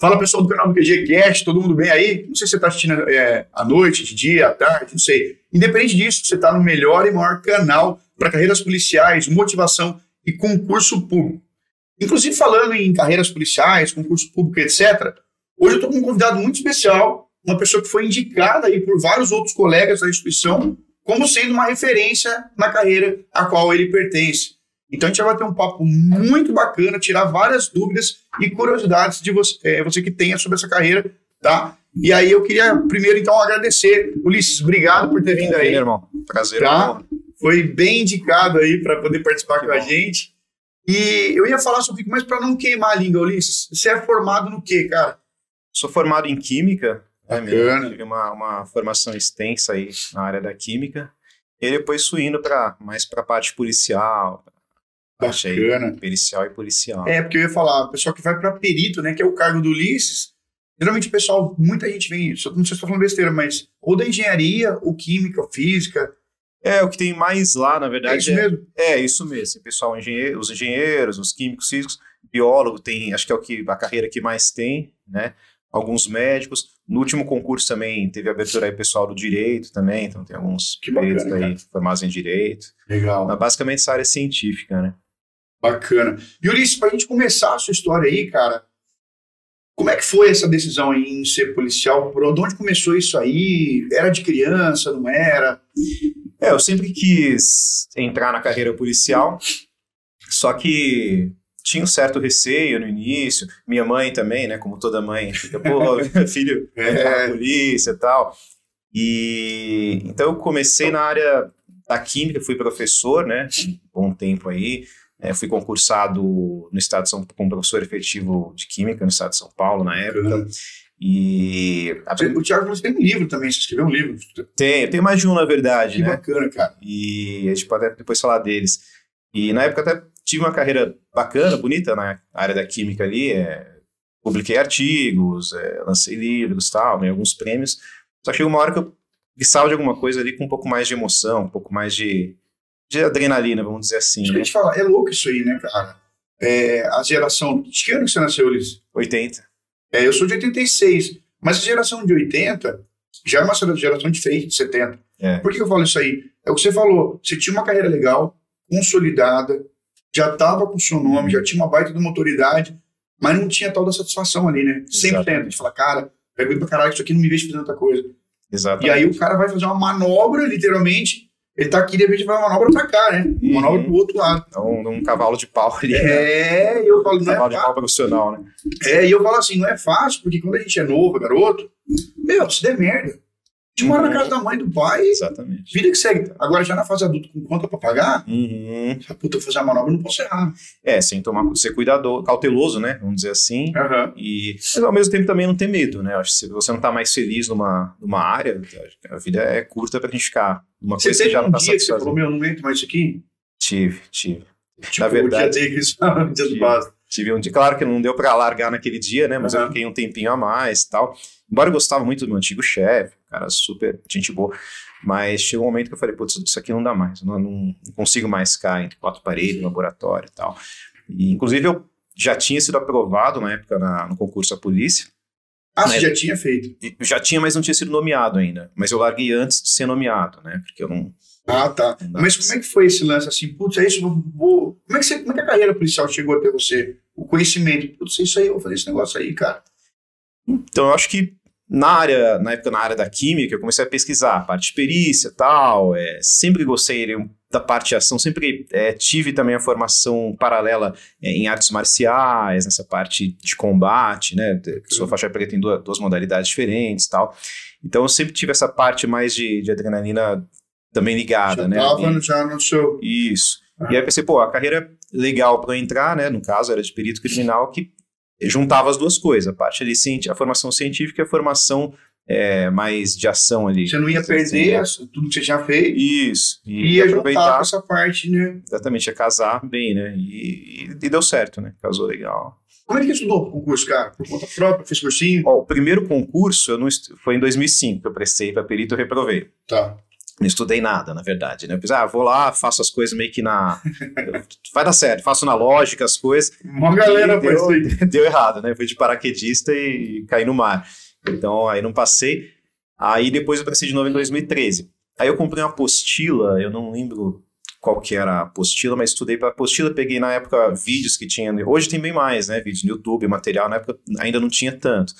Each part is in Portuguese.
Fala pessoal do canal do QG Cast, todo mundo bem aí? Não sei se você está assistindo é, à noite, de dia, à tarde, não sei. Independente disso, você está no melhor e maior canal para carreiras policiais, motivação e concurso público. Inclusive falando em carreiras policiais, concurso público, etc. Hoje eu estou com um convidado muito especial, uma pessoa que foi indicada aí por vários outros colegas da instituição como sendo uma referência na carreira a qual ele pertence. Então a gente vai ter um papo muito bacana, tirar várias dúvidas e curiosidades de você, é, você que tenha sobre essa carreira, tá? E aí eu queria primeiro então agradecer, Ulisses, obrigado por ter vindo aí. irmão. Prazer. Tá? Foi bem indicado aí para poder participar que com bom. a gente. E eu ia falar sobre mas para não queimar a língua, Ulisses, você é formado no quê, cara? Sou formado em Química. Bacana. Né, tive uma, uma formação extensa aí na área da Química. E depois fui indo para mais para a parte policial, Bacana. Pericial e policial. É, porque eu ia falar, o pessoal que vai para perito, né, que é o cargo do Ulisses, geralmente o pessoal, muita gente vem, não sei se estou falando besteira, mas ou da engenharia, ou química, ou física. É, o que tem mais lá, na verdade. É isso mesmo? É, é isso mesmo. O pessoal, engenheiro, os engenheiros, os químicos, físicos, biólogo, tem, acho que é o que a carreira que mais tem, né? Alguns médicos. No último concurso também teve abertura aí pessoal do direito também, então tem alguns que bacana, aí formados em direito. Legal. Mas basicamente essa área científica, né? Bacana. E Ulisses, para a gente começar a sua história aí, cara, como é que foi essa decisão em ser policial? Por onde começou isso aí? Era de criança, não era? É, eu sempre quis entrar na carreira policial, só que tinha um certo receio no início. Minha mãe também, né? Como toda mãe, fica, pô, filho é. polícia e tal. E então eu comecei na área da química, fui professor, né? Um bom tempo aí. É, fui concursado no estado de São como professor efetivo de Química no estado de São Paulo na época. Uhum. E. O Thiago você tem um livro também, você escreveu um livro. Tem, tem mais de um, na verdade. Que né? bacana, cara. E a gente pode depois falar deles. E na época até tive uma carreira bacana, bonita na área da química ali. É, publiquei artigos, é, lancei livros e tal, ganhei alguns prêmios. Só que chegou uma hora que eu precisava de alguma coisa ali com um pouco mais de emoção, um pouco mais de de adrenalina, vamos dizer assim. Deixa né? eu te falar, é louco isso aí, né, cara? É, a geração. De que ano que você nasceu, Ulisses? 80. É, eu sou de 86. Mas a geração de 80 já é uma geração diferente de 70. É. Por que eu falo isso aí? É o que você falou. Você tinha uma carreira legal, consolidada, já estava com o seu nome, uhum. já tinha uma baita de uma autoridade, mas não tinha tal da satisfação ali, né? 100%. De falar, cara, pega pra caralho, isso aqui não me vejo fazendo outra coisa. Exatamente. E aí o cara vai fazer uma manobra, literalmente, ele tá aqui, de repente vai uma manobra pra cá, né? Uma uhum. manobra pro outro lado. É um, um, cavalo de pau ali. Né? É, né? e eu falo, não é cavalo é de pau profissional, né? É, e eu falo assim, não é fácil, porque quando a gente é novo, garoto, meu, se der merda, gente mora na casa da mãe do pai. Exatamente. Vida que segue. Agora, já na fase adulta, com conta pra pagar, uhum. puta, eu fazer a manobra, não posso errar. É, sem tomar, ser cuidado, cauteloso, né? Vamos dizer assim. Uhum. E, mas ao mesmo tempo também não ter medo, né? Acho que se você não tá mais feliz numa, numa área, a vida é curta pra gente ficar numa você coisa que já um não tá dia que você falou, meu, não aguento mais isso aqui? Tive, tive. Tipo, na verdade. O dia dia tive, base. tive um dia, claro que não deu para largar naquele dia, né? Mas uhum. eu fiquei um tempinho a mais e tal. Embora eu gostava muito do meu antigo chefe, cara, super gente boa. Mas chegou um momento que eu falei, putz, isso aqui não dá mais. Não, não, consigo mais ficar entre quatro paredes, no laboratório e tal. E, inclusive, eu já tinha sido aprovado na época na, no concurso da polícia. Ah, você já tinha feito? Já tinha, mas não tinha sido nomeado ainda. Mas eu larguei antes de ser nomeado, né? Porque eu não. Ah, tá. Mas como é que foi esse lance assim? Putz, é isso, vou. Como é, que você, como é que a carreira policial chegou até você? O conhecimento. Putz, é isso aí, eu vou fazer esse negócio aí, cara. Então, eu acho que na área, na época na área da química, eu comecei a pesquisar a parte de perícia e tal, é, sempre gostei da parte de ação, sempre é, tive também a formação paralela é, em artes marciais, nessa parte de combate, né, sou faixa preta em duas, duas modalidades diferentes e tal, então eu sempre tive essa parte mais de, de adrenalina também ligada, já né. Tava e, já no seu... Isso. E aí pensei, pô, a carreira legal para eu entrar, né, no caso era de perito criminal, que juntava as duas coisas, a parte ali, a formação científica e a formação é, mais de ação ali. Você não ia perder assim, tudo que você tinha feito. Isso. E ia aproveitar essa parte, né? Exatamente, ia casar bem, né? E, e, e, deu certo, né? Casou legal. Como é que estudou o concurso, cara? Por conta própria, fez cursinho? Ó, o primeiro concurso eu não, foi em 2005 que eu prestei para perito e reprovei. Tá. Não estudei nada, na verdade, né? Eu pensei, ah, vou lá, faço as coisas meio que na. Vai dar certo, faço na lógica as coisas. Uma galera E foi deu, deu errado, né? Fui de paraquedista e caí no mar. Então, aí não passei. Aí depois eu passei de novo em 2013. Aí eu comprei uma apostila, eu não lembro qual que era a apostila, mas estudei para apostila, peguei na época vídeos que tinha, hoje tem bem mais, né, vídeos no YouTube, material, na época ainda não tinha tanto.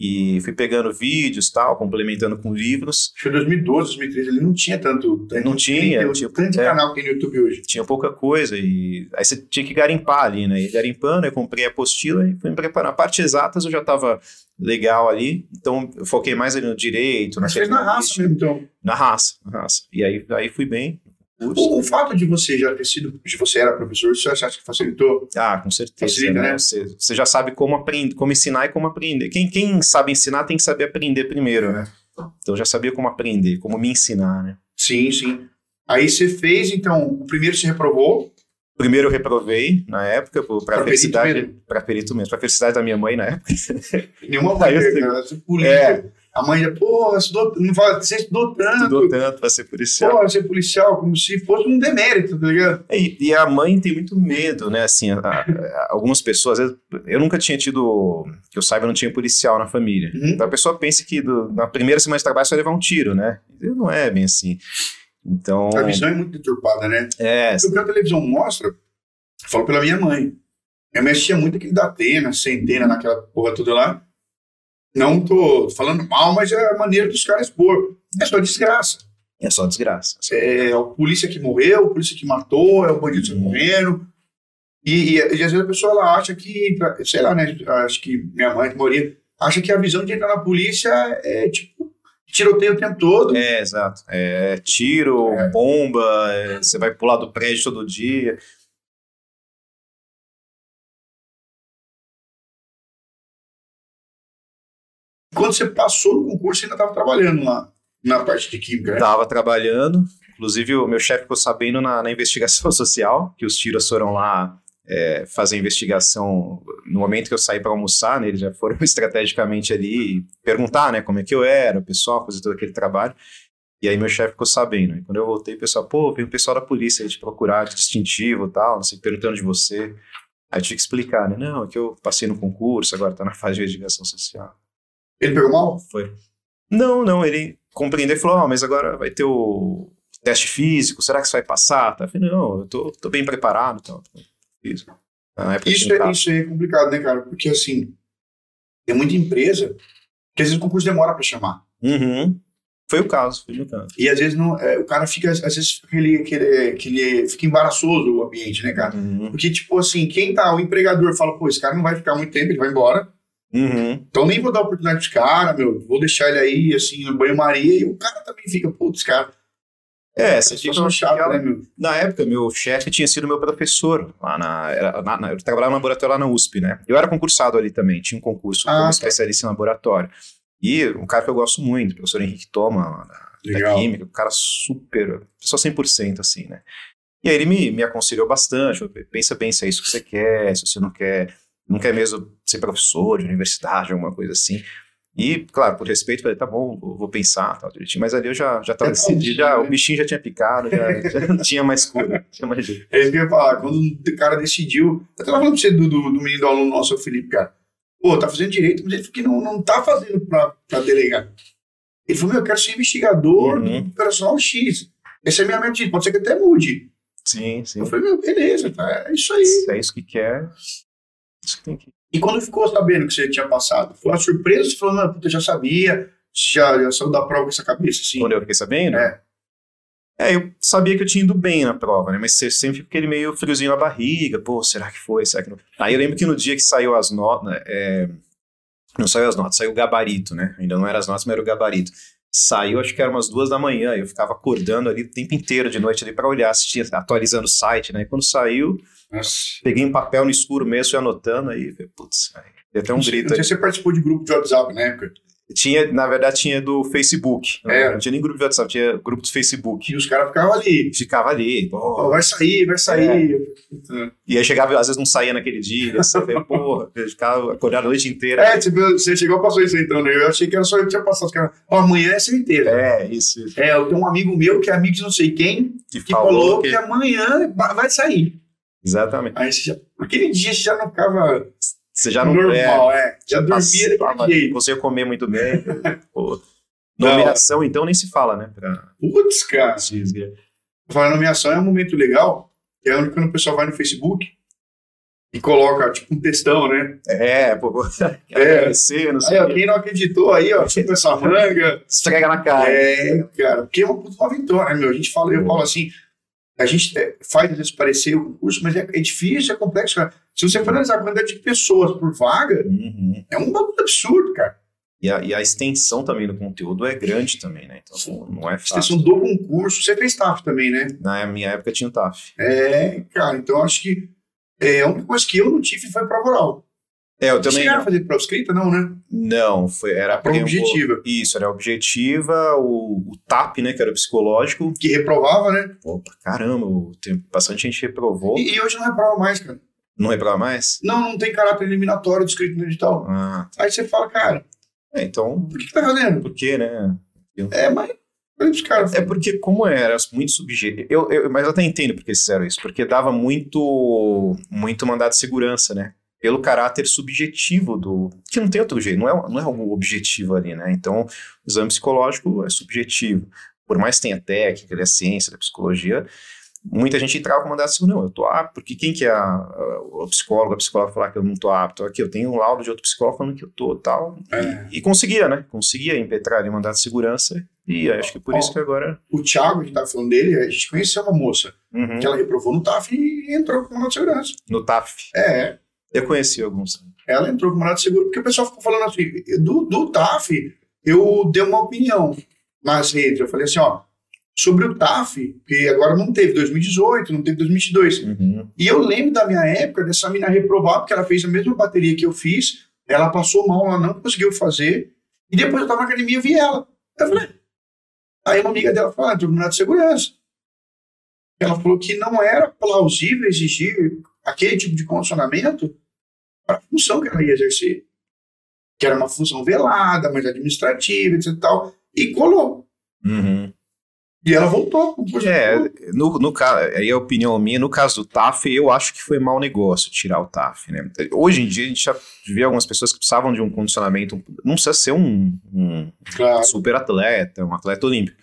E fui pegando vídeos, tal, complementando com livros. Acho que 2012, 2013, ele não tinha tanto. tanto Não tinha, tipo, tanto é. canal que tem no YouTube hoje. Tinha pouca coisa e aí você tinha que garimpar ali, né? E garimpando, eu comprei a apostila e fui me preparar. A parte exatas eu já estava legal ali, então eu foquei mais ali no direito, Mas fez na raça mesmo, então. Na raça, na raça. E aí, aí fui bem. O, o fato de você já ter sido, de você era professor, você acha que facilitou? Ah, com certeza. Facilita, né? né? Você, você já sabe como aprender, como ensinar e como aprender. Quem, quem sabe ensinar tem que saber aprender primeiro, né? Então já sabia como aprender, como me ensinar, né? Sim, sim. Aí você fez, então, o primeiro você reprovou, Primeiro eu reprovei na época para felicidade, para perito mesmo, para felicidade da minha mãe na época. nenhuma sei. cara, você polícia. É. A mãe já, pô, estudou, não fala, você estudou tanto, Estudou tanto para ser policial. pô, ser policial, como se fosse um demérito, tá ligado? E, e a mãe tem muito medo, né? Assim, a- a- algumas pessoas, às vezes, eu nunca tinha tido, que eu saiba, não tinha policial na família. Uhum. Então a pessoa pensa que do- na primeira semana de trabalho você vai levar um tiro, né? E não é bem assim. Então, A visão é muito deturpada, né? é, O que a televisão mostra, eu falo pela minha mãe. Mãe assistia muito aquele da Atena, Centena, naquela porra toda lá. Não tô falando mal, mas é a maneira dos caras expor. É só desgraça. é só desgraça. É o polícia que morreu, o polícia que matou, é o bandido que Uhum. morrendo. E, e, e às vezes a pessoa ela acha que, sei lá, né? Acho que minha mãe, que moria, acha que a visão de entrar na polícia é tipo tiroteio o tempo todo. É, exato. É tiro, É. bomba, é, você vai pular do prédio todo dia. Quando você passou no concurso, você ainda estava trabalhando lá na parte de química, né? Tava trabalhando, inclusive o meu chefe ficou sabendo na, na investigação social que os tiros foram lá é, fazer investigação no momento que eu saí para almoçar, né, eles já foram estrategicamente ali perguntar, né, como é que eu era, o pessoal fazer todo aquele trabalho. E aí meu chefe ficou sabendo. E quando eu voltei, o pessoal, pô, veio o pessoal da polícia aí te procurar, de distintivo e tal, não sei, perguntando de você. Aí eu tive que explicar, né? Não, é que eu passei no concurso, agora tá na fase de investigação social. Ele pegou mal? Foi. Não, não, ele compreendeu e falou: ah, mas agora vai ter o teste físico, será que você vai passar? Tá? Eu falei, não, eu tô, tô bem preparado. Então, Isso tinha é, isso é complicado, né, cara? Porque assim, tem muita empresa que às vezes o concurso demora para chamar. Uhum. Foi o caso, foi o caso. E às vezes não, é, o cara fica, às vezes aquele, fica embaraçoso o ambiente, né, cara? Uhum. Porque, tipo assim, quem tá, o empregador fala, pô, esse cara não vai ficar muito tempo, ele vai embora. Uhum. Então nem vou dar oportunidade pros caras, meu, vou deixar ele aí, assim, no banho-maria, e o cara também fica, putz, cara, É, situação eu chata, chata, né, meu? Na época, meu chefe tinha sido meu professor lá na, na- na- Eu trabalhava no laboratório lá na USP, né? Eu era concursado ali também, tinha um concurso Ah, como tá. especialista em laboratório. E um cara que eu gosto muito, o professor Henrique Toma, da, da. Química, um cara super, só 100% assim, né? E aí ele me, me aconselhou bastante, pensa bem se é isso que você quer, se você não quer, não quer mesmo ser professor de universidade, alguma coisa assim. E, claro, por respeito, falei, tá bom, vou, pensar, tal, direitinho. Mas ali eu já, já tava É, decidido, já, né? o bichinho já tinha picado, já, já não tinha mais cura, tinha mais jeito. É isso que eu ia falar, quando o cara decidiu, eu tava falando pra você do, do, do menino do aluno nosso, o Felipe, cara, pô, tá fazendo direito, mas ele falou que não, não tá fazendo pra, pra delegar. Ele falou, meu, eu quero ser investigador Uhum. do operacional X. Esse é minha meta, pode ser que até mude. Sim, sim. Eu falei, meu, beleza, tá, é isso aí. Se é isso que quer, E quando ficou sabendo que você tinha passado? Foi uma surpresa? Você falou, não, puta, eu já sabia, já, já saiu da prova com essa cabeça, assim. Quando eu fiquei sabendo? É. É, eu sabia que eu tinha ido bem na prova, né? Mas você sempre fica aquele meio friozinho na barriga. Pô, será que foi? Será que não? Aí eu lembro que no dia que saiu as notas, né, é, não saiu as notas, saiu o gabarito, né? Ainda não eram as notas, mas era o gabarito. Saiu, acho que era umas duas da manhã. Eu ficava acordando ali o tempo inteiro de noite ali para olhar se tinha atualizando o site, né? E quando saiu, Nossa. peguei um papel no escuro mesmo, fui anotando aí, falei, putz, aí Tem até um grito Não sei aí. se você participou de grupo de WhatsApp na época. Tinha, na verdade, tinha do Facebook. É. Não tinha nem grupo de WhatsApp, tinha grupo do Facebook. E os caras ficavam ali. Ficava ali, pô. vai sair, vai sair. E aí chegava, às vezes não saía naquele dia, você falei, porra, eu ficava acordado a noite inteira. É, tipo, você chegou passou isso então, né? Eu achei que era só eu que tinha passado. Os caras, ó, amanhã é certeza. É, isso, isso. É, eu tenho um amigo meu que é amigo de não sei quem, Que, que falou falou que... que amanhã vai sair. Exatamente. Aí você já, aquele dia você já não ficava Você já não normal, é. Já Passa- dormia daquele jeito. Você comer muito bem. pô. Não. Nomeação, então, nem se fala, né? Pra... Putz, cara. Falar nomeação é um momento legal, que é onde quando o pessoal vai no Facebook e coloca, tipo, um textão, né? É, pô. É. Agradecer, não sei Aí, ó, quem não acreditou aí, ó, chupa essa manga. Esfrega na cara. É, cara, porque é uma uma vitória, meu? A gente fala, eu falo assim, a gente é, faz às vezes parecer o curso, mas é, é difícil, é complexo, cara. Se você for analisar a quantidade de pessoas por vaga, Uhum. é um bagulho absurdo, cara. E, a, e a extensão também do conteúdo é grande também, né? Então não é Extensão fácil. do concurso, você fez TAF também, né? Na minha época tinha o TAF. É, cara, então acho que é, a única coisa que eu não tive foi prova oral. É, eu também. chegaram a fazer prova escrita? Não, né? Não, foi, era Prova pré- objetiva. Isso, era objetiva, o, o TAP, né? Que era o psicológico. Que reprovava, né? Pra caramba, tem bastante gente reprovou. E, e hoje não reprova mais, cara. Não reprova mais? Não, não tem caráter eliminatório descrito no edital. Ah, Aí você fala, cara, é, então, por que, que tá fazendo? por quê, né? É, mas. É porque, como era muito subjetivo. Eu, eu, mas eu até entendo porque eles fizeram isso. Porque dava muito, muito mandado de segurança, né? Pelo caráter subjetivo do. Que não tem outro jeito, não é, não é algo objetivo ali, né? Então, o exame psicológico é subjetivo. Por mais que tenha técnica, ele é ciência da psicologia, muita gente entrava com de segurança. Não, eu tô apto, porque quem que é a, a, o psicólogo, a psicóloga falar que eu não tô apto? Aqui, eu tenho um laudo de outro psicólogo falando que eu tô tal. É. E, e conseguia, né? Conseguia impetrar ali mandado de segurança. E acho que por Ó. isso que agora. O Thiago, gente tava falando dele, a gente conheceu uma moça Uhum. que ela reprovou no TAF e entrou com mandado de segurança. No TAF. É, Eu conheci alguns. ela entrou com de segurança, porque o pessoal ficou falando assim, do, do TAF, eu dei uma opinião nas redes. Eu falei assim, ó, sobre o TAF, que agora não teve 2018, não teve 2022. Uhum. E eu lembro da minha época dessa mina reprovar, porque ela fez a mesma bateria que eu fiz, ela passou mal, ela não conseguiu fazer, e depois eu tava na academia e vi ela. Eu falei, aí uma amiga dela falou, ah, no de segurança. Ela falou que não era plausível exigir aquele tipo de condicionamento para a função que ela ia exercer. Que era uma função velada, mais administrativa, etc e tal. E colou. Uhum. E ela voltou. É, no, no aí a opinião minha, no caso do TAF, eu acho que foi mau negócio tirar o TAF, né? Hoje em dia a gente já vê algumas pessoas que precisavam de um condicionamento, não precisa ser um, um Claro. super atleta, um atleta olímpico,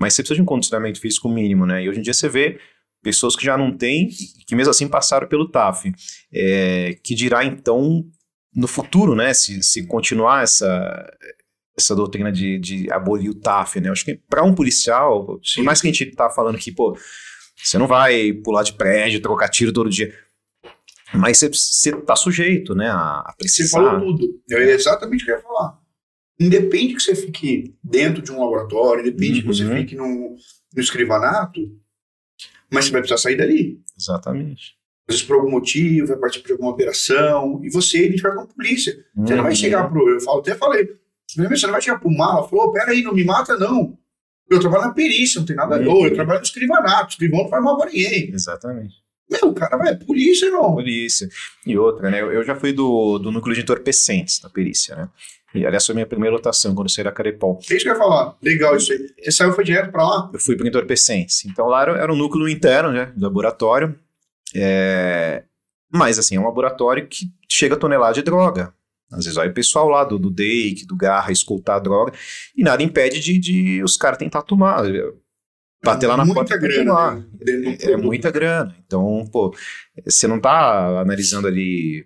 mas você precisa de um condicionamento físico mínimo, né? E hoje em dia você vê pessoas que já não têm, que mesmo assim passaram pelo TAF, é, que dirá então no futuro, né, se, se continuar essa, essa doutrina de, de abolir o TAF, né? Eu acho que para um policial, por mais que a gente tá falando que, pô, você não vai pular de prédio, trocar tiro todo dia, mas você, você tá sujeito, né, a, a Você precisar. falou tudo. É exatamente o que eu ia falar. Independe que você fique dentro de um laboratório, independe que você Uhum. fique no, no escrivanato, mas você vai precisar sair dali. Exatamente. Às vezes por algum motivo, vai participar de alguma operação, e você identifica com a polícia. Você não vai Uhum. chegar pro. Eu falo, até falei, você não vai chegar pro mala, falou, pera aí, não me mata, não. Eu trabalho na perícia, não tem nada a ver. Uhum. Eu trabalho no escrivanato, escrivão não faz mal pra ninguém. Exatamente. Meu, o cara vai, é polícia, irmão. Polícia. E outra, né? Eu, eu já fui do, do núcleo de entorpecentes da perícia, né? Aliás, foi a minha primeira lotação quando eu saí da Carepol. É isso que eu ia falar. Legal isso aí. Você saiu, foi direto pra lá? Eu fui para entorpecentes. Então lá era, era um núcleo interno, né? Do laboratório. É, Mas, assim, é um laboratório que chega a tonelada de droga. Às vezes vai o pessoal lá do, do DEIC, do Garra, escoltar a droga. E nada impede de, de os caras tentar tomar. Bater lá na Muita porta grana, tomar. né? É, é muita grana. Então, pô, você não tá analisando ali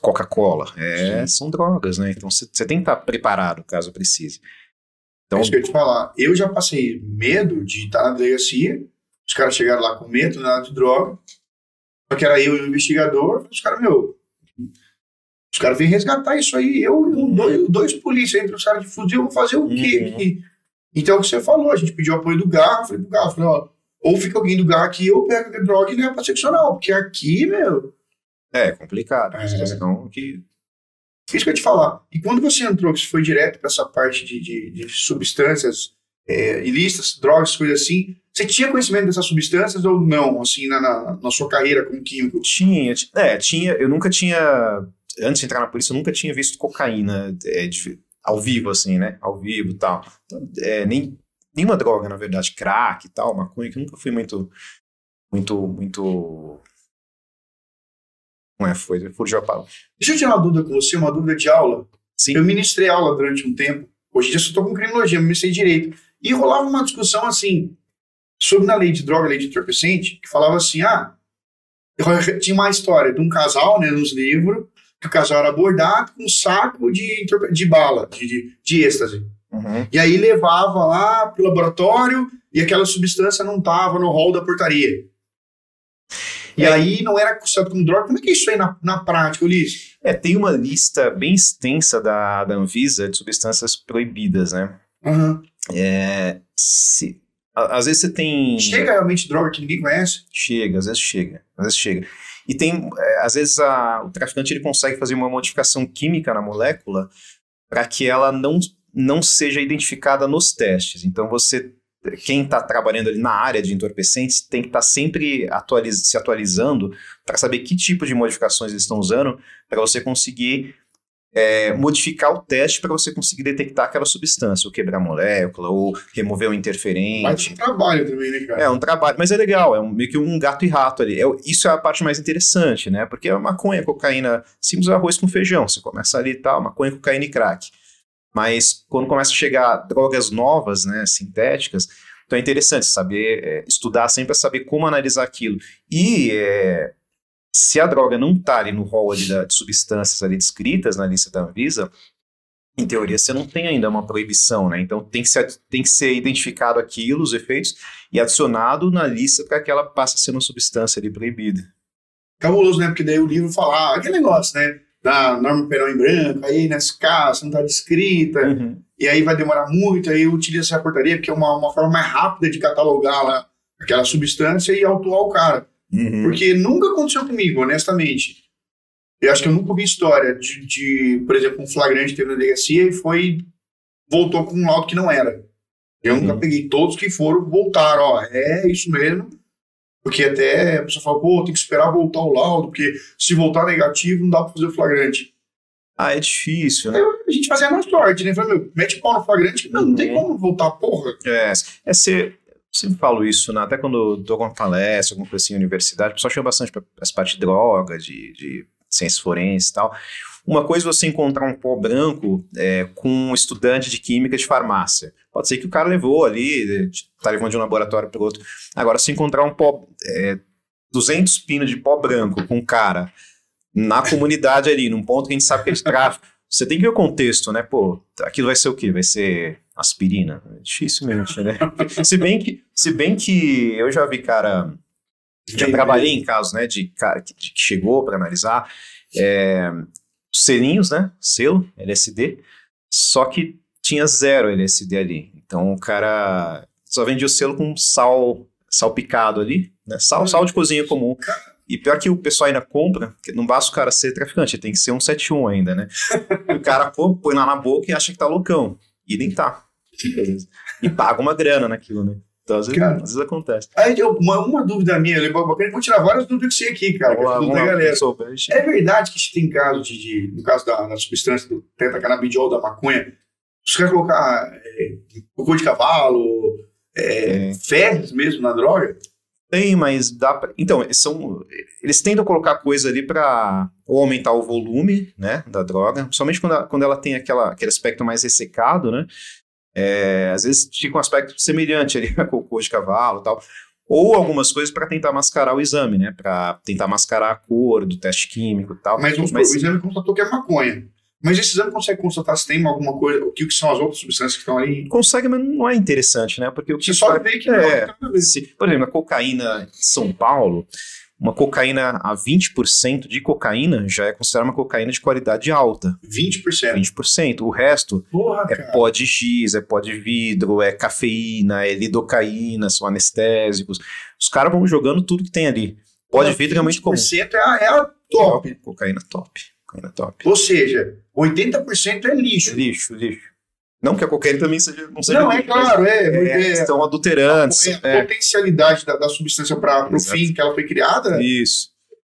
Coca-Cola. É, são drogas, né? Então você tem que estar preparado caso precise. É Então, isso que eu ia te falar. Eu já passei medo de estar na delegacia, os caras chegaram lá com medo, nada de droga. Só que era eu e o investigador, os caras, meu. Os caras vêm resgatar isso aí. Eu e um, dois, dois polícias entre os caras de fuzil, vou fazer o quê? Uhum. Então é o que você falou, a gente pediu apoio do garro, falei pro garro, falei, ó, ou fica alguém do garro aqui, ou pega a droga e leva pra seccional, porque aqui, meu. É complicado. É. É. Questão que Isso que eu ia te falar. E quando você entrou, que você foi direto para essa parte de, de, de substâncias é, ilícitas, drogas, coisas assim, você tinha conhecimento dessas substâncias ou não, assim, na, na, na sua carreira como químico? Tinha, é, tinha, eu nunca tinha, antes de entrar na polícia, eu nunca tinha visto cocaína é, de, ao vivo, assim, né, ao vivo e tal. Então, é, nem, nenhuma droga, na verdade, crack e tal, maconha, que eu nunca fui muito, muito, muito... Não é, foi, fugiu a palavra. Deixa eu tirar uma dúvida com você, uma dúvida de aula. Sim. Eu ministrei aula durante um tempo, hoje em dia eu só estou com criminologia, ministrei direito. E rolava uma discussão assim, sobre na lei de droga, lei de entorpecente, que falava assim, ah, tinha uma história de um casal, né, nos livros, que o casal era abordado com um saco de, de bala, de, de, de êxtase. Uhum. E aí levava lá pro laboratório e aquela substância não tava no rol da portaria. E É. aí não era considerado como droga. Como é que é isso aí na, na prática, Ulisses? É, tem uma lista bem extensa da, da Anvisa de substâncias proibidas, né? Aham. É, se, a- às vezes você tem... Chega realmente droga que ninguém conhece? Chega, às vezes chega, às vezes chega. E tem, é, às vezes a- o traficante ele consegue fazer uma modificação química na molécula para que ela não, não seja identificada nos testes. Então você, quem está trabalhando ali na área de entorpecentes tem que estar sempre atualiz- se atualizando para saber que tipo de modificações eles estão usando para você conseguir é, modificar o teste para você conseguir detectar aquela substância, ou quebrar a molécula, ou remover o interferente. Mas um trabalho também, né, cara? É um trabalho, mas é legal, é um- meio que um gato e rato ali. É, isso é a parte mais interessante, né? Porque a maconha, cocaína, simples arroz com feijão. Você começa ali e tal, maconha, cocaína e crack. Mas quando começa a chegar drogas novas, né, sintéticas, então é interessante saber, é, estudar sempre para saber como analisar aquilo. E é, se a droga não está ali no rol ali da- de substâncias ali descritas na lista da Anvisa, em teoria você não tem ainda uma proibição, né? Então tem que ser, tem que ser identificado aquilo, os efeitos, e adicionado na lista para que ela passe a ser uma substância ali proibida. Cabuloso, né? Porque daí o livro fala, ah, aquele negócio, né? Da norma penal em branco, aí nesse caso não tá descrita, Uhum. e aí vai demorar muito, aí utiliza essa portaria, porque é uma, uma forma mais rápida de catalogar lá aquela substância e autuar o cara. Uhum. Porque nunca aconteceu comigo, honestamente. Eu acho que eu nunca ouvi história de, de, por exemplo, um flagrante que teve na delegacia e foi. voltou com um laudo que não era. Eu Uhum. nunca peguei todos que foram, voltaram, ó, é isso mesmo. Porque até a pessoa fala, pô, tem que esperar voltar o laudo, porque se voltar negativo não dá pra fazer o flagrante. Ah, é difícil, né? A gente fazia na sorte, né? Falei, meu, mete pau no flagrante, não, não tem Uhum. como voltar, porra. É, é ser. Sempre falo isso, né? até quando eu dou alguma palestra, alguma coisa assim em universidade, o pessoal chama bastante para essa parte de droga, de, de ciências forenses e tal. Uma coisa é você encontrar um pó branco é, com um estudante de química de farmácia. Pode ser que o cara levou ali, tá levando de um laboratório para outro. Agora, se encontrar um pó, é, 200 pinos de pó branco com um cara na comunidade ali, num ponto que a gente sabe que é de tráfico, você tem que ver o contexto, né? Pô, aquilo vai ser o quê? Vai ser aspirina? Dificilmente, né? se, bem que, se bem que eu já vi cara. Já trabalhei em casos, né? De cara que, de que chegou para analisar. É, selinhos, né? Selo, LSD. Só que tinha zero LSD ali. Então o cara só vendia o selo com sal salpicado ali, né? Sal, sal de cozinha comum. E pior que o pessoal ainda compra, porque não basta o cara ser traficante, ele tem que ser um 71 ainda, né? o cara compra, põe lá na boca e acha que tá loucão. E nem tá. E paga uma grana naquilo, né? Então às vezes, Cara. às vezes acontece. Aí uma, uma dúvida minha, eu vou tirar várias dúvidas que você aqui, cara, Vamos lá, que é vamos lá, galera. É verdade que tem caso de, de- no caso da, da substância do tetacanabidiol da maconha, você quer colocar é, cocô de cavalo, é, fezes mesmo na droga? Tem, mas dá pra... Então, eles são... Eles tentam colocar coisa ali pra ou aumentar o volume, né, da droga, somente quando ela, quando ela tem aquela, aquele aspecto mais ressecado, né, é, às vezes fica um aspecto semelhante ali a cocô de cavalo e tal, ou algumas coisas para tentar mascarar o exame, né, para tentar mascarar a cor do teste químico e tal. Mas, vamos supor, o exame constatou que é maconha. Mas esse exame consegue constatar se tem alguma coisa, o que, são as outras substâncias que estão ali? Consegue, mas não é interessante, né, porque o que Você só vê que É. não. Se, por exemplo, a cocaína em São Paulo, uma cocaína a 20% de cocaína já é considerada uma cocaína de qualidade alta. 20%. 20%. O resto Porra, é cara. pó de giz, é pó de vidro, é cafeína, é lidocaína, são anestésicos. Os caras vão jogando tudo que tem ali. Pó de vidro é muito comum. 20% é a, é a top. Cocaína top. Cocaína top. Ou seja, 80% é lixo. Lixo, lixo. Não que a cocaína também seja. Não, seja Não, é claro, é. É, porque estão adulterantes. a, a é. potencialidade da, da substância para o Exato. fim que ela foi criada. Isso.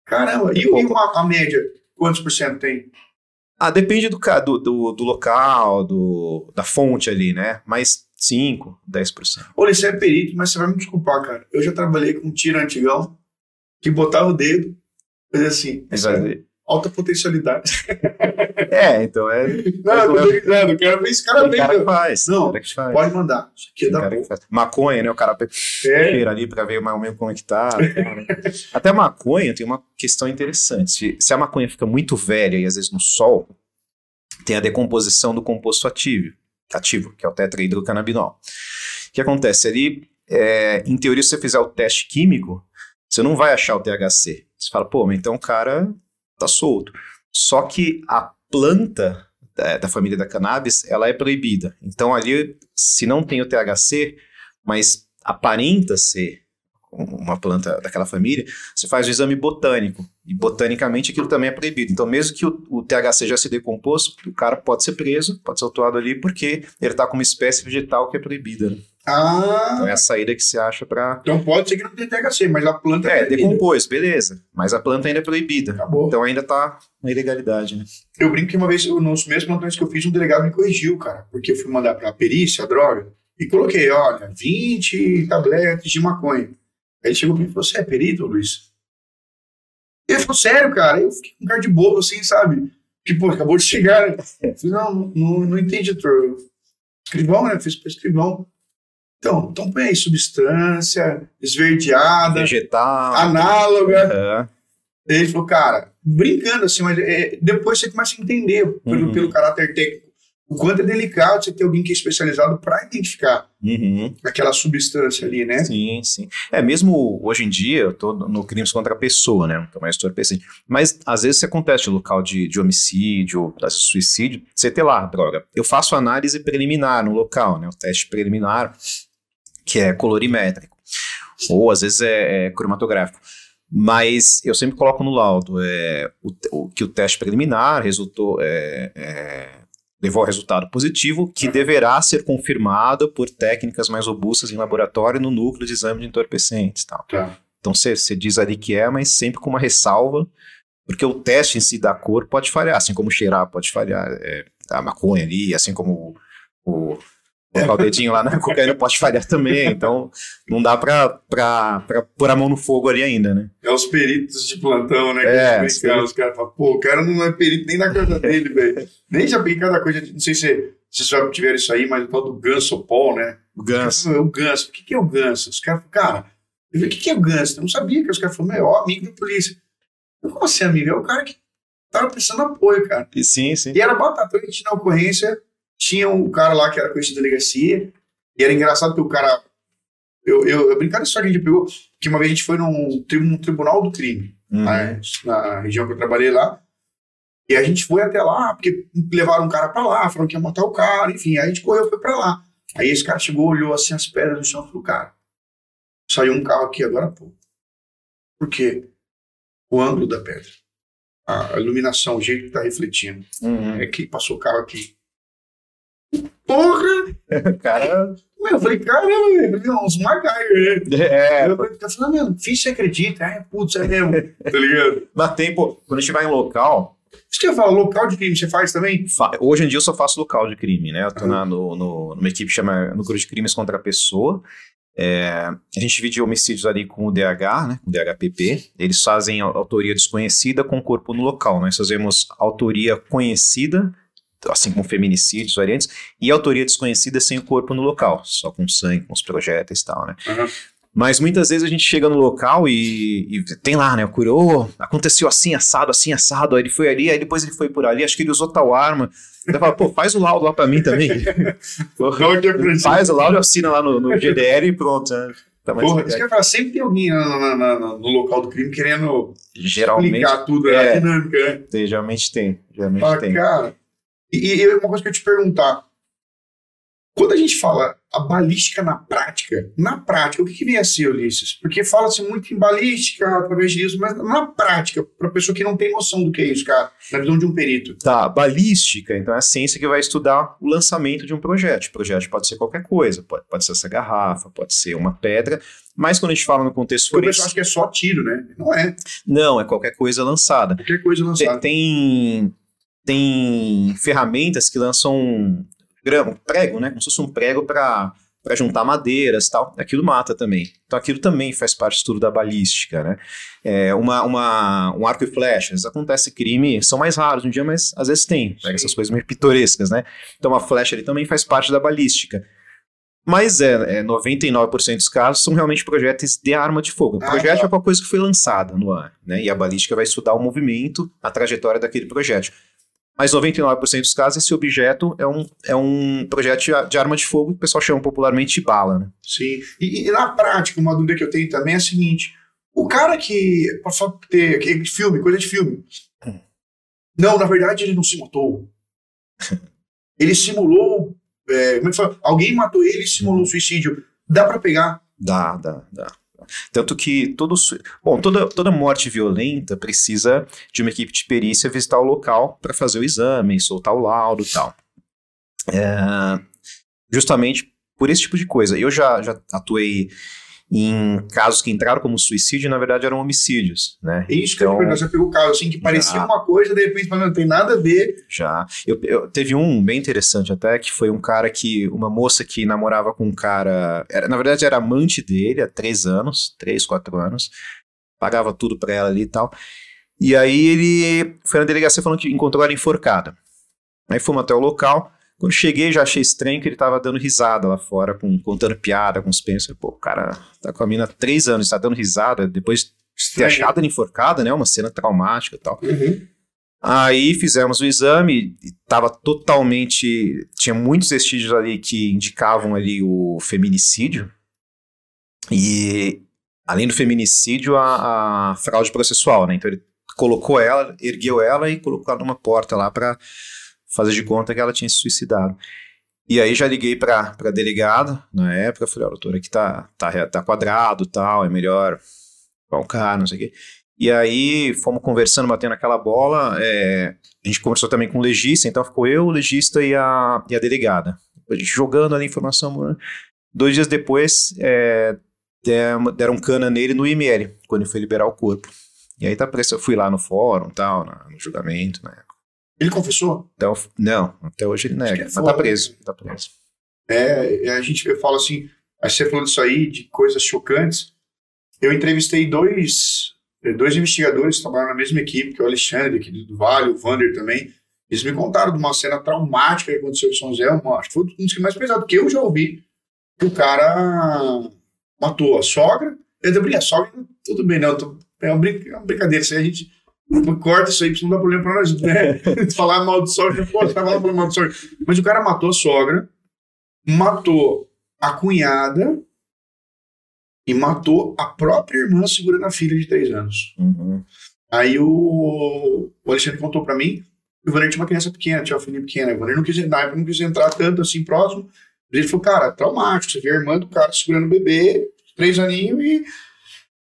Caramba, e, É pouco. e uma- a média? Quantos por cento tem? Ah, depende do, do, do, local, do, da fonte ali, né? Mas 5, 10%. Olha, você é perito, mas você vai me desculpar, cara. Eu já trabalhei com um tiro antigão que botava o dedo, fazia assim, Mas vai- alta potencialidade. É, então é. Não, eu tô ligando, o cara fez esse cara Tem bem. cara que faz. Não, tem cara que faz. Pode mandar. Isso aqui é da cara. Maconha, né? O cara É. ali pra ver mais ou menos como é que tá. né? Até maconha tem uma questão interessante. Se, se a maconha fica muito velha e às vezes no sol, tem a decomposição do composto ativo, ativo que é o tetrahidrocannabinol. O que acontece? Ali, é, em teoria, se você fizer o teste químico, você não vai achar o THC. Você fala, pô, mas então o cara tá solto. Só que a planta da, da família da cannabis, ela é proibida. Então ali, se não tem o THC, mas aparenta ser uma planta daquela família, você faz o exame botânico. E botanicamente aquilo também é proibido. Então, mesmo que o, o THC já se decomposto, o cara pode ser preso, pode ser autuado ali, porque ele está com uma espécie vegetal que é proibida. Né? Ah, Então é a saída que você acha para. então pode ser que não tenha THC, mas a planta É, proibida. decompôs, beleza. Mas a planta ainda é proibida. Acabou. Então ainda tá uma ilegalidade, né? Eu brinco que uma vez, nos mesmos plantões que eu fiz, um delegado me corrigiu, cara, porque eu fui mandar pra perícia a droga e coloquei, olha, 20 tabletes de maconha. Aí ele chegou pra mim e falou: Você é perito, Luiz? Ele falou: Sério, cara? Eu fiquei com cara de bobo assim, sabe? Que, pô, acabou de chegar. né? Eu falei: Não, não, não entendi, doutor. Escrivão, né? Fiz pra escrivão. Então, então põe aí substância, esverdeada, Vegetal. análoga. Aham. Ele falou, cara, brincando assim, mas é, depois você começa a entender, pelo, Uhum. pelo caráter técnico, o quanto é delicado você ter alguém que é especializado para identificar Uhum. aquela substância ali, né? Sim, sim. É, mesmo hoje em dia, eu tô no crimes contra a pessoa, né? Não tô mais entorpecente. Mas às vezes se acontece no local de, de homicídio, vezes suicídio, você tem lá droga. Eu faço análise preliminar no local, né? O teste preliminar, que é colorimétrico. Ou às vezes é, é cromatográfico. Mas eu sempre coloco no laudo é, o, o- que o teste preliminar resultou. é, é, levou a resultado positivo, que deverá ser confirmado por técnicas mais robustas em laboratório no núcleo de exame de entorpecentes. Tal. Tá. Então você diz ali que é, mas sempre com uma ressalva, porque o teste em si da cor pode falhar, assim como cheirar pode falhar, é, a maconha ali, assim como o, o colocar o dedinho lá na cocaína pode falhar também, então não dá pra, pra, pra pôr a mão no fogo ali ainda, né? É os peritos de plantão, né? É, os brincar, os caras falam, pô, o cara não é perito nem na coisa dele, velho. Nem já vi cada coisa, não sei se vocês já tiveram isso aí, mas o tal do ganso Paul, né? O ganso. O ganso. O que, que é o ganso? Os caras falam, cara, eu falei, o que, que é o ganso? Eu não sabia que os caras falaram, é ó, amigo da polícia. Eu, Como assim, amigo? É o cara que tava precisando apoio, cara. E sim, sim. E era batata. A gente na ocorrência tinha um cara lá que era conhecido da delegacia. E era engraçado porque o cara. Eu, eu, eu brincadeira só que a gente pegou. Que uma vez a gente foi num, num tribunal do crime, Uhum. né, na região que eu trabalhei lá. E a gente foi até lá, porque levaram um cara pra lá, falaram que ia matar o cara, enfim. Aí a gente correu, foi pra lá. Aí esse cara chegou, olhou assim as pedras do chão e falou: Cara, saiu um carro aqui agora há pouco. Por quê? O ângulo da pedra, a iluminação, o jeito que tá refletindo. Uhum. É que passou o carro aqui. Porra! Cara. Meu, eu falei, caramba, velho, meu, uns MacGyver, né? É, eu falei, tá falando, mano, fiz você acredita? É, putz, é mesmo. tá ligado? mas tem, pô, quando a gente vai em local, Isso que eu falo, local de crime você faz também? Hoje em dia eu só faço local de crime, né? Eu tô Uhum. na, no, no- numa equipe que chama Núcleo de Crimes contra a Pessoa. É, a gente divide homicídios ali com o DH, né? Com o DHPP. Eles fazem autoria desconhecida com corpo no local. Nós fazemos autoria conhecida, assim como feminicídios, variantes, e autoria desconhecida sem o corpo no local, só com sangue, com os projéteis e tal, né? Uhum. Mas muitas vezes a gente chega no local e, e tem lá, né? O curou, aconteceu assim, assado, assim, assado. Aí ele foi ali, aí depois ele foi por ali, acho que ele usou tal arma. Ele fala, pô, faz o laudo lá pra mim também. Faz o laudo, assina lá no, no GDR e pronto. né? Tá mais Porra, isso que eu sempre tem alguém na- na- na- no local do crime querendo Geralmente, explicar tudo, é. a dinâmica, né? tem, geralmente tem. Geralmente Fala, tem. cara. E, e uma coisa que eu te perguntar. Quando a gente fala a balística na prática, na prática, o que, que vem a ser, Ulisses? Porque fala-se muito em balística através disso, mas na prática, para pessoa que não tem noção do que é isso, cara, na visão de um perito. Tá, balística, então é a ciência que vai estudar o lançamento de um projeto. O projeto pode ser qualquer coisa, pode, pode ser essa garrafa, pode ser uma pedra, mas quando a gente fala no contexto forense... O pessoal acha que é só tiro, né? Não é. Não, é qualquer coisa lançada. Qualquer coisa lançada. Tem, tem ferramentas que lançam grama, prego, né? Como se fosse um prego para para juntar madeiras e tal, aquilo mata também. Então aquilo também faz parte do estudo da balística, né? É, uma, uma, um arco e flechas, acontece crime, são mais raros um dia, mas às vezes tem, pega essas coisas meio pitorescas, né? Então uma flecha ali também faz parte da balística. Mas é, é 99% dos casos são realmente projéteis de arma de fogo. O ah, projeto tá. é qualquer coisa que foi lançada no ar, né? E a balística vai estudar o movimento, a trajetória daquele projétil. Mas 99% dos casos, esse objeto é um, é um projeto de arma de fogo que o pessoal chama popularmente de bala. Né? Sim. E, e, na prática, uma dúvida que eu tenho também é a seguinte: o cara que. Para ter aquele filme, coisa de filme. Não, na verdade, ele não se matou. ele simulou. É, como é que fala? Alguém matou ele e simulou um suicídio. Dá para pegar? Dá, dá, dá. Tanto que todo, bom, toda, toda morte violenta precisa de uma equipe de perícia visitar o local para fazer o exame, soltar o laudo e tal. É, justamente por esse tipo de coisa. Eu já, já atuei em casos que entraram como suicídio, na verdade eram homicídios, né? Isso então, que eu já pegou caso assim que parecia já, uma coisa, de repente não tem nada a ver. Já. Eu, eu, teve um bem interessante até, que foi um cara que, uma moça que namorava com um cara, era, na verdade era amante dele há três anos, três, quatro anos, pagava tudo pra ela ali e tal. E aí ele foi na delegacia falando que encontrou ela enforcada. Aí fomos até o local, quando cheguei, já achei estranho que ele tava dando risada lá fora, com, contando piada com os pensam. Pô, o cara tá com a mina há três anos, tá dando risada, depois de ter achado ele enforcada, né? Uma cena traumática e tal. Uhum. Aí fizemos o exame, e tava totalmente. Tinha muitos vestígios ali que indicavam ali o feminicídio. E além do feminicídio, a, a fraude processual, né? Então ele colocou ela, ergueu ela e colocou ela numa porta lá para fazer de conta que ela tinha se suicidado. E aí já liguei para a delegada na época, falei, ó, doutora, aqui tá, tá, tá quadrado tal, é melhor cara, não sei o quê. E aí fomos conversando, batendo aquela bola, é, a gente conversou também com o legista, então ficou eu, o legista e a, e a delegada. A gente jogando ali informação. Né? Dois dias depois, é, deram cana nele no IML, quando ele foi liberar o corpo. E aí tá preso, eu fui lá no fórum, tal, no julgamento, né? Ele confessou? Então, não, até hoje ele nega. É mas tá preso, tá preso. É, a gente eu falo assim, você falou disso aí, de coisas chocantes. Eu entrevistei dois, dois investigadores que trabalham na mesma equipe, que é o Alexandre aqui do Vale, o Vander também. Eles me contaram de uma cena traumática que aconteceu em São José, uma, acho que foi um dos que mais pesados que eu já ouvi, que o cara matou a sogra. Eu falei, a sogra, tudo bem, não, tô, é, uma é uma brincadeira, isso aí a gente corta isso aí, pra não dar problema pra nós, né? Falar mal de sogra, pô, você tá falando mal de sogra. Mas o cara matou a sogra, matou a cunhada e matou a própria irmã segurando a filha de três anos. Uhum. Aí o, o Alexandre contou pra mim que o Valer tinha uma criança pequena, tinha uma filha pequena. O Valer não quis, na não quis entrar tanto assim próximo. Ele falou, cara, traumático. Você vê a irmã do cara segurando o bebê, três aninhos, e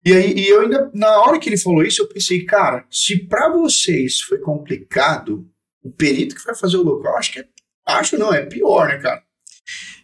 e aí, e eu ainda, na hora que ele falou isso, eu pensei, cara, se para vocês foi complicado, o perito que vai fazer o local, acho que é, acho não, é pior, né, cara?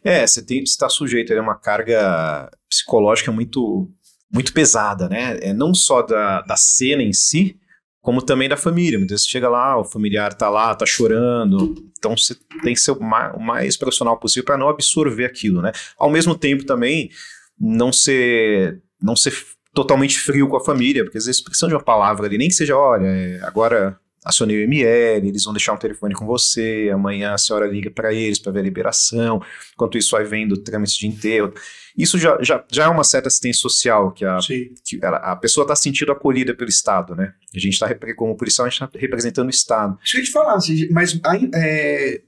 É, você está sujeito a uma carga psicológica muito, muito pesada, né? É não só da, da cena em si, como também da família. Muitas vezes você chega lá, o familiar tá lá, tá chorando, então você tem que ser o mais, o mais profissional possível para não absorver aquilo, né? Ao mesmo tempo também não ser não ser totalmente frio com a família, porque às vezes precisam de uma palavra ali, nem que seja, olha, é, agora acionei o ML, eles vão deixar um telefone com você, amanhã a senhora liga para eles para ver a liberação, enquanto isso vai vendo trâmite de enterro. Isso já, já, já é uma certa assistência social, que a, que ela, a pessoa está sentindo acolhida pelo Estado, né? A gente está, como policial, a gente está representando o Estado. Deixa eu te falar, mas aí, é,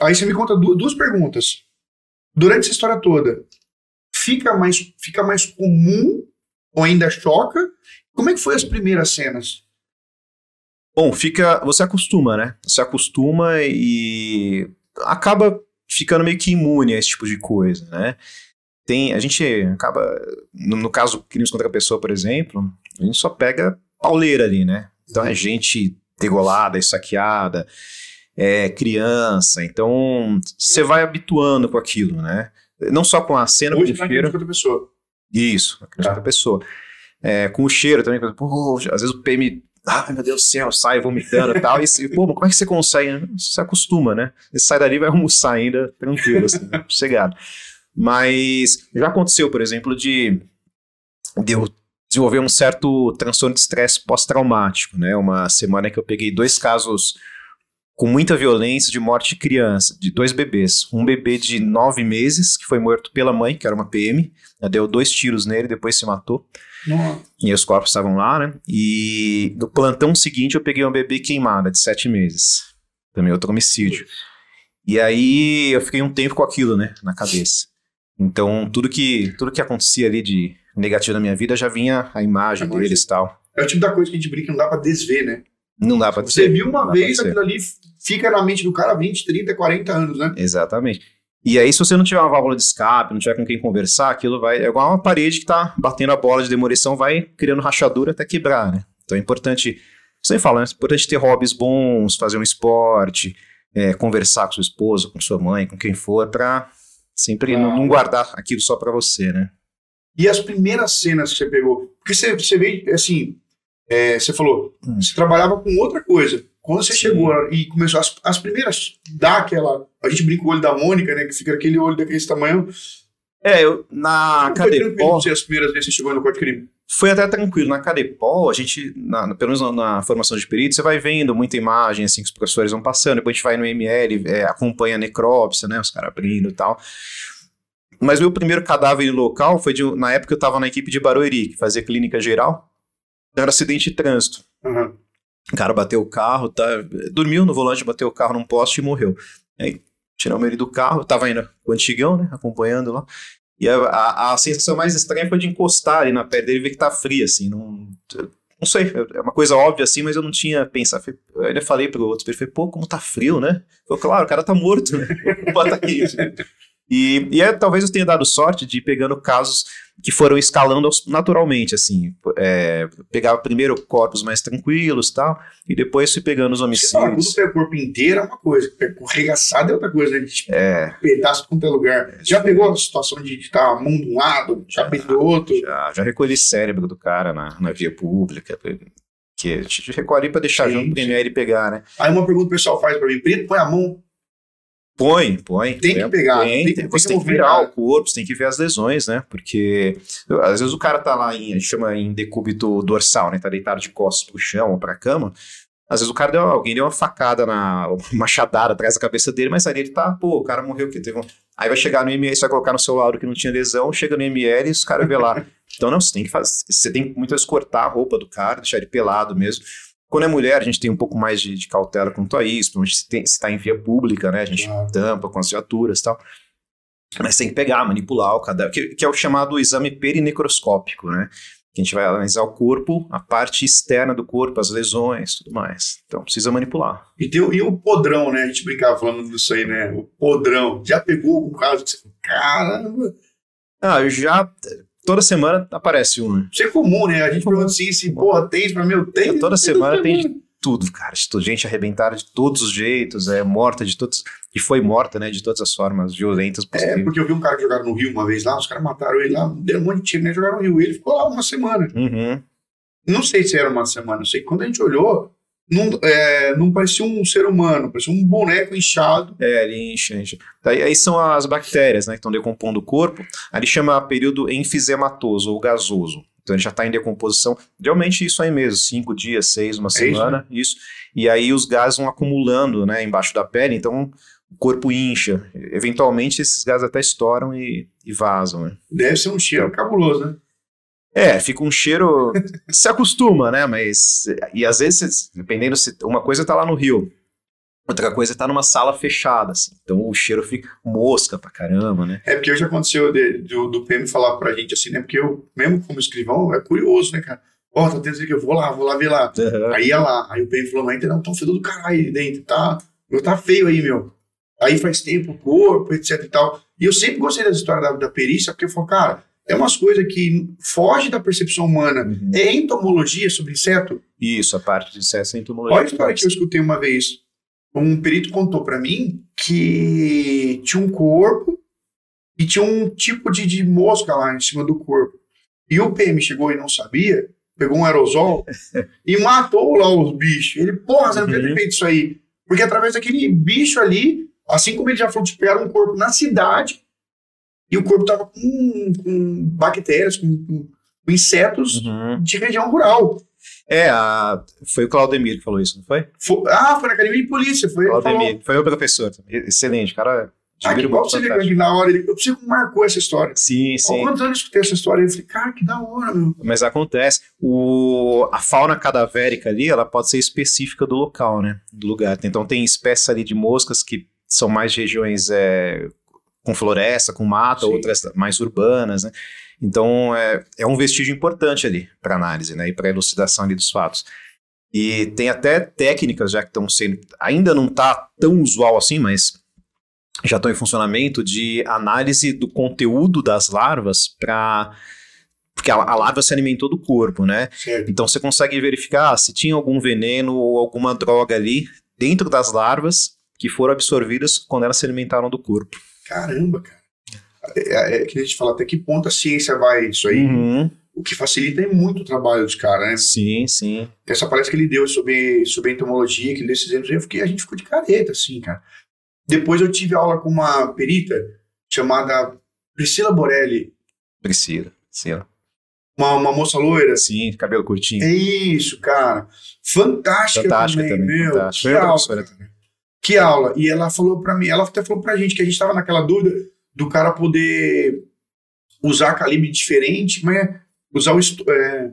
aí você me conta duas perguntas. Durante essa história toda, fica mais, fica mais comum ou ainda choca? Como é que foi as primeiras cenas? Bom, fica. Você acostuma, né? Você acostuma e acaba ficando meio que imune a esse tipo de coisa, né? Tem, a gente acaba, no, no caso crimes contra a pessoa, por exemplo, a gente só pega pauleira ali, né? Então é gente degolada, saqueada, é criança, então você vai habituando com aquilo, né? Não só com a cena, Hoje com o outra pessoa. Isso, a criança Tá. da pessoa. É, com o cheiro também, pô, às vezes o PM, ai meu Deus do céu, sai vomitando e tal, e você, pô, como é que você consegue? Você se acostuma, né? Você sai dali e vai almoçar ainda tranquilo, assim, sossegado. Mas já aconteceu, por exemplo, de, de eu desenvolver um certo transtorno de estresse pós-traumático, né? Uma semana que eu peguei dois casos com muita violência de morte de criança, de dois bebês. Um bebê de nove meses, que foi morto pela mãe, que era uma PM, ela deu dois tiros nele, depois se matou. Nossa. E os corpos estavam lá, né? E no plantão seguinte eu peguei uma bebê queimada de sete meses. Também outro homicídio. E aí eu fiquei um tempo com aquilo, né? Na cabeça. Então tudo que, tudo que acontecia ali de negativo na minha vida já vinha a imagem A imagem. deles e tal. É o tipo da coisa que a gente brinca, não dá pra desver, né? Não dá pra Você dizer. viu não uma vez, aquilo ali fica na mente do cara 20, 30, 40 anos, né? Exatamente. E aí, se você não tiver uma válvula de escape, não tiver com quem conversar, aquilo vai. É igual uma parede que tá batendo a bola de demolição, vai criando rachadura até quebrar, né? Então é importante. Você fala, né? É importante ter hobbies bons, fazer um esporte, é, conversar com sua esposa, com sua mãe, com quem for, pra sempre não, não guardar aquilo só pra você, né? E as primeiras cenas que você pegou? Porque você, você veio, assim, é, você falou, Hum. você trabalhava com outra coisa. Quando você Sim. chegou e começou as, as primeiras, dá aquela. A gente brinca com o olho da Mônica, né? Que fica aquele olho daquele tamanho. É, eu, na Como foi Cadepol, você as primeiras vezes que você chegou no corte crime? foi até tranquilo. Na Cadepol, a gente, na, pelo menos na, na formação de perito, você vai vendo muita imagem, assim, que os professores vão passando, depois a gente vai no ML, é, acompanha a necrópsia, né, os caras abrindo e tal. Mas meu primeiro cadáver local foi de, na época que eu tava na equipe de Barueri, que fazia clínica geral, era acidente de trânsito. Aham. O cara bateu o carro, tá, dormiu no volante, bateu o carro num poste e morreu. Aí tiramos ele do carro, tava indo com o antigão, né, acompanhando lá. E a, a, a sensação mais estranha foi de encostar ali na pele dele e ver que tá frio, assim, não, não sei, é uma coisa óbvia assim, mas eu não tinha pensado. Eu ainda falei pro outro, ele falou, pô, como tá frio, né? Falei, claro, o cara tá morto, né? Bota quente. E, e é, talvez eu tenha dado sorte de ir pegando casos que foram escalando naturalmente, assim. É, pegava primeiro corpos mais tranquilos e tal, e depois fui pegando os quando homicídios. pega o corpo inteiro é uma coisa, pega o arregaçado é outra coisa, né? Tipo, É, pedaço com qualquer lugar. Já pegou a situação de estar a mão de um lado, cabeça do outro? já, já recolhi cérebro do cara na, na via pública, que a gente recolhe pra deixar Sim, junto pro sim. ML pegar, né? Aí uma pergunta que o pessoal faz pra mim, preto, põe a mão. Põe, põe. Tem que É, pegar, Tem, tem que- tem- você tem que virar o corpo, você tem que ver as lesões, né? Porque às vezes o cara tá lá em, a gente chama em decúbito dorsal, né? Tá deitado de costas pro chão ou pra cama. Às vezes o cara deu, alguém deu uma facada na uma machadada atrás da cabeça dele, mas aí ele tá, pô, o cara morreu que teve um... Aí vai chegar no ML, você vai colocar no seu laudo que não tinha lesão, chega no ML e os caras vê lá. Então não, você tem que fazer, você tem que muitas vezes cortar a roupa do cara, deixar ele pelado mesmo. Quando é mulher, a gente tem um pouco mais de, de cautela quanto a isso, principalmente se, tem, se tá em via pública, né? A gente Claro. tampa com as viaturas e tal. Mas tem que pegar, manipular o cadáver, que, que é o chamado exame perinecroscópico, né? Que a gente vai analisar o corpo, a parte externa do corpo, as lesões, tudo mais. Então precisa manipular. E, tem, o- e o podrão, né? A gente brincava falando disso aí, né? O podrão. Já pegou um caso que você falou, caramba. Ah, eu já. Toda semana aparece um? Isso é comum, né? A gente pergunta assim, se, porra, tem isso pra mim? Eu tenho. Toda semana tem tudo, cara. de tudo. Gente arrebentada de todos os jeitos, é morta de todos. E foi morta, né? De todas as formas violentas É, possíveis. porque eu vi um cara que jogaram no Rio uma vez lá, os caras mataram ele lá, deram um monte de tiro, né? Jogaram no Rio. Ele ficou lá uma semana. Uhum. Não sei se era uma semana, eu sei quando a gente olhou, não, é, não parecia um ser humano, parecia um boneco inchado. É, ele enche, enche. Daí, aí são as bactérias, né, que estão decompondo o corpo. Ali chama período enfisematoso ou gasoso. Então ele já está em decomposição. Geralmente isso aí mesmo, cinco dias, seis, uma É isso, semana, isso, E aí os gases vão acumulando, né, embaixo da pele, então o corpo incha. Eventualmente esses gases até estouram e, e vazam, né? Deve ser um cheiro cabuloso, né? É, fica um cheiro. se acostuma, né? Mas. E às vezes, dependendo se. Uma coisa tá lá no rio, outra coisa tá numa sala fechada, assim. Então o cheiro fica mosca pra caramba, né? É porque hoje aconteceu de- do, do PM falar pra gente assim, né? Porque eu, mesmo como escrivão, é curioso, né, cara? Ó, tá tendo que eu vou lá, vou lá ver lá. Aí ia lá, aí o PM falou, mas ainda não, tá um fedor do caralho aí dentro, tá? Meu, tá feio aí, meu. aí faz tempo o corpo, etc e tal. E eu sempre gostei das histórias da, da perícia, porque eu falo, cara, é umas coisas que foge da percepção humana. Uhum. É entomologia sobre inseto. Isso, a parte de inseto é entomologia. Olha a história que eu escutei uma vez. Um perito contou para mim que tinha um corpo e tinha um tipo de, de mosca lá em cima do corpo. E o PM chegou e não sabia, pegou um aerosol e matou lá os bichos. Ele, porra, você não devia ter Uhum. feito isso aí. Porque através daquele bicho ali, assim como ele já falou, pegaram um corpo na cidade e o corpo tava com, com bactérias, com, com- insetos Uhum. de região rural. É, a... foi o Claudemir que falou isso, não foi? Fo- ah, foi na academia de polícia. Foi, Claudemir, foi o professor. Excelente, cara. ah, que bom você ver que na hora ele. Eu preciso que marcou essa história. Sim, Há sim. quantos anos eu escutei essa história? Eu falei, cara, que da hora, meu. Mas acontece. O, a fauna cadavérica ali, ela pode ser específica do local, né? Do lugar. Então tem espécies ali de moscas que são mais regiões é, com floresta, com mata, Sim. outras mais urbanas, né? Então é, é um vestígio importante ali para análise, né? E para elucidação ali dos fatos. E tem até técnicas já que estão sendo. Ainda não está tão usual assim, mas já estão em funcionamento de análise do conteúdo das larvas para. Porque a, a larva se alimentou do corpo, né? Certo. Então você consegue verificar se tinha algum veneno ou alguma droga ali dentro das larvas que foram absorvidas quando elas se alimentaram do corpo. Caramba, cara. É, é que a gente fala até que ponto a ciência vai isso aí. Uhum. O que facilita é muito o trabalho dos caras, né? Sim, sim. Essa palestra que ele deu sobre, sobre entomologia, que ele deu esses exemplos, eu fiquei, a gente ficou de careta, assim, cara. Depois eu tive aula com uma perita chamada Priscila Borelli, Priscila. Priscila. uma, uma moça loira. Sim, cabelo curtinho. É isso, cara. Fantástica, Fantástica também, também, meu. fantástica. Foi professora cara. Que aula. E ela falou pra mim, ela até falou pra gente que a gente tava naquela dúvida do cara poder usar calibre diferente, mas usar o é,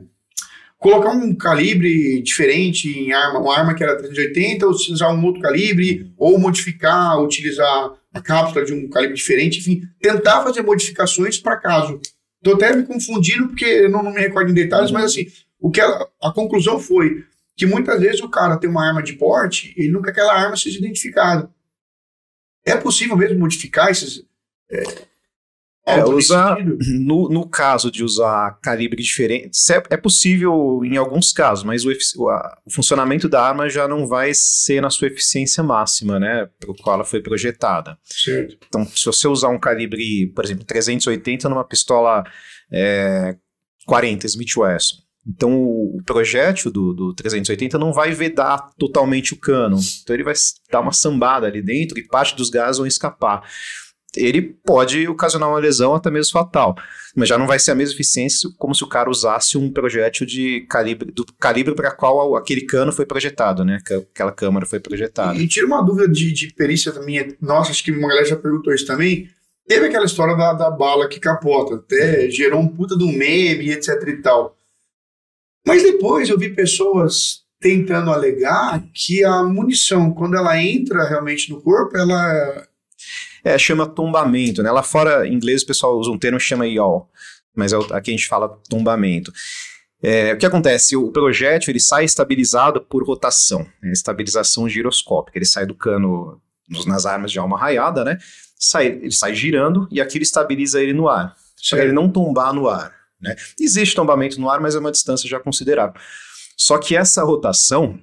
colocar um calibre diferente em arma, uma arma que era 380, ou utilizar um outro calibre, ou modificar, utilizar a cápsula de um calibre diferente, enfim, tentar fazer modificações para caso. Tô até me confundindo porque eu não, não me recordo em detalhes, mas assim, o que ela- a conclusão foi que muitas vezes o cara tem uma arma de porte e ele que aquela arma seja identificada. É possível mesmo modificar esses. É, É, usar-? No, no caso de usar calibre diferente, é, é possível em alguns casos, mas o, a- o funcionamento da arma já não vai ser na sua eficiência máxima, né? Para o qual ela foi projetada. Certo. Então, se você usar um calibre, por exemplo, 380 numa pistola é, 40 Smith Wesson, então o, projétil do, do 380 não vai vedar totalmente o cano. Então ele vai dar uma sambada ali dentro e parte dos gases vão escapar. Ele pode ocasionar uma lesão até mesmo fatal, mas já não vai ser a mesma eficiência como se o cara usasse um projétil de calibre do calibre para qual aquele cano foi projetado, né? Que aquela câmara foi projetada. E tira uma dúvida de, de perícia minha. Nossa, acho que uma galera já perguntou isso também. Teve aquela história da, da bala que capota, até gerou um puta do meme, etc e tal. Mas depois eu vi pessoas tentando alegar que a munição, quando ela entra realmente no corpo, ela. É, chama tombamento, né? Lá fora, em inglês, o pessoal usa um termo que chama yaw, mas é o- aqui a gente fala tombamento. É, o que acontece? O projétil ele sai estabilizado por rotação, né? estabilização giroscópica. Ele sai do cano nas armas de alma raiada, né? Sai, ele sai girando e aquilo estabiliza ele no ar, para ele não tombar no ar. Né? Existe tombamento no ar, mas é uma distância já considerável. Só que essa rotação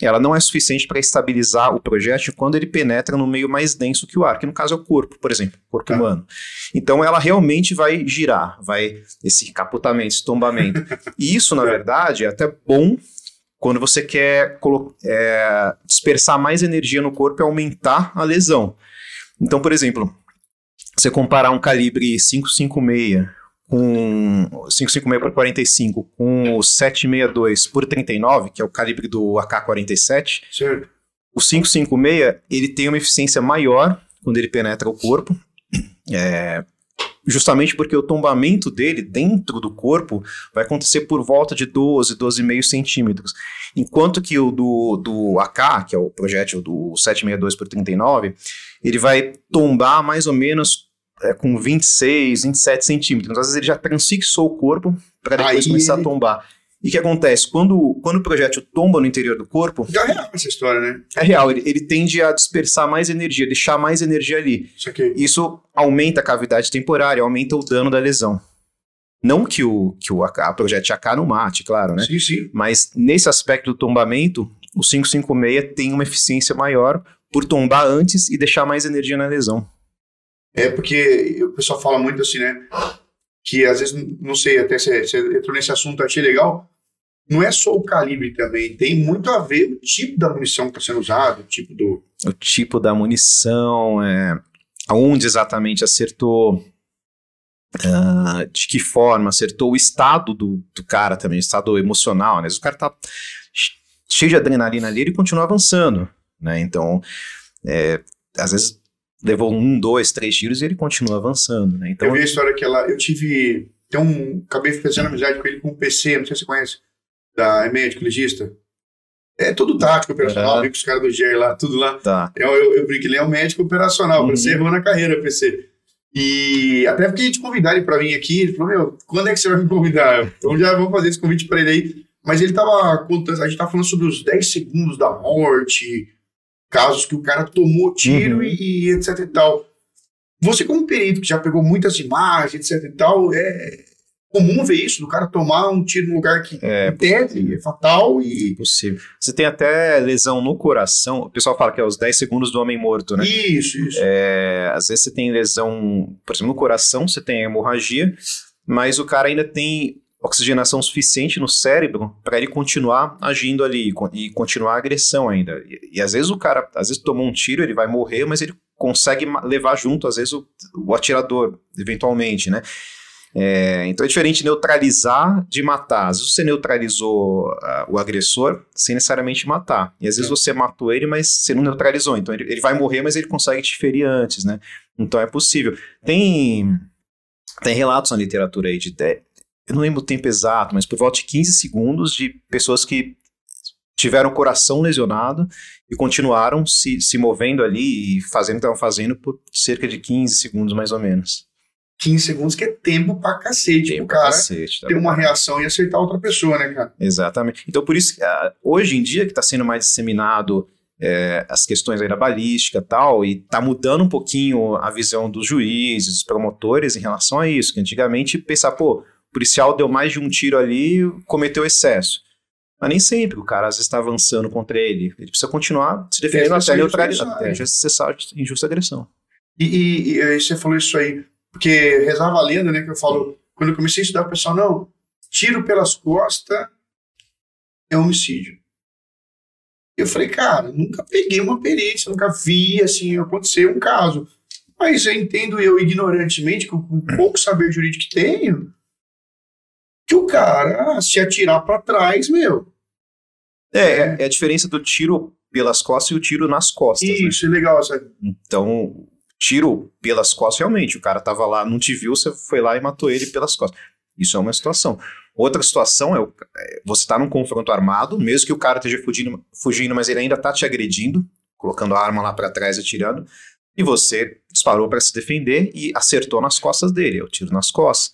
ela não é suficiente para estabilizar o projétil quando ele penetra no meio mais denso que o ar, que no caso é o corpo, por exemplo, o corpo Tá. humano. Então ela realmente vai girar, vai esse capotamento, esse tombamento. E isso, na verdade, é até bom quando você quer é, dispersar mais energia no corpo e aumentar a lesão. Então, por exemplo, você comparar um calibre 556 com 556 por 45 com o 762 por 39, que é o calibre do AK-47, Certo. o 556 ele tem uma eficiência maior quando ele penetra o corpo, é, justamente porque o tombamento dele dentro do corpo vai acontecer por volta de 12, 12,5 centímetros, enquanto que o do, do AK, que é o projétil do 762 por 39, ele vai tombar mais ou menos é, com 26, 27 centímetros. Então, às vezes ele já transfixou o corpo para depois Aí começar a tombar. E o que acontece? Quando, quando o projétil tomba no interior do corpo. É real essa história, né? É real, ele, ele tende a dispersar mais energia, deixar mais energia ali. Isso aqui. Isso aumenta a cavidade temporária, aumenta o dano da lesão. Não que o, que o AK, projétil AK não mate, claro, né? Sim, sim. Mas nesse aspecto do tombamento, o 556 tem uma eficiência maior por tombar antes e deixar mais energia na lesão. É porque o pessoal fala muito assim, né? Que às vezes, não sei, até se você entrou nesse assunto, achei legal. Não é só o calibre também, tem muito a ver o tipo da munição que está sendo usado, o tipo do. O tipo da munição, é, aonde exatamente acertou, uh, de que forma acertou, o estado do, do cara também, o estado emocional, né? O cara tá cheio de adrenalina ali, ele continua avançando, né? Então, é, às vezes levou um, dois, três tiros e ele continua avançando, né? Então, eu vi a história que ela, eu tive, tem um, acabei fazendo amizade com ele com um PC, não sei se você conhece, da é médico legista. É tudo tático operacional, vi com os caras do GER lá, tudo lá. Tá. Eu, eu, eu brinco, ele é um médico operacional, uhum. você errou na carreira, PC. E até porque te convidar ele para vir aqui, ele falou, meu, quando é que você vai me convidar? Então já vamos fazer esse convite para ele aí. Mas ele tava contando, a gente tava falando sobre os 10 segundos da morte, casos que o cara tomou tiro uhum. e, e, etc e tal. Você como perito que já pegou muitas imagens, etc e tal, é, comum ver isso, do cara tomar um tiro num lugar que é, é fatal e. Possível. Você tem até lesão no coração. O pessoal fala que é os 10 segundos do homem morto, né? Isso, isso. É, às vezes você tem lesão, por exemplo, no coração, você tem hemorragia, mas o cara ainda tem oxigenação suficiente no cérebro para ele continuar agindo ali e continuar a agressão ainda. E, e, às vezes o cara, às vezes tomou um tiro, ele vai morrer, mas ele consegue levar junto, às vezes, o, o atirador, eventualmente, né? É, então é diferente neutralizar de matar. Às vezes você neutralizou uh, o agressor sem necessariamente matar. E às vezes é. você matou ele, mas você não neutralizou. Então ele, ele, vai morrer, mas ele consegue te ferir antes, né? Então é possível. Tem, tem relatos na literatura aí de. Eu não lembro o tempo exato, mas por volta de 15 segundos de pessoas que tiveram o coração lesionado e continuaram se, se movendo ali e fazendo o que estavam fazendo por cerca de 15 segundos mais ou menos. 15 segundos, que é tempo pra cacete tempo pro cara cacete, tá ter uma reação e acertar outra pessoa, né, cara? Exatamente. Então, por isso, uh, hoje em dia que está sendo mais disseminado é, as questões aí da balística e tal, e tá mudando um pouquinho a visão dos juízes, dos promotores em relação a isso, que antigamente pensar, pô, policial deu mais de um tiro ali cometeu excesso. Mas nem sempre, o cara às vezes está avançando contra ele. Ele precisa continuar se defendendo até neutralizar, até cessar injusta agressão. E, e, e, você falou isso aí. Porque rezava a lenda, né? Que eu falo, quando eu comecei a estudar, o pessoal, não, tiro pelas costas é homicídio. Eu falei, cara, nunca peguei uma perícia, nunca vi, assim, acontecer um caso. Mas eu entendo eu, ignorantemente, com o pouco saber jurídico que tenho, que o cara se atirar para trás, meu. É, é, é, a diferença do tiro pelas costas e o tiro nas costas. Né? Isso, né? é legal, sabe? Então, tiro pelas costas, realmente, o cara tava lá, não te viu, você foi lá e matou ele pelas costas. Isso é uma situação. Outra situação é, é você tá num confronto armado, mesmo que o cara esteja fugindo, fugindo mas ele ainda tá te agredindo, colocando a arma lá para trás, atirando, e você disparou para se defender e acertou nas costas dele, é o tiro nas costas.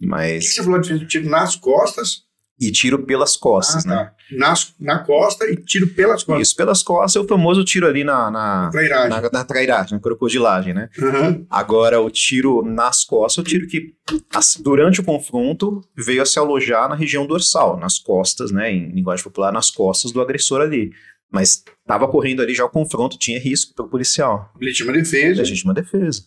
Mas... O que você falou de tiro nas costas? E tiro pelas costas, ah, né? Tá. Nas, na costa e tiro pelas costas. Isso, pelas costas é o famoso tiro ali na... Na trairagem. Na, na trairagem, na crocodilagem, né? Uhum. Agora, o tiro nas costas é o tiro que, durante o confronto, veio a se alojar na região dorsal, nas costas, né? Em linguagem popular, nas costas do agressor ali. Mas estava correndo ali já o confronto, tinha risco para o policial. Legítima defesa. Legítima defesa.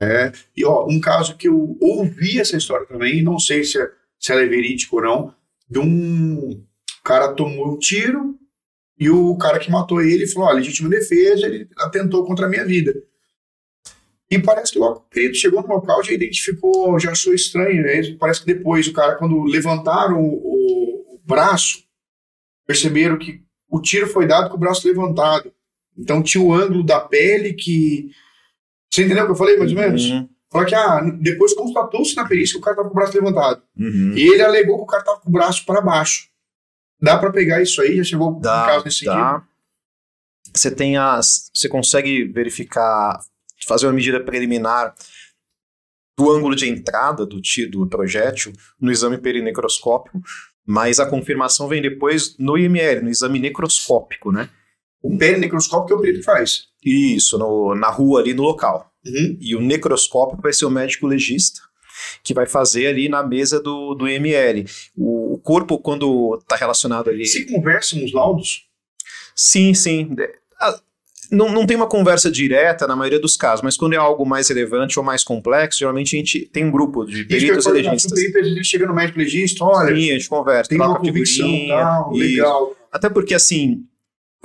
É, e ó, um caso que eu ouvi essa história também, não sei se é se ela é verídica ou não, de um cara tomou um tiro e o cara que matou ele falou: ó, legítima defesa, ele atentou contra a minha vida. E parece que logo o perito chegou no local, já identificou, já achou estranho. Né? Parece que depois o cara, quando levantaram o, o braço, perceberam que o tiro foi dado com o braço levantado. Então tinha o ângulo da pele que. Você entendeu o que eu falei, mais ou menos? Uhum. Fala que ah, depois constatou-se na perícia que o cara estava com o braço levantado. Uhum. E ele alegou que o cara estava com o braço para baixo. Dá para pegar isso aí? Já chegou dá, um caso nesse dá. sentido? Você tem as. Você consegue verificar, fazer uma medida preliminar do ângulo de entrada do, do projétil no exame perinecroscópico, Mas a confirmação vem depois no IML, no exame necroscópico, né? O perinecroscópio que é o perito faz. Isso, no, na rua ali no local. Uhum. E o necroscópio vai ser o médico legista, que vai fazer ali na mesa do, do IML. O, o corpo, quando está relacionado ali. Se conversam os laudos? Sim, sim. A- Não, não tem uma conversa direta na maioria dos casos, mas quando é algo mais relevante ou mais complexo, geralmente a gente tem um grupo de peritos e legistas. perito ele chega no médico legista, olha, Sim, a gente conversa, tem uma convicção tal, isso. legal. Até porque, assim,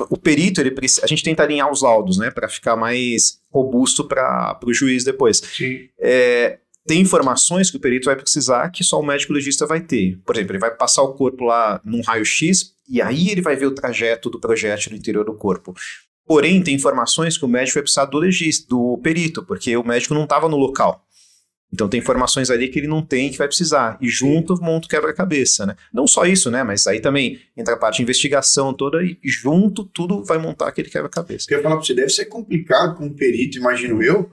o perito, ele precisa, a gente tenta alinhar os laudos, né, para ficar mais robusto para o juiz depois. Sim. É, tem informações que o perito vai precisar que só o médico legista vai ter. Por exemplo, ele vai passar o corpo lá num raio-x e aí ele vai ver o trajeto do projétil no interior do corpo. Porém, tem informações que o médico vai precisar do legista, do perito, porque o médico não estava no local. Então tem informações ali que ele não tem que vai precisar. E junto monta o quebra-cabeça, né? Não só isso, né? Mas aí também entra a parte de investigação toda e junto tudo vai montar aquele quebra-cabeça. Eu ia falar pra você, deve ser complicado com um perito, imagino eu.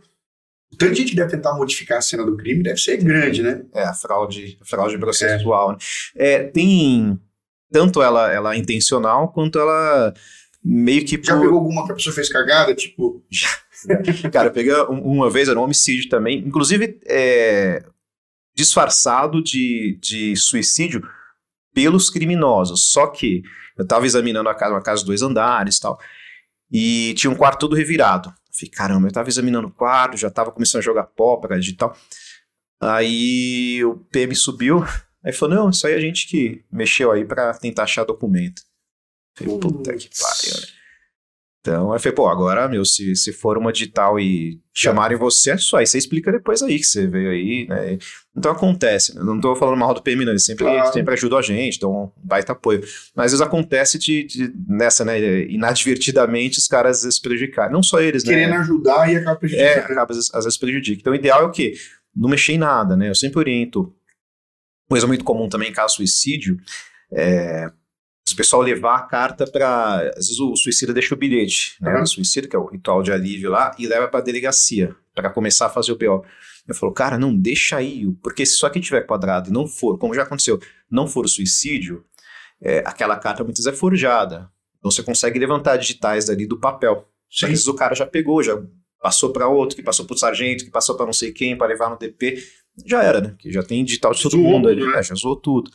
O tanto de gente que deve tentar modificar a cena do crime deve ser grande, né? É, a fraude, a fraude processual. né? É, tem tanto ela, ela intencional quanto ela meio que Já por- pegou alguma que a pessoa fez cagada? Tipo, Cara, eu peguei um- uma vez, era um homicídio também, inclusive é, disfarçado de, de suicídio pelos criminosos. Só que eu tava examinando a casa, uma casa de dois andares e tal, e tinha um quarto todo revirado. Eu Falei, caramba, eu tava examinando o quarto, já tava começando a jogar pó e tal. Aí o PM subiu, aí falou, não, isso aí é a gente que mexeu aí pra tentar achar documento. Falei, puta que pariu, né? Então, eu falei, pô, agora, meu, se, se for uma digital e chamarem você, é só, aí você explica depois aí que você veio aí, né? Então acontece, né? não tô falando mal do PM, não, eles sempre, Claro. sempre ajudam a gente, dão um baita apoio. Mas às vezes acontece de, de- nessa, né, inadvertidamente os caras às vezes prejudicarem. Não só eles, querendo né? ajudar e acaba É, prejudicando. acaba às vezes, às vezes prejudica. Então o ideal é o quê? Não mexer em nada, né? Eu sempre oriento. Coisa muito comum também em caso de suicídio, é o pessoal levar a carta para. Às vezes o suicida deixa o bilhete, né? Uhum. O suicida, que é o ritual de alívio lá, e leva para a delegacia para começar a fazer o BO. Eu falo, cara, não, deixa aí, porque se isso aqui tiver quadrado e não for, como já aconteceu, não for suicídio, é, aquela carta muitas vezes é forjada. Então você consegue levantar digitais dali do papel. Só às vezes o cara já pegou, já passou para outro, que passou para o sargento, que passou para não sei quem, para levar no DP. Já era, né? Que já tem digital de todo Zoou mundo ali, né? é, já zoou tudo.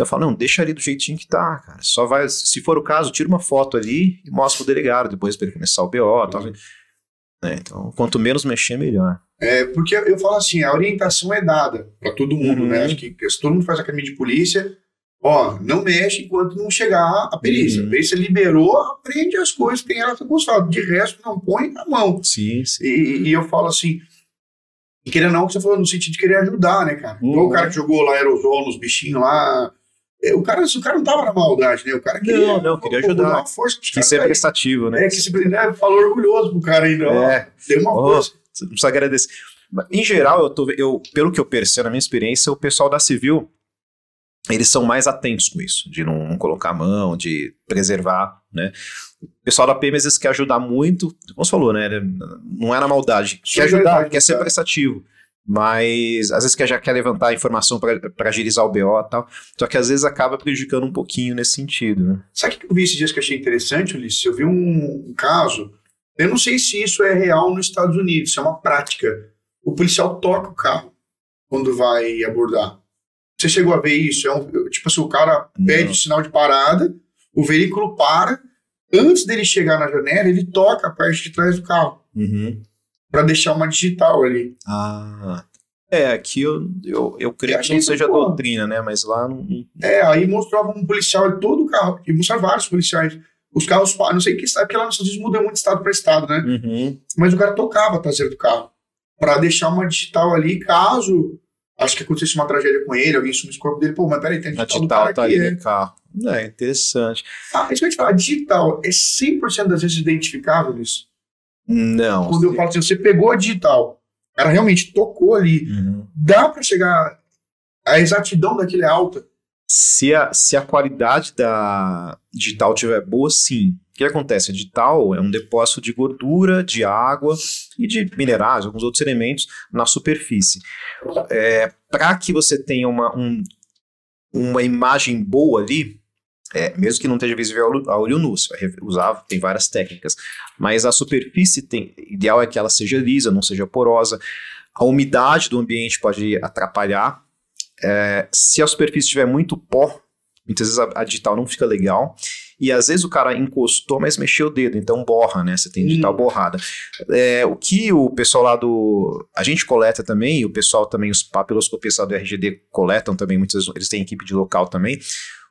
Então eu falo, não, deixa ali do jeitinho que tá, cara. Só vai, se for o caso, tira uma foto ali e mostra pro delegado depois para ele começar o BO, tal. Uhum. né? Então, quanto menos mexer, melhor. É, porque eu falo assim, a orientação é dada para todo mundo, Uhum. né? Acho que se todo mundo faz academia de polícia, ó, não mexe enquanto não chegar a perícia. Uhum. A perícia liberou, aprende as coisas, tem ela gostado. De resto, não põe na mão. Sim, sim. E, e eu falo assim, e querendo ou não, que você falou no sentido de querer ajudar, né, cara? Uhum. O cara que jogou lá aerosol nos bichinhos lá. É, O cara, o cara não tava na maldade, né? O cara queria, Não, não, queria ajudar. dar uma força pros Que ser prestativo, né? É, que se né, falou orgulhoso pro cara ainda. ó. É. Deu uma Oh, força. Não precisa agradecer. Em geral, eu tô, eu, pelo que eu percebo na minha experiência, o pessoal da civil, eles são mais atentos com isso, de não, não colocar a mão, de preservar, né? O pessoal da PM às vezes quer ajudar muito, como você falou, né? Não é na maldade. Quer ajudar, Solidariedade, quer ser prestativo. Mas às vezes quer, já quer levantar a informação para agilizar o BO e tal. Só que às vezes acaba prejudicando um pouquinho nesse sentido, né? Sabe o que eu vi esses dias que eu achei interessante, Ulisses? Eu vi um, um caso, eu não sei se isso é real nos Estados Unidos, isso é uma prática. O policial toca o carro quando vai abordar. Você chegou a ver isso? É um, tipo assim, o cara pede Não. o sinal de parada, o veículo para, antes dele chegar na janela, ele toca a parte de trás do carro, Uhum. Para deixar uma digital ali. Ah. É, aqui eu, eu, eu creio que não seja pô. doutrina, né? Mas lá não. É, aí mostrava um policial todo o carro, e mostrava vários policiais. Os carros, não sei que estado, porque lá nos Estados Unidos muda muito de estado para estado, né? Uhum. mas o cara tocava a traseira do carro para deixar uma digital ali caso acho que acontecesse uma tragédia com ele, alguém sumisse o corpo dele, pô, mas peraí, tem a A digital do digital tá aqui, ali é. no carro. É, interessante. Ah, isso que eu te falar, a digital é 100% das vezes identificável isso. Não. Quando eu falo assim, você pegou a digital, cara realmente tocou ali, Uhum. dá para chegar a exatidão daquilo é alta. Se, a, se a qualidade da digital tiver boa, sim. O que acontece? A digital é um depósito de gordura, de água e de minerais, alguns outros elementos na superfície. É, Para que você tenha uma, um, uma imagem boa ali, é, mesmo que não esteja visível a olho nu, você vai usar, tem várias técnicas, mas a superfície tem, ideal é que ela seja lisa, não seja porosa. A umidade do ambiente pode atrapalhar. É, se a superfície tiver muito pó, muitas vezes a, a, digital não fica legal. E às vezes o cara encostou, mas mexeu o dedo, então borra, né? Você tem digital hum. borrada. É, o que o pessoal lá do. A gente coleta também, e o pessoal também, os papiloscopistas do RGD coletam também, muitas vezes eles têm equipe de local também.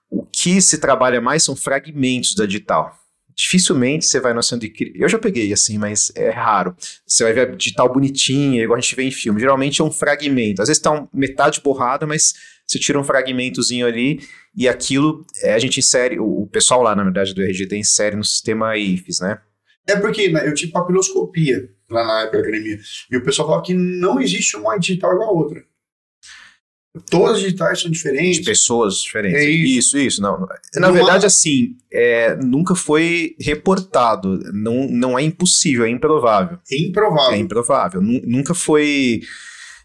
O que se trabalha mais são fragmentos da digital. Dificilmente você vai no centro de Eu já peguei assim, mas é raro. Você vai ver a digital bonitinha, igual a gente vê em filme. Geralmente é um fragmento. Às vezes tá um, metade borrada, mas você tira um fragmentozinho ali e aquilo é, a gente insere. O, o, pessoal lá, na verdade, do RGT insere no sistema IFES, né? É porque né, eu tive papiloscopia lá na época da academia. E o pessoal falava que não existe uma digital igual a outra. Todas as digitais são diferentes. De pessoas diferentes. É isso, isso. isso não. Na verdade, assim, é, nunca foi reportado. Não, não é impossível, é improvável. É improvável. É improvável. Nunca foi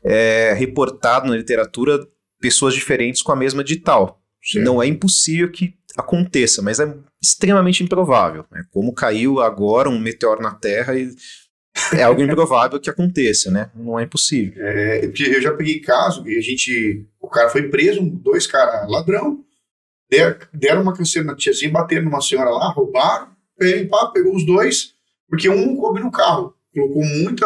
é, reportado na literatura pessoas diferentes com a mesma digital. Certo. Não é impossível que aconteça, mas é extremamente improvável. Né? Como caiu agora um meteoro na Terra e é algo improvável que aconteça, né? Não é impossível. É, eu já peguei caso e a gente. O cara foi preso, dois caras ladrão, deram uma canseira na tiazinha, bateram numa senhora lá, roubaram, ele pá, pegou os dois, porque um não coube no carro. Colocou muito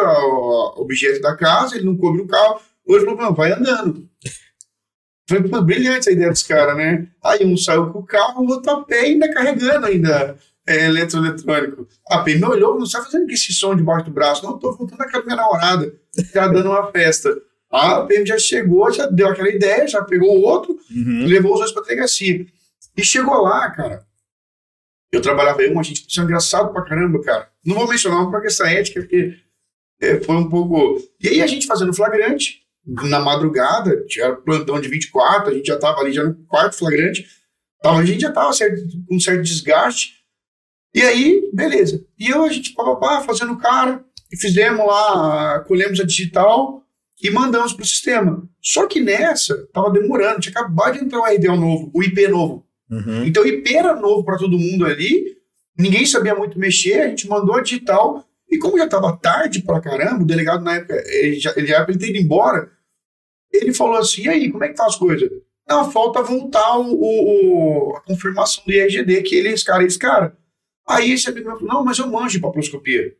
objeto da casa, ele não coube no carro. Hoje falou, não, vai andando. Pô, brilhante essa ideia dos caras, né? Aí um saiu com o carro, o outro a pé ainda carregando ainda é, eletroeletrônico. A PM me olhou, não está fazendo esse som debaixo do braço. Não, estou voltando a casa da minha namorada, está dando uma festa. A PM já chegou, já deu aquela ideia, já pegou o outro, uhum. levou os dois para a delegacia. E chegou lá, cara. Eu trabalhava aí, uma gente, isso é engraçado pra caramba, cara. Não vou mencionar uma questão ética, porque é, foi um pouco. E aí a gente fazendo flagrante, na madrugada, tinha plantão de 24, a gente já estava ali já no quarto flagrante, tava, a gente já estava com um certo desgaste. E aí, beleza. E eu, a gente, papapá, fazendo cara, e fizemos lá, colhemos a digital e mandamos para o sistema. Só que nessa, tava demorando, tinha acabado de entrar o RDL novo, o IP novo. Uhum. Então o IP era novo para todo mundo ali, ninguém sabia muito mexer, a gente mandou a digital, e como já estava tarde pra caramba, o delegado na época, ele já, ele já ter ido embora, ele falou assim, e aí, como é que tá as coisas? Não, falta voltar o, o, a confirmação do IRGD, que ele, esse cara, esse cara. Aí esse amigo meu falou, não, mas eu manjo de paproscopia. Eu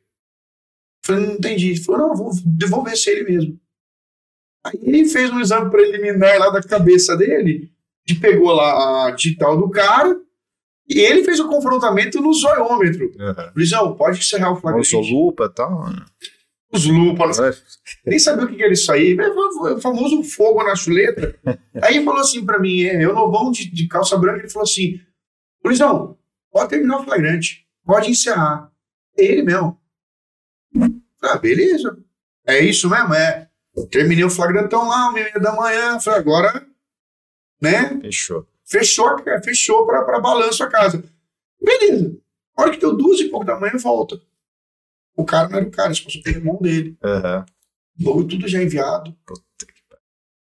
falei, não entendi. Ele falou, não, vou devolver se ele mesmo. Aí ele fez um exame preliminar lá da cabeça dele, e pegou lá a digital do cara, e ele fez o confrontamento no zoiômetro. Uhum. Luizão, pode encerrar o flagrante. Usou lupa e tal. Né? Os. É. Nem sabia o que era isso aí. O famoso fogo na chuleta. aí ele falou assim para mim, é, eu não vou de, de calça branca, ele falou assim, Luizão, pode terminar o flagrante, pode encerrar. É ele mesmo. Ah, beleza. É isso mesmo, é. Terminei o flagrantão lá, uma meia da manhã, falei, agora, né? Fechou. Fechou, fechou pra, pra balanço a casa. Beleza. A hora que deu duas e pouco da manhã, volta. O cara não era o cara, se fosse o irmão dele. Uhum. tudo já enviado.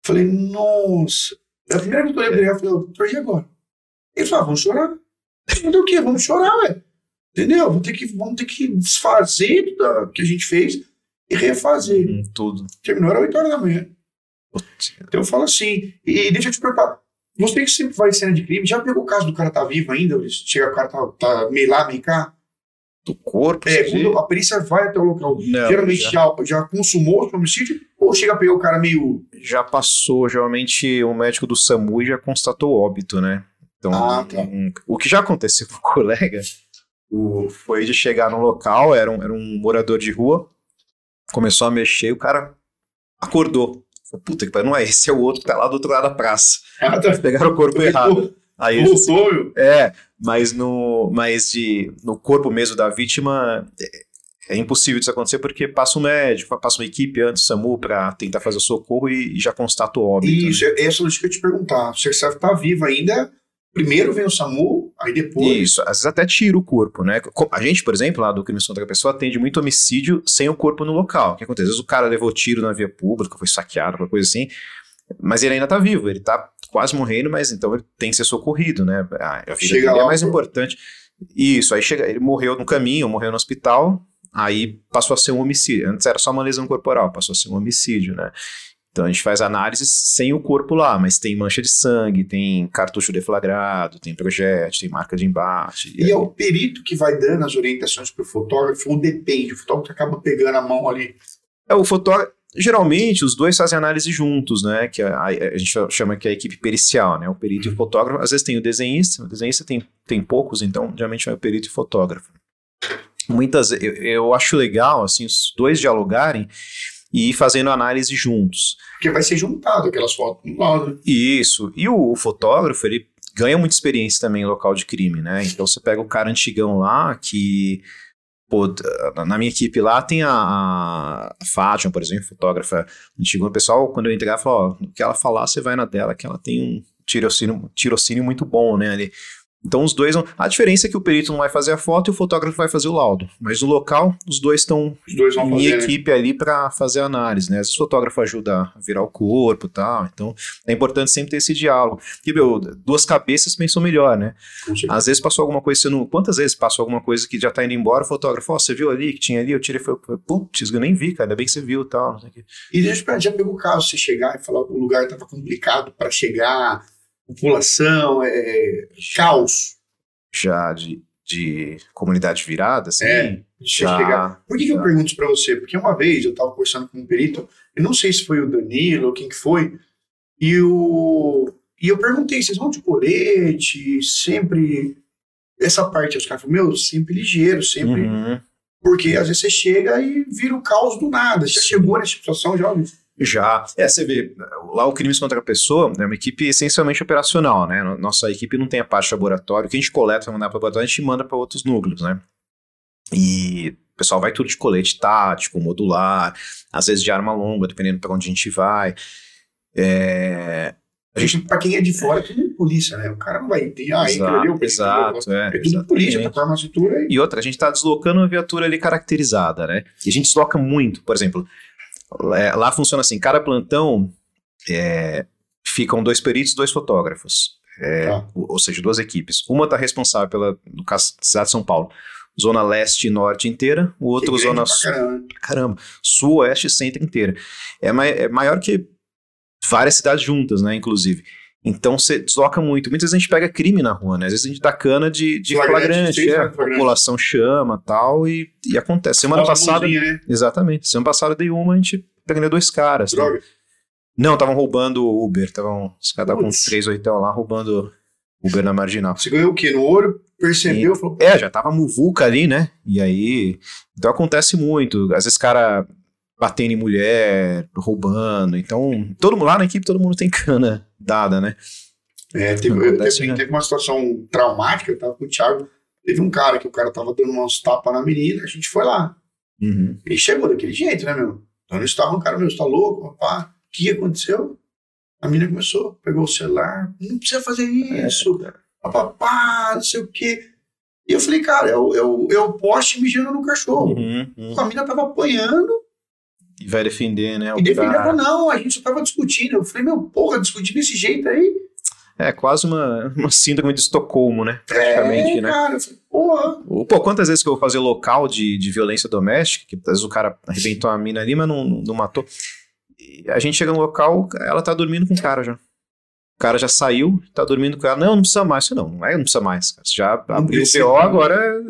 Falei, nossa. É a primeira vez que eu olhei pra ele, eu falei, e agora? Ele falou, ah, vamos chorar. Falei, o quê? Vamos chorar, ué. Entendeu? Vamos ter que, vamos ter que desfazer tudo que a gente fez e refazer. Hum, tudo. Terminou, era 8 horas da manhã. Putz. Então eu falo assim, e deixa eu te perguntar, você que sempre vai em cena de crime, já pegou o caso do cara tá vivo ainda? Chega o cara tá, tá meio lá, meio cá? Do corpo? É, quando a perícia vai até o local, Não, geralmente já. já, já consumou o homicídio ou chega a pegar o cara meio... Já passou, geralmente o médico do SAMU já constatou óbito, né? Então, ah, tá. um, o que já aconteceu com o colega o, foi de chegar no local, era um, era um morador de rua, começou a mexer, o cara acordou. Falei, Puta que pariu, não é esse, é o outro que tá lá do outro lado da praça. Ah, tá. Pegaram o corpo errado. Aí Voltou, É, mas no, mas de, no corpo mesmo da vítima é, é impossível isso acontecer porque passa um médico, passa uma equipe antes SAMU para tentar fazer o socorro e, e já constata o óbito. Isso, né? essa é que eu te perguntar. Você está vivo ainda, primeiro vem o SAMU, aí depois. Isso, às vezes até tira o corpo, né? A gente, por exemplo, lá do crime contra a pessoa, atende muito homicídio sem o corpo no local. O que acontece? Às vezes o cara levou tiro na via pública, foi saqueado, alguma coisa assim, mas ele ainda tá vivo, ele tá quase morrendo, mas então ele tem que ser socorrido, né? A vida Chega é lá, mais pô. importante. Isso, aí chega, ele morreu no caminho, morreu no hospital, aí passou a ser um homicídio. Antes era só uma lesão corporal, passou a ser um homicídio, né? Então a gente faz análise sem o corpo lá, mas tem mancha de sangue, tem cartucho deflagrado, tem projétil, tem marca de embate. E é o perito que vai dando as orientações pro fotógrafo, ou depende, o fotógrafo acaba pegando a mão ali. É, o fotógrafo. Geralmente, os dois fazem análise juntos, né? Que a, a gente chama que é a equipe pericial, né? O perito e o fotógrafo. Às vezes tem o desenhista, o desenhista tem, tem poucos, então geralmente é o perito e o fotógrafo. Muitas, eu, eu acho legal, assim, os dois dialogarem e fazendo análise juntos. Porque vai ser juntado aquelas fotos um do lado. Isso. E o, o fotógrafo, ele ganha muita experiência também em local de crime, né? Então você pega o cara antigão lá que. Pô, na minha equipe lá tem a, a Fátima, por exemplo, fotógrafa antiga. O pessoal, quando eu entregar, fala: ó, o que ela falar, você vai na dela, que ela tem um tirocínio, tirocínio muito bom, né? Ali. Então os dois. vão- A diferença é que o perito não vai fazer a foto e o fotógrafo vai fazer o laudo. Mas no local, os dois estão em né? equipe ali para fazer a análise, né? Às vezes o fotógrafo ajuda a virar o corpo e tal. Então é importante sempre ter esse diálogo. Porque, meu, duas cabeças pensam melhor, né? Às vezes passou alguma coisa, você não. Quantas vezes passou alguma coisa que já tá indo embora, o fotógrafo, ó, você viu ali que tinha ali? Eu tirei, foi, putz, eu nem vi, cara, ainda bem que você viu e tal. O quê. E deixa eu perguntar, já pegou o caso, você chegar e falar que o lugar estava complicado para chegar, população, é, caos. Já de, de comunidade virada, assim. É, Você já. chegar- Por que, que eu já. pergunto isso para você? Porque uma vez eu estava conversando com um perito, eu não sei se foi o Danilo ou quem que foi, e, o... e eu perguntei, vocês vão de colete, sempre... Essa parte, os caras falaram, meu, sempre ligeiro, sempre... Uhum. Porque às vezes você chega e vira o caos do nada. Já Sim. chegou nessa situação, já? Já. É, você vê, lá o Crimes contra a Pessoa é uma equipe essencialmente operacional, né? No- Nossa equipe não tem a parte de laboratório. O que a gente coleta para mandar para o laboratório, a gente manda para outros núcleos, né? E o pessoal vai tudo de colete tático, modular, às vezes de arma longa, dependendo para onde a gente vai. É, A gente, pra quem é de fora, é tudo polícia, né? O cara não vai ter, ah, entra ali, eu preciso. exato, é, É tudo polícia, tá com cintura e E outra, a gente está deslocando uma viatura ali caracterizada, né? E a gente desloca muito. Por exemplo, lá funciona assim: cada plantão é, ficam dois peritos, dois fotógrafos. É, Tá. ou, ou seja, duas equipes. Uma está responsável pela, no caso, cidade de São Paulo, zona leste e norte inteira, o outro que zona sul, caramba. caramba, sul, oeste e centro inteira. É, mai- é maior que várias cidades juntas, né, inclusive. Então você desloca muito. Muitas vezes a gente pega crime na rua, né? Às vezes a gente dá cana de, de Flagrante, flagrante, é, né, a flagrante. população chama tal e, e acontece. Semana Bota a passada, mãozinha, né? exatamente. Semana passada dei uma, a gente prendeu dois caras. né? Droga. Não, estavam roubando o Uber, estavam os caras estavam com três oitão lá roubando Uber na marginal. Você ganhou o quê? No olho, percebeu, falou, É, já tava muvuca ali, né? E aí. Então acontece muito. Às vezes cara batendo em mulher, roubando. Então, todo mundo lá na equipe, todo mundo tem cana dada, né? É, teve, eu- Acontece, teve, né? teve uma situação traumática, eu tava com o Thiago, teve um cara que o cara tava dando uns tapas na menina, a gente foi lá. Uhum. Ele chegou daquele jeito, né, meu? Então eles estavam, cara, meu, você tá louco, papá? O que aconteceu? A menina começou, pegou o celular, não precisa fazer isso, papá, não sei o quê. E eu falei, cara, é é o, é o poste mijando no cachorro. Uhum, uhum. A menina tava apanhando E vai defender, né? o e defendendo, cara. não, a gente só tava discutindo. Eu falei, meu, porra, discutir desse jeito aí. É quase uma, uma síndrome de Estocolmo, né? Praticamente, é, né? cara, eu falei, porra. Pô, quantas vezes que eu vou fazer local de, de violência doméstica, que às vezes o cara arrebentou a mina ali, mas não, não, matou. E a gente chega no local, ela tá dormindo com o cara já. O cara já saiu, tá dormindo com ela. Não, não precisa mais. Não, não é, não precisa mais. Cara. Você já abriu o. PO, agora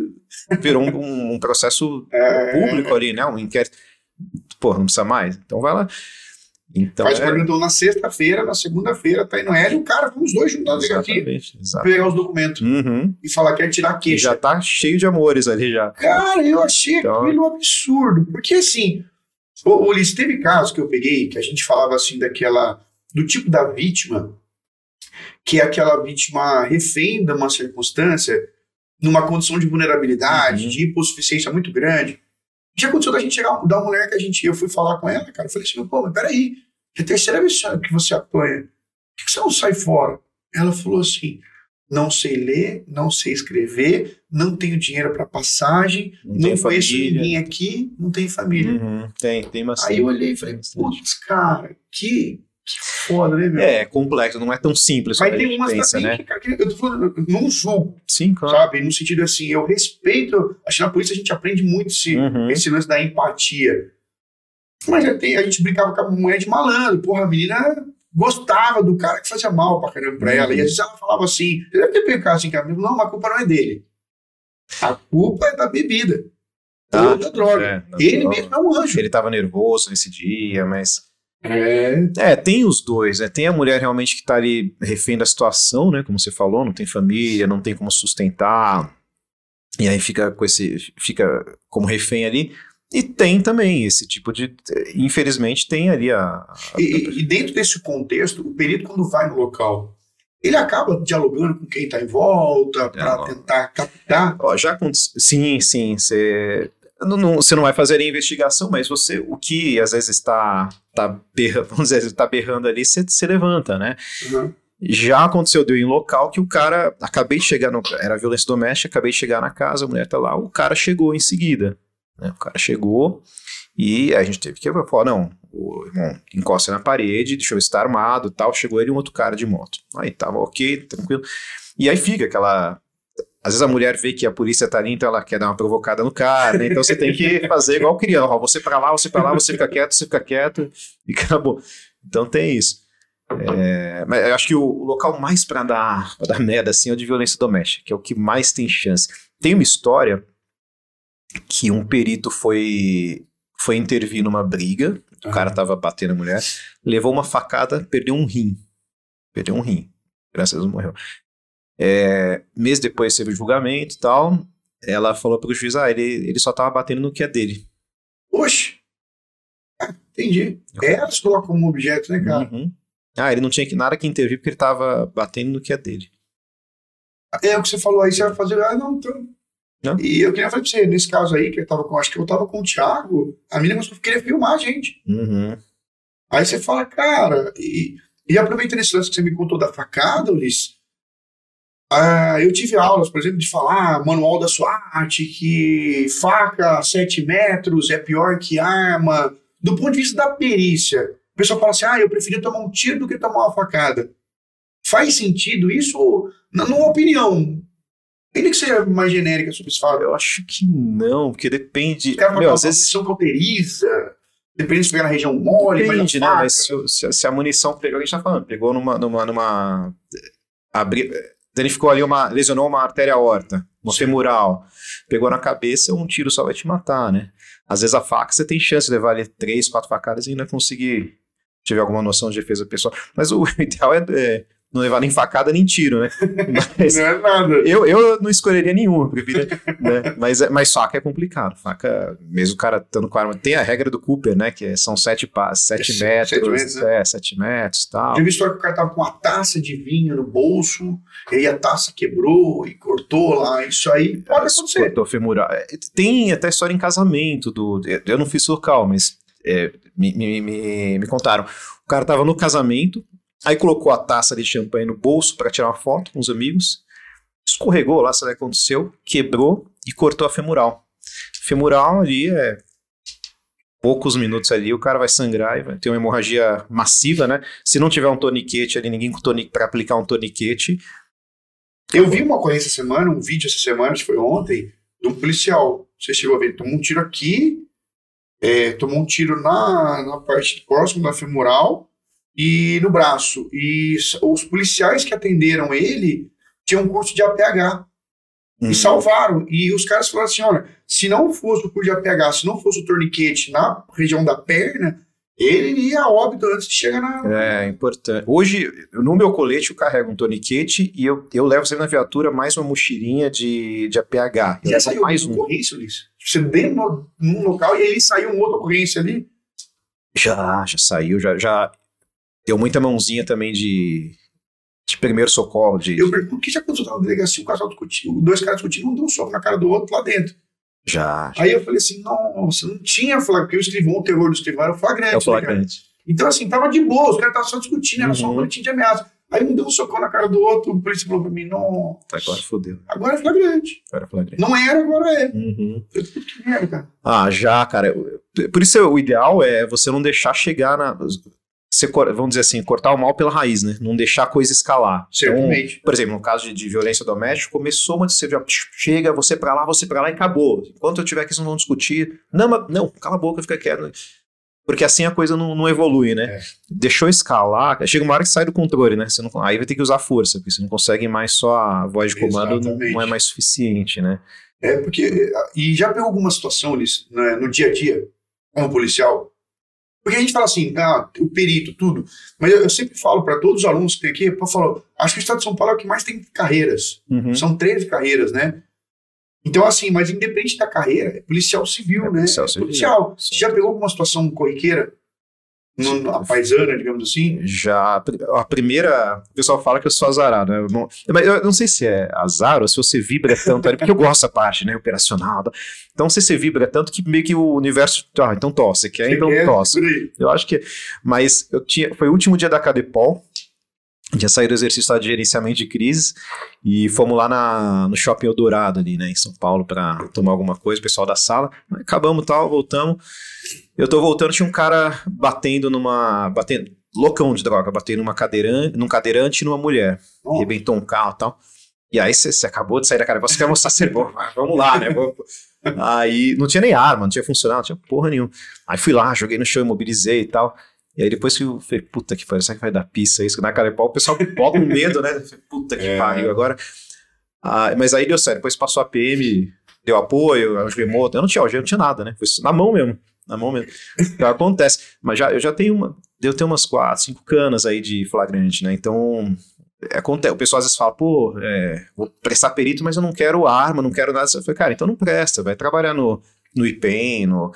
virou um, um- um processo É, público ali, né? Um inquérito. Pô, não precisa mais. Então vai lá. Então, Faz é, o perguntou na sexta-feira, na segunda-feira, tá indo ela e o cara, vamos os dois na delegacia, exatamente, pegar os documentos Uhum. e falar que quer tirar a E queixa. já tá cheio de amores ali já. Cara, eu achei Então- aquilo um absurdo. Porque assim, ô, Ulisses, teve casos que eu peguei que a gente falava assim daquela. do tipo da vítima, que é aquela vítima refém de uma circunstância, numa condição de vulnerabilidade, Uhum. de hipossuficiência muito grande. Já aconteceu da gente chegar da mulher que a gente. Eu fui falar com ela, cara. Eu falei assim, pô, mas peraí, é a terceira vez que você apanha. Por que você não sai fora? Ela falou assim: não sei ler, não sei escrever, não tenho dinheiro para passagem, Não, não, conheço família. ninguém aqui, não tenho família. Uhum. Tem, tem bastante. Aí eu olhei e falei, putz, cara, que, Foda, né, meu? É, complexo, não é tão simples Mas tem umas pensa, também né? que, cara, que eu tô falando, não julgo, Sim, claro. sabe? No sentido assim, eu respeito. Acho que na polícia a gente aprende muito esse, Uhum. esse lance da empatia. Mas já tem, a gente brincava com a mulher de malandro. Porra, a menina gostava do cara que fazia mal pra caramba pra Uhum. ela. E às vezes ela falava assim: você deve ter pecado assim, cara. Não, mas a culpa não é dele. A culpa é da bebida. Tá. Da droga. É, Ele não- mesmo é um anjo. Ele tava nervoso nesse dia, mas. É. É, tem os dois, né? Tem a mulher realmente que tá ali refém da situação, né? Como você falou, não tem família, não tem como sustentar. E aí fica com esse. fica como refém ali. E tem também esse tipo de. Infelizmente, tem ali a. a- E, e- dentro desse contexto, o perito, quando vai no local, ele acaba dialogando com quem está em volta para Dialoga. tentar captar. Ó, já aconteceu. Sim, sim. Você não, não- você não vai fazer a investigação, mas você, o que às vezes está tá berra, vamos dizer, tá berrando ali, você, você levanta, né? Uhum. Já aconteceu, deu em local que o cara, acabei de chegar, no, era violência doméstica, acabei de chegar na casa, a mulher tá lá, o cara chegou em seguida. Né? O cara chegou e a gente teve que falar, não, o irmão encosta na parede, deixa eu ver se tá armado e tal. Chegou ele e um outro cara de moto. Aí tava ok, tranquilo. E aí fica aquela. Às vezes a mulher vê que a polícia tá ali, então ela quer dar uma provocada no cara, né? Então você tem que fazer igual criança, você pra lá, você pra lá, você fica quieto, você fica quieto e acabou. Então tem isso. É, mas eu acho que o, o local mais pra dar, pra dar merda assim é o de violência doméstica, que é o que mais tem chance. Tem uma história que um perito foi foi intervir numa briga, o cara tava batendo a mulher, levou uma facada, perdeu um rim. Perdeu um rim. Graças a Deus morreu. É, mês depois teve o julgamento e tal. Ela falou pro juiz: ah, ele, ele só tava batendo no que é dele. Oxe! Ah, entendi. É, elas colocam como objeto, né, cara? Uhum. Ah, ele não tinha que, nada que intervir porque ele tava batendo no que é dele. É o que você falou aí, você vai fazer. Ah, não, então. Não. E eu queria falar pra você, nesse caso aí, que eu tava com, acho que eu tava com o Thiago, a menina queria filmar a gente. Uhum. Aí você fala, cara, e, e aproveitando esse lance que você me contou da facada, Ulisses, ah, eu tive aulas, por exemplo, de falar manual da SWAT, que faca a 7 metros é pior que arma. Do ponto de vista da perícia, o pessoal fala assim, ah, eu preferia tomar um tiro do que tomar uma facada. Faz sentido isso? Na numa opinião, ainda que seja mais genérica sobre esse fato. Eu acho que não, porque depende. Meu, às vezes fronteiriça, depende se pegar na região mole, Depende, mas né? Mas se, se a- munição pegou, a gente tá falando, pegou numa. numa, numa abri, danificou ali uma. lesionou uma artéria aorta, uma femoral. Pegou na cabeça, um tiro só vai te matar, né? Às vezes a faca você tem chance de levar ali três, quatro facadas e ainda conseguir tiver alguma noção de defesa pessoal. Mas o ideal é, é não levar nem facada nem tiro, né? Mas Não é nada. eu, eu não escolheria nenhum, eu preferia, né? Mas, é- mas faca é complicado. Faca, mesmo o cara estando com a arma. Tem a regra do Cooper, né? Que é- são sete, pa- sete Sete metros. metros, né? é, sete metros e tal. Vi história que o cara tava com uma taça de vinho no bolso, e aí a taça quebrou e cortou lá. Isso aí pode acontecer. Cortou femoral. É, Tem até história em casamento do. Eu não fiz local, mas é, me, me, me, me contaram. O cara tava no casamento, aí colocou a taça de champanhe no bolso para tirar uma foto com os amigos. Escorregou lá, lá o que aconteceu, quebrou e cortou a femoral. Femoral ali é. Poucos minutos ali, o cara vai sangrar e vai ter uma hemorragia massiva, né? Se não tiver um toniquete ali, ninguém com tonique para aplicar um toniquete. Eu vi uma ocorrência essa semana, um vídeo essa semana, acho que foi ontem, de um policial. Você chegou a ver, tomou um tiro aqui, é, tomou um tiro na, na parte próxima da femoral e no braço. E os policiais que atenderam ele tinham um curso de APH. Hum. e salvaram. E os caras falaram assim: olha, se não fosse o curso de APH, se não fosse o torniquete na região da perna, ele iria a óbito antes de chegar na. É importante. Hoje, no meu colete, eu carrego um toniquete e eu, eu levo sempre na viatura mais uma mochilinha de, de APH. Eu levo saiu mais uma um. ocorrência, Ulisses? Você dentro no- num local e aí saiu uma outra ocorrência ali. Já, já saiu, já, já deu muita mãozinha também de, de primeiro socorro. De, Eu pergunto, o que já aconteceu na delegacia? Um casal discutindo, dois caras discutindo, um deu um soco na cara do outro lá dentro. Já, Aí eu falei assim: nossa, não tinha flagrante, porque o escrivão, o terror do escrivão era o flagrante. é o né, flagrante. Então, assim, tava de boa, os caras estavam só discutindo, era só um Uhum. boletim de ameaça. Aí um deu um socão na cara do outro, o polícia falou pra mim: não, Agora fodeu. agora é flagrante. Agora é flagrante. Não era, agora é. Uhum. Eu que merda, cara. Ah, já, cara. Por isso o ideal é você não deixar chegar na. Você, vamos dizer assim, cortar o mal pela raiz, né? Não deixar a coisa escalar. Certamente. Então, por exemplo, no caso de, de, violência doméstica, começou, mas você já chega, você pra lá, você pra lá e acabou. Enquanto eu tiver aqui, vocês não vão discutir. Não, mas, não, cala a boca, fica quieto. Porque assim a coisa não, não evolui, né? É. Deixou escalar, chega uma hora que sai do controle, né? Você não, aí vai ter que usar força, porque você não consegue mais só a voz de comando, não, não, é mais suficiente, né? É, porque. E já pegou alguma situação, Liz, né, no dia a dia, como policial? Porque a gente fala assim, ah, o perito, tudo. Mas eu, eu sempre falo para todos os alunos que tem aqui, eu falo, acho que o Estado de São Paulo é o que mais tem carreiras. Uhum. São 13 carreiras, né? Então, assim, mas independente da carreira, é policial civil, é né? Policial civil. policial. Você já pegou alguma situação corriqueira? No, paisana, digamos assim? Já. A primeira. O pessoal fala que eu sou azarado, né? Não, mas eu não sei se é azar ou se você vibra tanto, porque eu gosto dessa parte, né? Operacional. Então, não sei se você vibra tanto que meio que o universo. Ah, então tosse, quer? Então tosse. Eu acho que. Mas eu tinha. Foi o último dia da Cadepol tinha saído do exercício de gerenciamento de crises e fomos lá na, no Shopping Eldorado ali, né, em São Paulo, para tomar alguma coisa, o pessoal da sala. Acabamos tal, voltamos. Eu tô voltando, tinha um cara batendo numa. batendo. loucão de droga, batendo numa cadeirante, num cadeirante e numa mulher. Oh. Arrebentou um carro e tal. E aí você acabou de sair da cara, você quer mostrar ser bom, vamos lá, né? aí não tinha nem arma, não tinha funcionado, não tinha porra nenhuma. Aí fui lá, joguei no chão, imobilizei e tal. E aí depois que eu falei, puta que pariu, será que vai dar pista isso? Na cara de pau, o pessoal bota com medo, né? Puta que é. pariu, agora... Ah, mas aí deu certo, depois passou a PM, deu apoio, algemou, eu não tinha algema, não tinha nada, né? Foi na mão mesmo, na mão mesmo. Então acontece. Mas já, eu já tenho uma, eu tenho umas quatro, cinco canas aí de flagrante, né? Então, acontece, o pessoal às vezes fala, pô, é, vou prestar perito, mas eu não quero arma, não quero nada. Eu falei, cara, então não presta, vai trabalhar no, no IPEM, no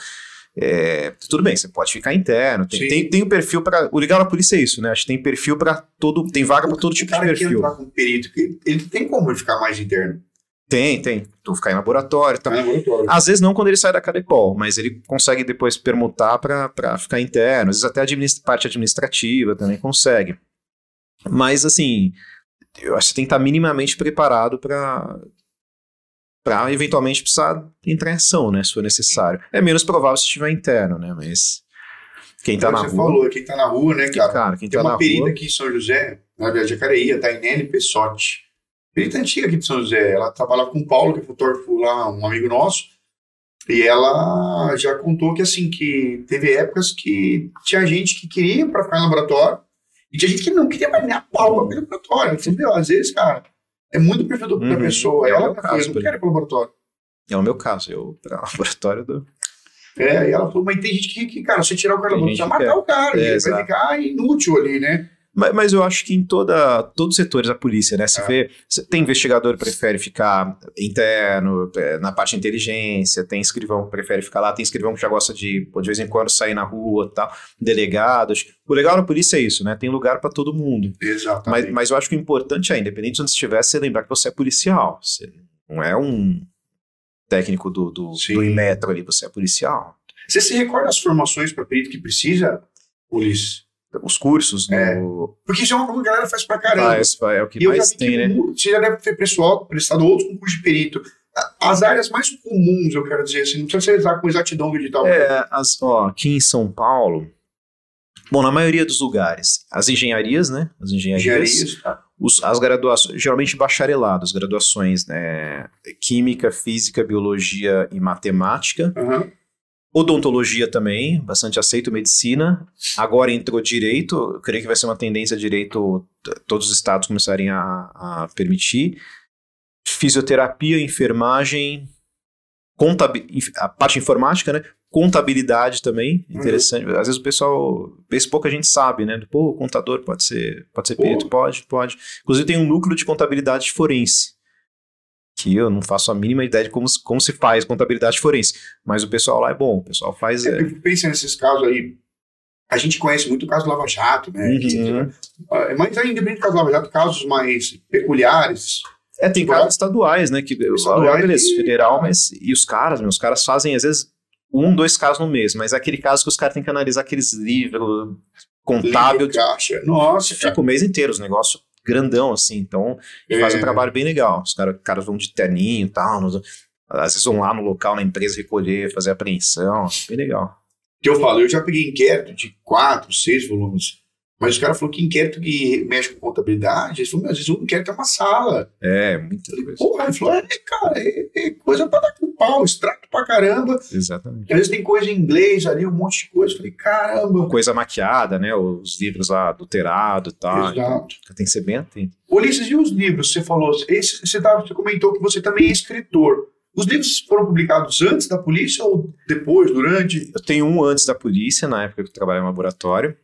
é, tudo bem, você pode ficar interno. Tem, tem, tem, um perfil para. O legal da polícia é isso, né? Acho que tem perfil para todo. Tem vaga para todo tipo de perfil. Que com um perito, ele tem como ficar mais interno. Tem, tem. Tu ficar em laboratório, tá. laboratório. Às vezes não quando ele sai da Cadepol, mas ele consegue depois permutar para ficar interno. Às vezes até administra, parte administrativa também consegue. Mas assim, eu acho que você tem que estar minimamente preparado para para eventualmente precisar entrar em ação, né, se for necessário. É menos provável se estiver interno, né, mas quem tá na você rua... falou, quem tá na rua, né, cara? cara quem Tem tá uma na perita rua... aqui em São José, na Jacareí, a Tainene Pessotti. Perita antiga aqui de São José, ela trabalhava com o Paulo, que é fotógrafo lá, um amigo nosso, e ela já contou que, assim, que teve épocas que tinha gente que queria para ficar no laboratório, e tinha gente que não queria mais nem a pau para laboratório. Entendeu? Às vezes, cara, é muito perfil da uhum. pessoa. É ela o caso, eu não quero ir para laboratório. É o meu caso, eu para laboratório do. É, e ela falou, mas tem gente que, que cara, você tirar o cara do laboratório, vai matar o cara, é, vai ficar inútil ali, né? Mas, mas, eu acho que em toda, todos os setores da polícia, né? Você é. vê, tem investigador que prefere ficar interno, é, na parte de inteligência, tem escrivão que prefere ficar lá, tem escrivão que já gosta de, de vez em quando, sair na rua tal, delegados. O legal da polícia é isso, né? Tem lugar para todo mundo. Exatamente. Mas, mas eu acho que o importante é, independente de onde estiver, você lembrar que você é policial. Você não é um técnico do, do, do Inmetro ali, você é policial. Você se recorda as formações para perito que precisa, Ulisses? Os cursos. É. Porque isso é uma coisa que a galera faz pra caramba. Ah, é o que e mais tem, né? Você já deve ter pessoal prestado outros concursos de perito. As áreas mais comuns, eu quero dizer assim, não precisa ser com exatidão digital. É, as, ó, aqui em São Paulo, bom, na maioria dos lugares, as engenharias, né? As engenharias. engenharias tá. os, as graduações, geralmente bacharelados, graduações, né? Química, física, biologia e matemática. Uhum Odontologia também, bastante aceito, medicina. Agora entrou direito, eu creio que vai ser uma tendência direito todos os estados começarem a, a permitir. Fisioterapia, enfermagem, contabil, a parte informática, né? Contabilidade também, uhum. interessante. Uhum. Às vezes o pessoal, vez pouca gente sabe, né? Pô, o contador pode ser, pode ser perito? Pode, pode. Inclusive tem um núcleo de contabilidade forense que eu não faço a mínima ideia de como, como se faz contabilidade forense. Mas o pessoal lá é bom, o pessoal faz. É, é... Pensa nesses casos aí. A gente conhece muito o caso do Lava Jato, né? Uhum. Ah, mas ainda independente do caso do Lava Jato, casos mais peculiares. É, tem casos estaduais, né? Que, estaduais beleza, que... federal, mas. E os caras, os caras fazem, às vezes, um, dois casos no mês, mas é aquele caso que os caras têm que analisar aqueles livros contábil. Livro, caixa. Nossa. Fica o mês inteiro os negócios grandão, assim. Então, é. faz um trabalho bem legal. Os caras cara vão de terninho e tal. Nos, às vezes vão lá no local, na empresa, recolher, fazer apreensão. Bem legal. Que eu falo, eu já peguei inquérito de quatro, seis volumes. Mas o cara falou que inquérito que mexe com contabilidade, ele falou, às vezes o inquérito é uma sala. É, muita coisa. Porra, ele falou, é, cara, é, é coisa pra dar com pau, extrato pra caramba. Exatamente. Às vezes tem coisa em inglês ali, um monte de coisa. Falei, caramba. Coisa maquiada, né? Os livros lá adulterado e tal. Exato. Então, tem que ser bem atento. Ulisses, e os livros? Você falou, esse, você, tava, você comentou que você também é escritor. Os livros foram publicados antes da polícia ou depois, durante? Eu tenho um antes da polícia, na época que eu trabalhava em laboratório.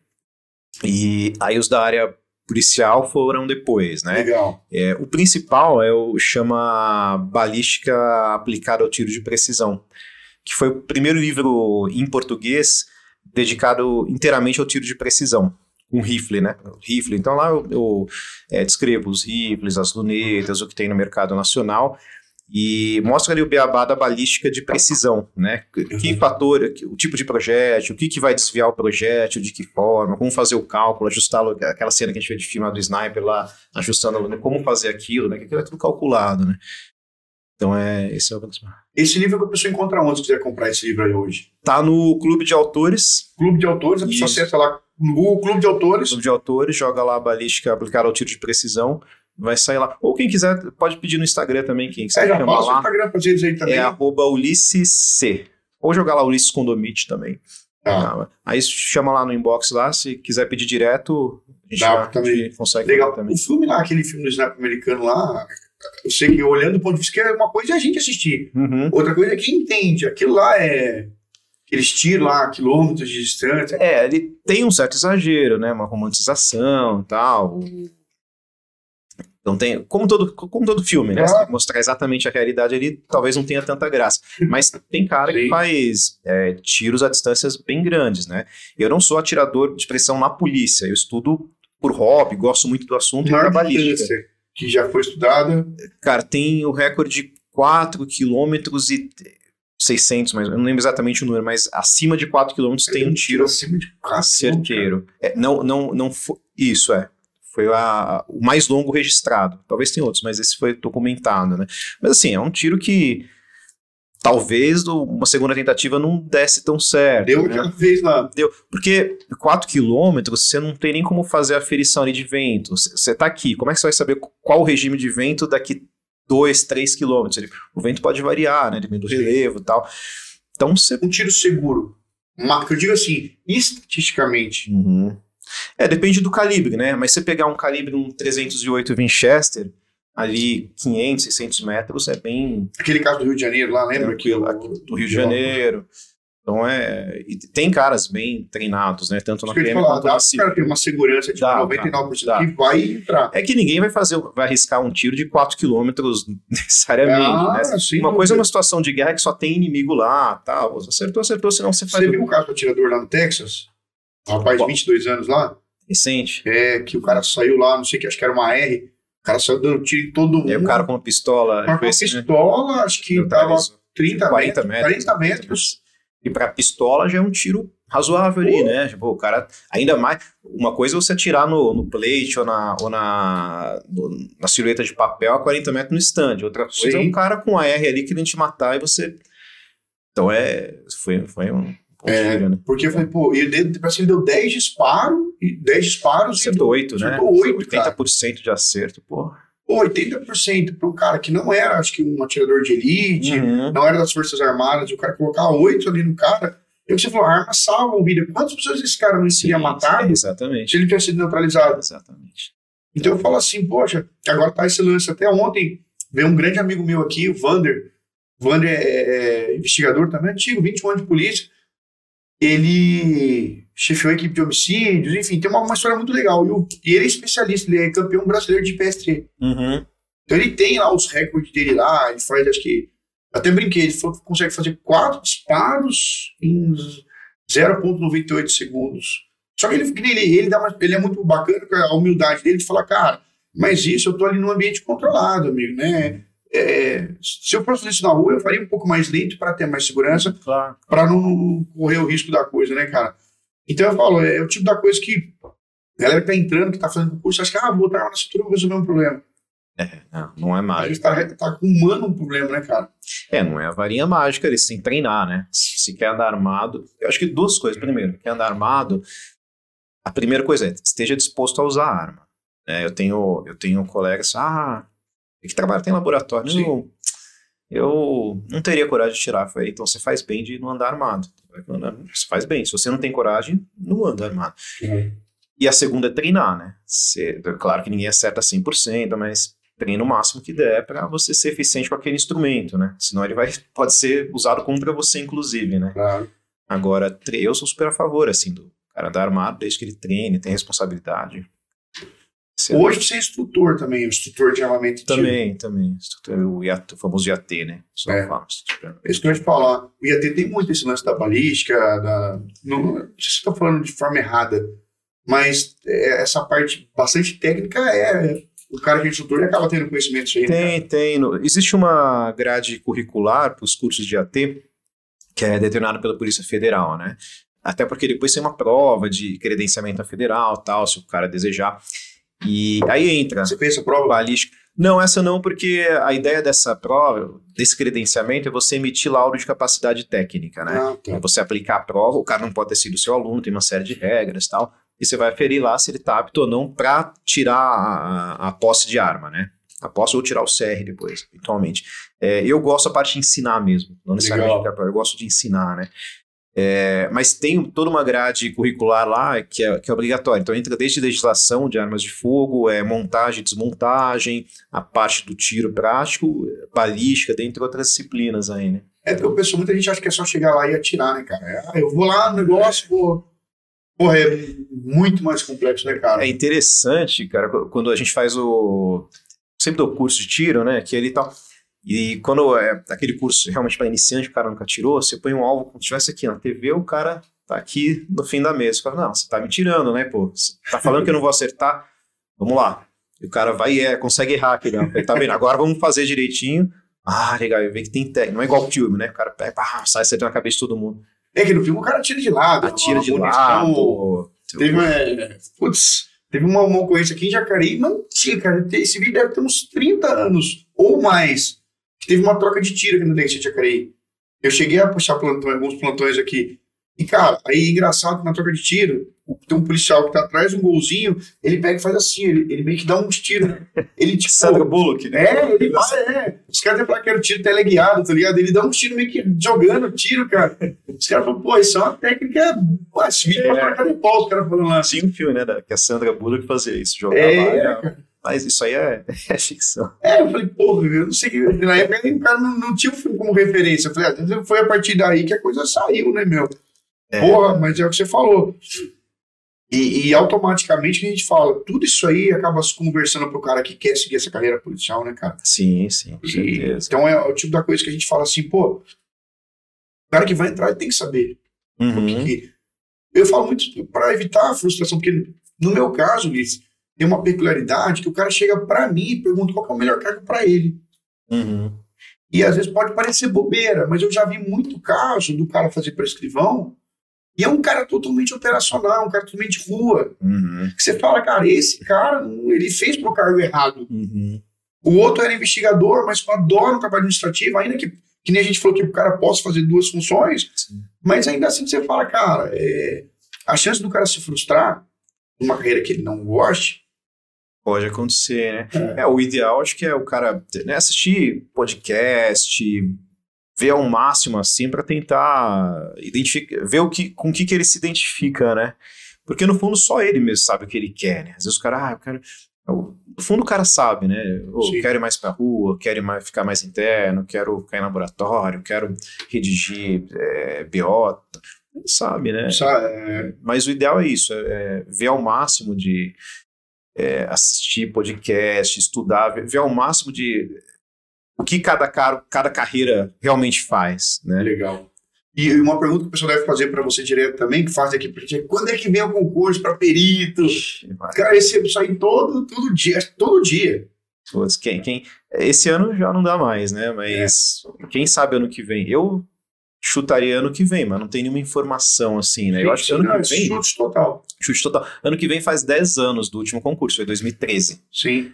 E aí os da área policial foram depois, né? Legal. É, o principal é o chama Balística Aplicada ao Tiro de Precisão, que foi o primeiro livro em português dedicado inteiramente ao tiro de precisão, um rifle, né? Rifle. Então lá eu, eu é, descrevo os rifles, as lunetas, o que tem no mercado nacional e mostra ali o beabá da balística de precisão, né? Que Uhum. fator, o tipo de projétil, o que, que vai desviar o projétil, de que forma, como fazer o cálculo, ajustá-lo, aquela cena que a gente vê de filme do sniper lá, ajustando luna, como fazer aquilo, né? Que aquilo é tudo calculado, né? Então é, esse é o. Esse livro que a pessoa encontra onde se quiser comprar esse livro aí hoje? Tá no Clube de Autores, Clube de Autores, a pessoa Isso. acessa lá no Google Clube de Autores. Clube de Autores, joga lá a balística aplicada ao tiro de precisão, vai sair lá. Ou quem quiser, pode pedir no Instagram também, quem quiser É, já chamar passa o lá. Instagram pra eles aí também. É arroba Ulisses C. Ou jogar lá Ulisses Condomite também. Tá. Ah, Aí chama lá no inbox lá, se quiser pedir direto, a gente Dá já- também. a gente consegue Legal. também. O filme lá, aquele filme do Sniper americano lá, eu sei que olhando do ponto de vista que é uma coisa é a gente assistir. Uhum. Outra coisa é quem entende. Aquilo lá é. Aqueles tiros lá, quilômetros de distância. É, ele tem um certo exagero, né? Uma romantização e tal. Então tem, como todo, como todo filme, né? Que mostrar exatamente a realidade ali, talvez não tenha tanta graça. Mas tem cara que faz é, tiros a distâncias bem grandes, né? Eu não sou atirador de pressão na polícia, eu estudo por hobby, gosto muito do assunto e Maior da balística. distância que já foi estudada. Cara, tem o recorde de 4 quilômetros e 600, mas eu não lembro exatamente o número, mas acima de 4 quilômetros tem um tiro acima de quatro certeiro. É, não, não, não isso é. Foi a- o mais longo registrado. Talvez tenha outros, mas esse foi documentado, né? Mas assim, é um tiro que talvez uma segunda tentativa não desse tão certo. Deu né? aquela vez lá. Deu. Porque 4 quilômetros, você não tem nem como fazer a aferição ali de vento. Você- Você tá aqui, como é que você vai saber qual o regime de vento daqui 2, 3 quilômetros? O vento pode variar, né? Dependendo do relevo e tal. Então você. Um tiro seguro. Que eu digo assim, estatisticamente. Uhum. É, depende do calibre, né? Mas você pegar um calibre, um 308 Winchester, ali 500, 600 metros, é bem Aquele caso do Rio de Janeiro lá, lembra? que o- do Rio de Janeiro. Então é. e tem caras bem treinados, né? Tanto na PM falar, quanto dá na civil. cara ter uma segurança de Dá, 99% dá. que vai entrar. É que ninguém vai fazer, vai arriscar um tiro de 4 quilômetros necessariamente, Ah, né? sem Uma coisa é uma situação de guerra que só tem inimigo lá, tal. Acertou, acertou, senão você faz Você viu o caso do atirador lá no Texas? Um rapaz de Qual? 22 anos lá? recente. É, que o cara saiu lá, não sei o que, acho que era uma R. O cara saiu dando tiro em todo mundo. E o cara com uma pistola. Com foi a esse, né? pistola, acho que tava Neutralizou. 30 40 metros, metros. 40 metros. E pra pistola já é um tiro razoável ali, né? Tipo, o cara. Ainda mais. Uma coisa é você atirar no, no plate ou, na, ou na, no- na silhueta de papel a 40 metros no stand. Outra coisa é Sim. um cara com a R ali querendo te matar e você. Então é. Foi, foi um. É, né? Porque eu falei, pô, ele deu, parece que ele deu 10 disparos, e 10 disparos e Acertou 8, né? acertou oito, cara. 80% de acerto, pô. pô, 80% para um cara que não era, acho que um atirador de elite, Uhum. não era das Forças Armadas, e o cara colocar 8 ali no cara. E você falou, a arma salva a vida. Quantas pessoas esse cara não teria Sim, matado Exatamente. se ele tivesse sido neutralizado? Exatamente. Então eu falo assim, poxa, agora tá esse lance. Até ontem veio um grande amigo meu aqui, o Vander. O Vander é, é investigador também, antigo, 21 anos de polícia. Ele chefiou a equipe de homicídios, enfim, tem uma, uma história muito legal. E, o- e ele é especialista, ele é campeão brasileiro de PST. Uhum. Então ele tem lá os recordes dele lá, ele faz, acho que. Até brinquei, ele falou que consegue fazer quatro disparos em 0,98 segundos. Só que ele, ele, ele, dá uma- ele é muito bacana com a humildade dele de falar, cara, mas isso eu tô ali num ambiente controlado, amigo, né? É, se eu fosse isso na rua, eu faria um pouco mais lento para ter mais segurança, Claro. para não correr o risco da coisa, né, cara? Então eu falo, é, o tipo da coisa que a galera que tá entrando, que tá fazendo concurso, acha que, ah, vou botar arma na cintura, vou resolver um problema. Não, não é A mágico. gente tá, tá arrumando um problema, né, cara? É, não é a varinha mágica, eles têm que treinar, né? Se se quer andar armado. Eu acho que duas coisas. Primeiro, quer andar armado, a primeira coisa é, esteja disposto a usar a arma. É, eu, tenho, eu tenho colegas, ah, que trabalha tem laboratório. Sim. Eu, eu não teria coragem de tirar. Falei, então você faz bem de não andar armado. Você faz bem. Se você não tem coragem, não anda armado. Uhum. E a segunda é treinar, né? Você, claro que ninguém acerta 100%, mas treina o máximo que der para você ser eficiente com aquele instrumento, né? Senão ele vai, pode ser usado contra você, inclusive, né? Claro. Agora, eu sou super a favor, assim, do cara dar armado, desde que ele treine, tem responsabilidade. Hoje você é instrutor também, instrutor de armamento de tiro. Também, também. O, IAT, o famoso IAT, né? Só É. fala. É isso que eu ia te falar. O IAT tem muito esse lance da balística, da... Não, não sei se você está falando de forma errada, mas é, essa parte bastante técnica é... O cara que é instrutor acaba tendo conhecimento disso aí. né? Tem, tem. No- Existe uma grade curricular para os cursos de AT, que é determinada pela Polícia Federal, né? Até porque depois tem uma prova de credenciamento federal, tal, se o cara desejar. E aí entra Você fez essa prova? balística. Não, essa não, porque a ideia dessa prova, desse credenciamento, é você emitir laudo de capacidade técnica, né? Ah, É tá. você aplicar a prova, o cara não pode ter sido seu aluno, tem uma série de regras e tal, e você vai aferir lá se ele está apto ou não para tirar a, a- a posse de arma, né? A posse ou tirar o CR depois, eventualmente. É, eu gosto da parte de ensinar mesmo, não necessariamente Legal. eu gosto de ensinar, né? É, mas tem toda uma grade curricular lá que é, que é obrigatória. Então entra desde legislação de armas de fogo, é, montagem, desmontagem, a parte do tiro prático, balística, dentre outras disciplinas aí, né? É porque eu penso, muita gente acha que é só chegar lá e atirar, né, cara? Ah, eu vou lá no negócio, pô. Porra, é muito mais complexo, né, cara? É interessante, cara, qu- quando a gente faz o. Sempre dou curso de tiro, né? Que ele tal. E quando é aquele curso realmente para iniciante, o cara nunca tirou, você põe um alvo como se estivesse aqui na TV, o cara tá aqui no fim da mesa. Fala, não, você tá me tirando, né, pô? Você tá falando que eu não vou acertar? Vamos lá. E o cara vai e é, consegue errar aqui, né? Ele tá vendo, agora vamos fazer direitinho. Ah, legal, eu vejo que tem técnica. Não é igual o filme, né? O cara pega, pá, sai acertando na cabeça de todo mundo. É que no filme o cara tira de lado. Atira a de lado. Teve uma. Putz, teve uma, uma ocorrência aqui em Jacareí, tinha, cara. Esse vídeo deve ter uns 30 anos ou mais. Que teve uma troca de tiro aqui no dente de Jacareí. Eu cheguei a puxar plantão, alguns plantões aqui. E, cara, aí engraçado que na troca de tiro, tem um policial que tá atrás, um golzinho, ele pega e faz assim, ele, ele meio que dá uns tiros. Ele, tipo. Sandra Bullock, né? É, ele vai, é. Os caras até que era tiro teleguiado, tá ligado? Ele dá um tiro meio que jogando tiro, cara. Os caras falam, pô, isso é uma técnica. Pô, esse vídeo É. pra cara de pau, os caras falando lá. Tinha um filme, né? Que a Sandra Bullock fazia isso, jogava É, lá. Mas isso aí é, é ficção. É, eu falei, porra, eu não sei. Na época o cara não, não tinha o filme como referência. Eu falei, ah, foi a partir daí que a coisa saiu, né, meu? É. Porra, mas é o que você falou. E, e automaticamente a gente fala, tudo isso aí acaba se conversando pro cara que quer seguir essa carreira policial, né, cara? Sim, sim, com E- certeza. então é o tipo da coisa que a gente fala assim, pô, o cara que vai entrar tem que saber. Uhum. que- eu falo muito para evitar a frustração, porque no meu caso, Liz, tem uma peculiaridade que o cara chega para mim e pergunta qual é o melhor cargo para ele. Uhum. E às vezes pode parecer bobeira, mas eu já vi muito caso do cara fazer para escrivão e é um cara totalmente operacional, um cara totalmente rua. Uhum. Que você fala, cara, esse cara, ele fez pro cargo errado. Uhum. O outro era investigador, mas adora o trabalho administrativo, ainda que, que nem a gente falou que o cara possa fazer duas funções, Sim. mas ainda assim você fala, cara, é, a chance do cara se frustrar numa carreira que ele não goste, Pode acontecer, né? É. o ideal acho que é o cara né, assistir podcast, ver ao máximo assim para tentar identificar, ver o que, com o que, que ele se identifica, né? Porque no fundo só ele mesmo sabe o que ele quer, né? Às vezes o cara, ah, eu quero. No fundo o cara sabe, né? Oh, Sim. quero ir mais pra rua, quero ir mais, ficar mais interno, quero ficar em laboratório, quero redigir é, BO. Ele sabe, né? sabe? É, Mas o ideal é isso, é, é ver ao máximo de é, assistir podcast, estudar, ver, ver ao máximo de o que cada, cara, cada carreira realmente faz, né? legal. E uma pergunta que o pessoal deve fazer para você direto também, que faz aqui pra gente, é quando é que vem o concurso para perito? Cara, esse isso aí todo, todo dia, todo dia. Putz, quem, quem, esse ano já não dá mais, né? Mas quem sabe ano que vem? Eu chutaria ano que vem, mas não tem nenhuma informação assim, né? Eu acho que ano que vem, chute total. chute total. Ano que vem faz 10 anos do último concurso, foi 2013. Sim.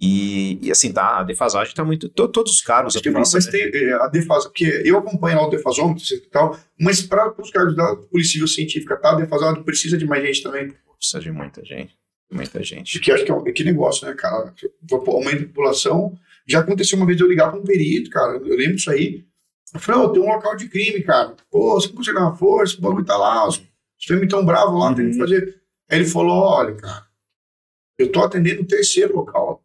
E, e assim, tá, a defasagem tá muito. to- todos os cargos Acho que não, polícia. mas né? tem é, a defasa, porque eu acompanho lá o defasômetro e tal, mas para os cargos da Polícia Civil Científica tá defasado, precisa de mais gente também. precisa de muita gente. Muita gente. Porque acho que é, um- que negócio, né, cara? Aumento de população. Já aconteceu uma vez de eu ligar pra um perito, cara. Eu lembro disso aí. Eu falei, ô, tem um local de crime, cara. Pô, você não consegue uma força, o bagulho tá lá, os, os tão bravos lá, tem que Uhum. fazer. Aí ele falou: olha, cara, eu tô atendendo o terceiro local.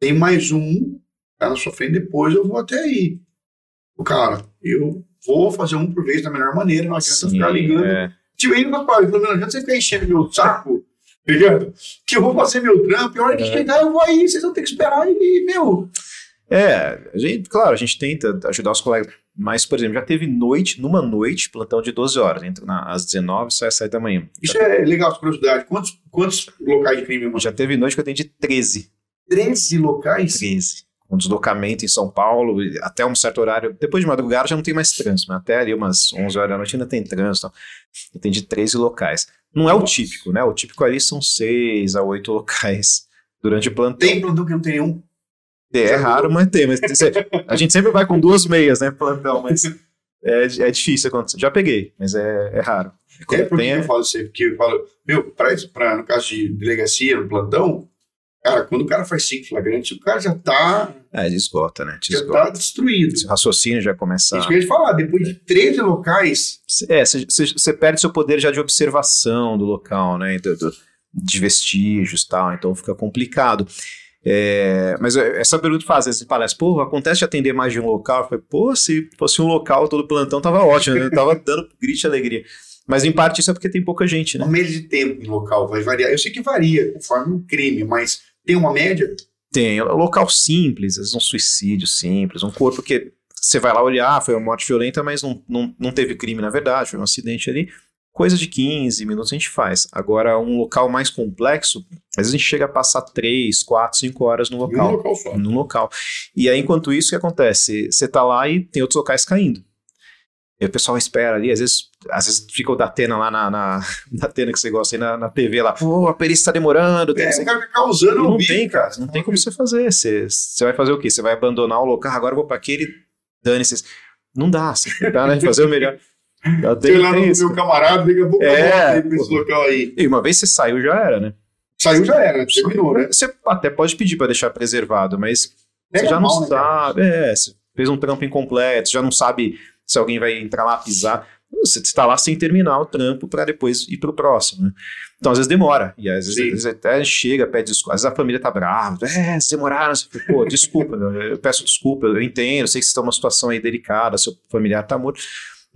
Tem mais um, tá na sua frente, depois eu vou até aí. O cara, eu vou fazer um por vez da melhor maneira, não adianta Sim, ficar ligando. é. Tipo, aí, rapaz, pelo menos não adianta você ficar enchendo meu saco, tá ligado? Que eu vou fazer meu trampo, e a hora que É. chegar eu vou aí, vocês vão ter que esperar e, meu. É, a gente, claro, a gente tenta ajudar os colegas, mas, por exemplo, já teve noite, numa noite, plantão de 12 horas, entra na- às 19 sai às 7 da manhã. Isso é legal, curiosidade. Quantos, quantos locais de crime, mano? Já teve noite que eu atendi 13. 13 locais? 13. Um deslocamento em São Paulo, até um certo horário. Depois de madrugada já não tem mais trânsito, mas até ali umas 11 horas da noite ainda tem trânsito. Eu atendi 13 locais. Não é o típico, né? O típico ali são 6 a 8 locais durante o plantão. Tem plantão que não tem nenhum? É, raro, mas tem. Mas a gente sempre vai com duas meias, né? Plantão, mas é, é difícil acontecer. Já peguei, mas é, é raro. Quando É porque tem, eu falo assim, porque eu falo, meu, pra, pra, no caso de delegacia, no plantão, cara, quando o cara faz cinco flagrantes, o cara já tá, é, esgota, né? Te já esgota. tá destruído. Esse raciocínio já começa. Isso que eu ia te falar, depois de 13 locais, É, você perde seu poder já de observação do local, né? do- do- de vestígios e tal, então fica complicado. É, mas é, essa pergunta faz, às vezes palestra, pô, acontece de atender mais de um local? Eu falei, pô, se fosse um local, todo plantão tava ótimo, né? tava dando grito de alegria. Mas em parte isso é porque tem pouca gente, né? uma média de tempo em local vai variar. Eu sei que varia conforme o crime, mas tem uma média? Tem, local simples, às vezes um suicídio simples, um corpo que você vai lá olhar, foi uma morte violenta, mas não, não, não teve crime na verdade, foi um acidente ali. Coisa de 15 minutos a gente faz. Agora, um local mais complexo, às vezes a gente chega a passar 3, 4, 5 horas no Em um local. local só. No local. E aí, enquanto isso, o que acontece? Você tá lá e tem outros locais caindo. E o pessoal espera ali, às vezes, às vezes fica o Datena lá na, na, Datena que você gosta aí na, na TV lá, pô, a perícia tá demorando, tem É, não cara fica causando não vivo, tem, cara. Não tem como você fazer. Você, você vai fazer o quê? Você vai abandonar o local, agora eu vou pra aquele, dane-se. Não dá, você tentar né, fazer o melhor. Sei lá no isso. meu camarada, daqui a pouco eu É, pra esse local aí. E uma vez você saiu, já era, né? Saiu já era, terminou, né? Você até pode pedir pra deixar preservado, mas Pega você já não mal, né, sabe. É, você fez um trampo incompleto, já não sabe se alguém vai entrar lá pisar. Você está lá sem terminar o trampo para depois ir pro próximo, né? Então, às vezes demora. E às vezes, às vezes até chega, pede desculpa. Às vezes a família tá brava. É, vocês demoraram. Você fala, Pô, desculpa, meu, eu peço desculpa, eu entendo, sei que vocês estão numa situação aí delicada, seu familiar tá morto.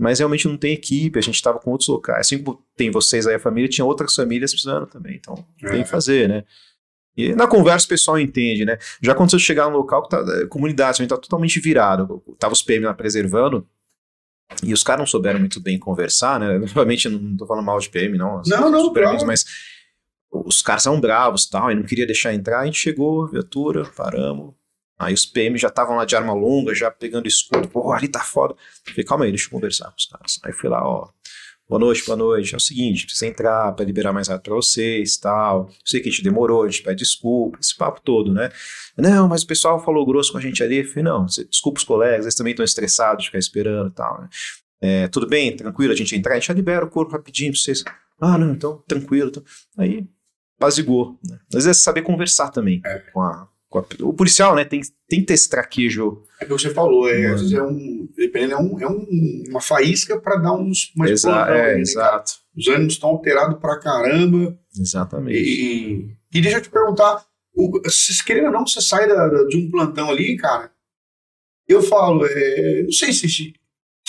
Mas realmente não tem equipe, a gente estava com outros locais. Assim como tem vocês aí, a família, tinha outras famílias precisando também. Então, tem É. que fazer, né? E na conversa o pessoal entende, né? Já aconteceu de chegar num local que tá, a comunidade também tá totalmente virado. Tava os PM lá preservando e os caras não souberam muito bem conversar, né? Novamente, não tô falando mal de PM, não. Não, não, super amigos, mas os caras são bravos tal, e não queria deixar entrar. A gente chegou, viatura, paramos. Aí os PM já estavam lá de arma longa, já pegando escudo. Pô, ali tá foda. Falei, calma aí, deixa eu conversar com os caras. Aí fui lá, ó. Boa noite, boa noite. É o seguinte, precisa entrar para liberar mais rápido para vocês tal. Sei que a gente demorou, a gente pede desculpa, esse papo todo, né? Não, mas o pessoal falou grosso com a gente ali. Falei, não, desculpa os colegas, eles também estão estressados de ficar esperando e tal, né? É, tudo bem, tranquilo, a gente entrar, a gente já libera o corpo rapidinho pra vocês. Ah, não, então, tranquilo. Então. Aí, apazigou. Né? Às vezes é saber conversar também É. com, a, a- O policial, né, tem, tem que ter esse traquejo. É o que você falou, é, às vezes é um. Dependendo, é, um, é um- uma faísca para dar uns, uma Exa- é, né, exato. Os ânimos estão alterados pra caramba. Exatamente. E, e deixa eu te perguntar, o, se querendo ou não, você sai da- da- de um plantão ali, cara. Eu falo, é, não sei se, se.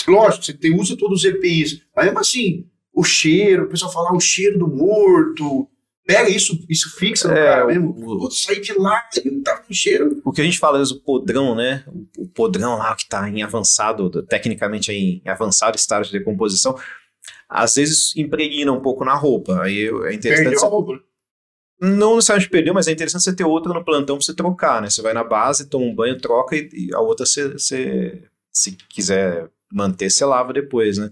Lógico, você tem, usa todos os EPIs, mas mesmo assim, o cheiro, o pessoal fala "Ah, o cheiro do morto. Pega isso, isso fixa no É, cara mesmo. o- Putz, saí de lá e não tava com cheiro. O que a gente fala, às vezes, o podrão, né? O, o podrão lá que está em avançado, tecnicamente em avançado estágio de decomposição, às vezes impregna um pouco na roupa. Aí é interessante. Perdeu você- a roupa. Não necessariamente perdeu, mas é interessante você ter outra no plantão pra você trocar, né? Você vai na base, toma um banho, troca e, e a outra você, você, se quiser manter, você lava depois, né?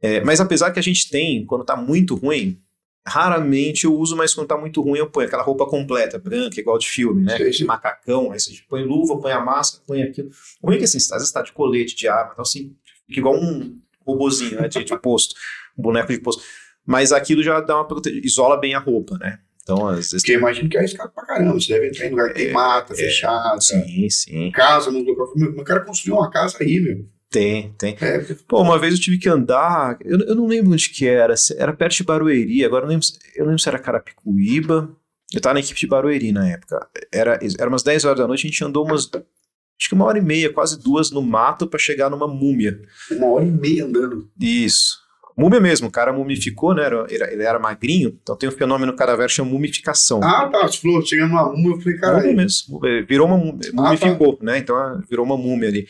É, mas apesar que a gente tem, quando tá muito ruim, raramente eu uso, mas quando tá muito ruim eu ponho aquela roupa completa, branca, igual de filme, né? Macacão, aí você põe luva, põe a máscara, põe aquilo. O ruim é que assim, às vezes tá de colete, de arma, então assim, fica igual um robozinho, né? De, de posto, um boneco de posto. mas aquilo já dá uma prote... isola bem a roupa, né? Então, às vezes. Porque eu imagino que é arriscado pra caramba. Você deve entrar em lugar que tem É, mata, é, fechado, Sim, sim. casa no local. Meu, meu cara construiu uma casa aí, meu. Tem, tem. É, Pô, uma vez eu tive que andar, eu, eu não lembro onde que era, era perto de Barueri, agora eu não lembro, se- eu não lembro se era Carapicuíba, eu tava na equipe de Barueri na época, era, era umas 10 horas da noite, a gente andou umas, acho que uma hora e meia, quase duas no mato pra chegar numa múmia. uma hora e meia andando. Isso. Múmia mesmo, o cara mumificou, né, era, ele era magrinho, então tem um fenômeno cadáver chamado mumificação. Ah, tá. Você falou, chegando numa múmia, eu falei, cara, múmia mesmo, virou uma múmia, mumificou, né, então ah, virou uma múmia ali.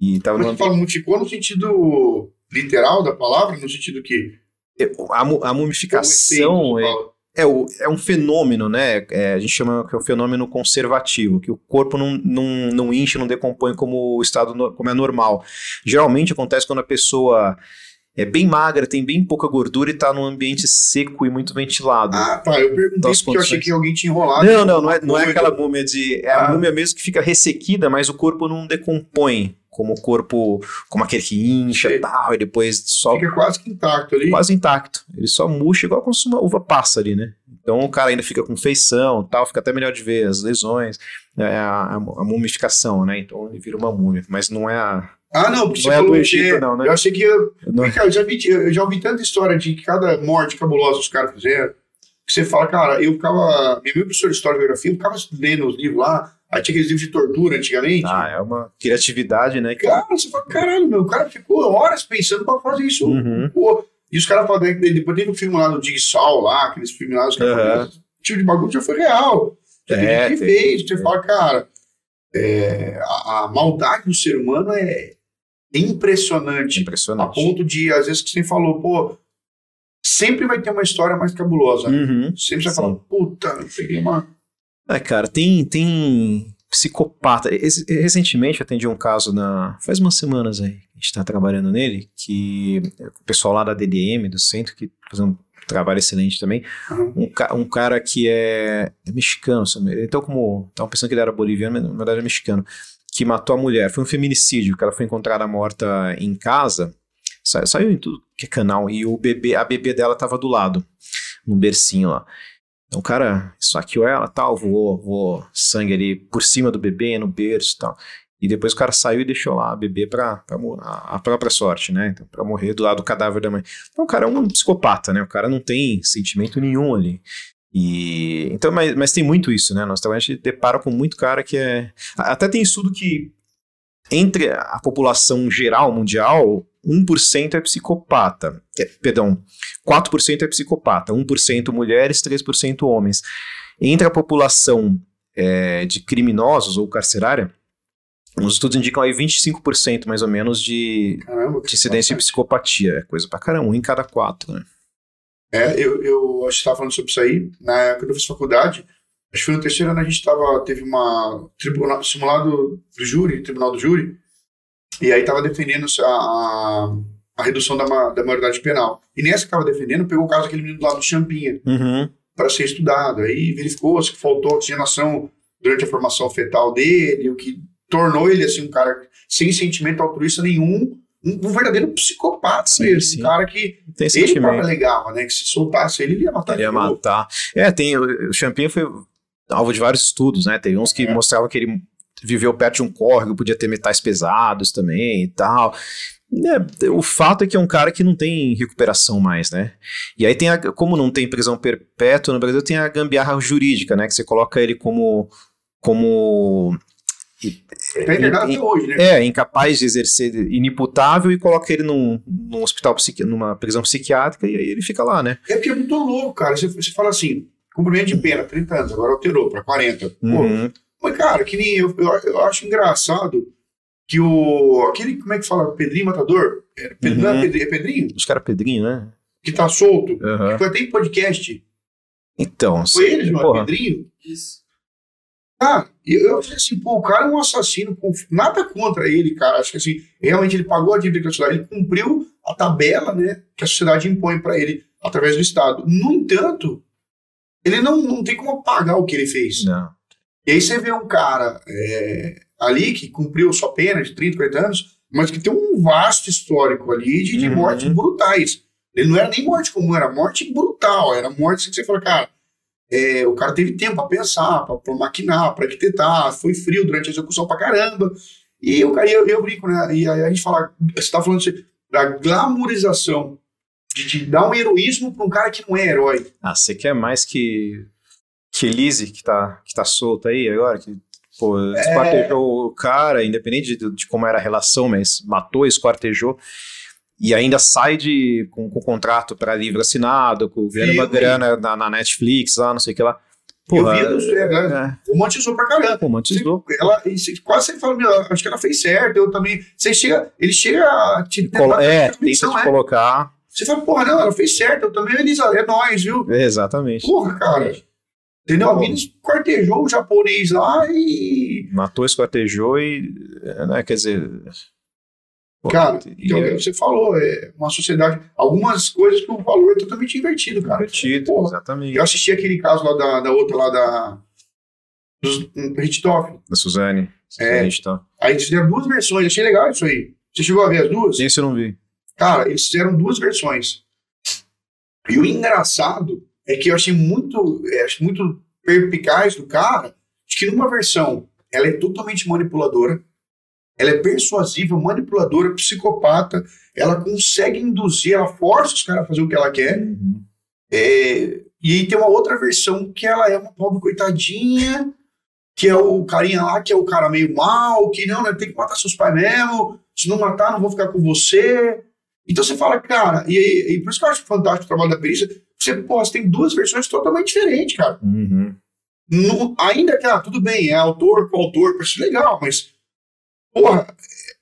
E tava Quando numa você fala muticou no sentido literal da palavra, no sentido que. a, mu- a mumificação é, é, é, o- é um fenômeno, né? É, a gente chama que é o fenômeno conservativo, que o corpo não, não, não incha, não decompõe como o estado como é normal. Geralmente acontece quando a pessoa é bem magra, tem bem pouca gordura e está num ambiente seco e muito ventilado. Ah, tá. Eu perguntei Das porque eu achei que alguém tinha enrolado. não, não, não é, não é Coisa. aquela múmia de. É Ah. a múmia mesmo que fica ressequida, mas o corpo não decompõe. Como o corpo, como aquele que incha e tal, e depois só Fica quase que intacto ali. quase intacto. Ele só murcha igual como se uma uva passa ali, né? Então o cara ainda fica com feição tal, fica até melhor de ver as lesões, é, a, a- a mumificação, né? Então ele vira uma múmia, mas não é a. Ah, não, porque Não você é falou que. não, né? Eu achei que. Eu, Não é- Cara, eu já, vi, eu já ouvi tanta história de cada morte cabulosa os caras fizeram. Que você fala, cara, eu ficava. Minha professora de história e geografia, eu ficava lendo os livros lá. Aí tinha aqueles livros de tortura antigamente. Ah, é uma criatividade, né? Cara, você fala, caralho, meu, o cara ficou horas pensando pra fazer isso. Uhum. Pô, e os caras falam, daí- depois teve um filme lá do Dig Sol, lá, aqueles filmes lá, os caras esse tipo de bagulho já foi real. Já É, gente tem. fez. Você fala, cara, é, a, a maldade do ser humano é impressionante. A Impressionante. ponto de, às vezes, que você falou, pô, sempre vai ter uma história mais cabulosa. né? Uhum. Sempre você Sim. fala, puta, eu peguei uma. É, cara, tem, tem psicopata. Recentemente eu atendi um caso na. Faz umas semanas aí, a gente tá trabalhando nele, que o pessoal lá da DDM, do centro, que faz um trabalho excelente também. Um, ca- um cara que é, é mexicano, então como. Estavam pensando que ele era boliviano, mas na verdade é mexicano. Que matou a mulher. Foi um feminicídio, que ela foi encontrada morta em casa. Sa- Saiu em tudo que é canal. E o bebê, a bebê dela tava do lado, num bercinho lá. Então o cara esfaqueou ela, tal, voou, voou sangue ali por cima do bebê, no berço e tal. E depois o cara saiu e deixou lá a bebê pra, pra a, própria sorte, né? Então, pra morrer do lado do cadáver da mãe. Então o cara é um psicopata, né? O cara não tem sentimento nenhum ali. E então, mas, mas tem muito isso, né? Nós também a gente depara com muito cara que é. Até tem estudo que entre a população geral mundial, 1% é psicopata. É, perdão, 4% é psicopata, 1% mulheres, 3% homens. Entre a população é, de criminosos ou carcerária, os estudos indicam aí 25% mais ou menos de, Caramba, de incidência de psicopatia. É coisa pra caramba, um em cada quatro, né? É, eu, eu acho que estava falando sobre isso aí. Na época que eu fiz faculdade, acho que foi no terceiro ano, a gente tava, teve uma tribunal, simulado do júri, tribunal do júri, e aí tava defendendo a, a, a redução da, da maioridade penal. E nessa que tava defendendo, pegou o caso daquele menino do lado do Champinha, Uhum. para ser estudado. Aí verificou se faltou oxigenação durante a formação fetal dele, o que tornou ele assim um cara sem sentimento altruísta nenhum, um, um verdadeiro psicopata Sim, mesmo, sim. um cara que Tem ele próprio alegava, né, que se soltasse ele, ele ia matar Ele ia matar. É, tem. O o Champinha foi alvo de vários estudos, né? Teve uns que É. mostravam que ele viveu perto de um córrego, podia ter metais pesados também e tal. É, o fato é que é um cara que não tem recuperação mais, né? E aí tem a, como não tem prisão perpétua no Brasil, tem a gambiarra jurídica, né? Que você coloca ele como como Tá internado em- até hoje, né? é, incapaz de exercer inimputável e coloca ele num, num hospital numa prisão psiquiátrica e aí ele fica lá, né? É porque é muito louco, cara. Você, você fala assim, cumprimento de pena, 30 anos, agora alterou para 40. Pô, Uhum. Mas, cara, que nem eu, eu, eu acho engraçado que o. Aquele, como é que fala? Pedrinho Matador? É, é Uhum. Pedrinho, é Pedrinho? Os caras Pedrinho, né? Que tá solto. Aham. Foi até em podcast. Então, Foi ele, João? porra. Pedrinho? Isso. Ah, e eu, eu falei assim, pô, o cara é um assassino, com, nada contra ele, cara. Acho que assim, realmente ele pagou a dívida que a sociedade, ele cumpriu a tabela, né, que a sociedade impõe para ele através do Estado. No entanto, ele não, não tem como pagar o que ele fez. Não. E aí você vê um cara é, ali que cumpriu sua pena de 30, 40 anos, mas que tem um vasto histórico ali de, de Uhum. mortes brutais. Ele não era nem morte comum, era morte brutal, era morte que você fala, cara, é, o cara teve tempo para pensar, para maquinar, para arquitetar, foi frio durante a execução pra caramba. E eu, eu, eu brinco, né? E aí a gente fala, você tá falando da glamorização, de, de dar um heroísmo para um cara que não é herói. Ah, você quer mais que, que Elise, que tá, que tá solta aí agora, que pô, esquartejou é... o cara, independente de, de, como era a relação, mas matou, esquartejou. E ainda sai de, com, com contrato para livro assinado, com ganhando uma grana na, na, Netflix, lá, não sei o que lá. Porra, eu vi, é, né? é. romantizou pra caramba. Romantizou. Ela, quase sempre fala, acho que ela fez certo, eu também. Você chega, ele chega a te. Colo é, tenta te é. colocar. Você fala, porra, não, ela fez certo, eu também, Elisa, é nóis, viu? É, exatamente. Porra, cara. Entendeu? A mina esquartejou o japonês lá e. Matou, esquartejou e. Né, quer dizer. Cara, então, é... você falou, é uma sociedade. Algumas coisas que o valor é totalmente invertido, cara. Invertido, Porra, exatamente. Eu assisti aquele caso lá da, da outra, lá da. Dos Richthofen. Da Suzane. É. Richthofen. Aí eles fizeram duas versões, achei legal isso aí. Você chegou a ver as duas? Esse eu não vi. Cara, eles fizeram duas versões. E o engraçado é que eu achei muito, é, muito perpicaz do cara, de que numa versão ela é totalmente manipuladora, ela é persuasiva, manipuladora, psicopata, ela consegue induzir, ela força os caras a fazer o que ela quer. Uhum. É, e aí tem uma outra versão que ela é uma pobre coitadinha, que é o carinha lá, que é o cara meio mal, que não, né, tem que matar seus pais mesmo, se não matar, não vou ficar com você. Então você fala, cara, e, e, e por isso que eu acho fantástico o trabalho da perícia, você, pô, você tem duas versões totalmente diferentes, cara. Uhum. No, ainda que, ah, tudo bem, é autor com autor, parece legal, mas Porra,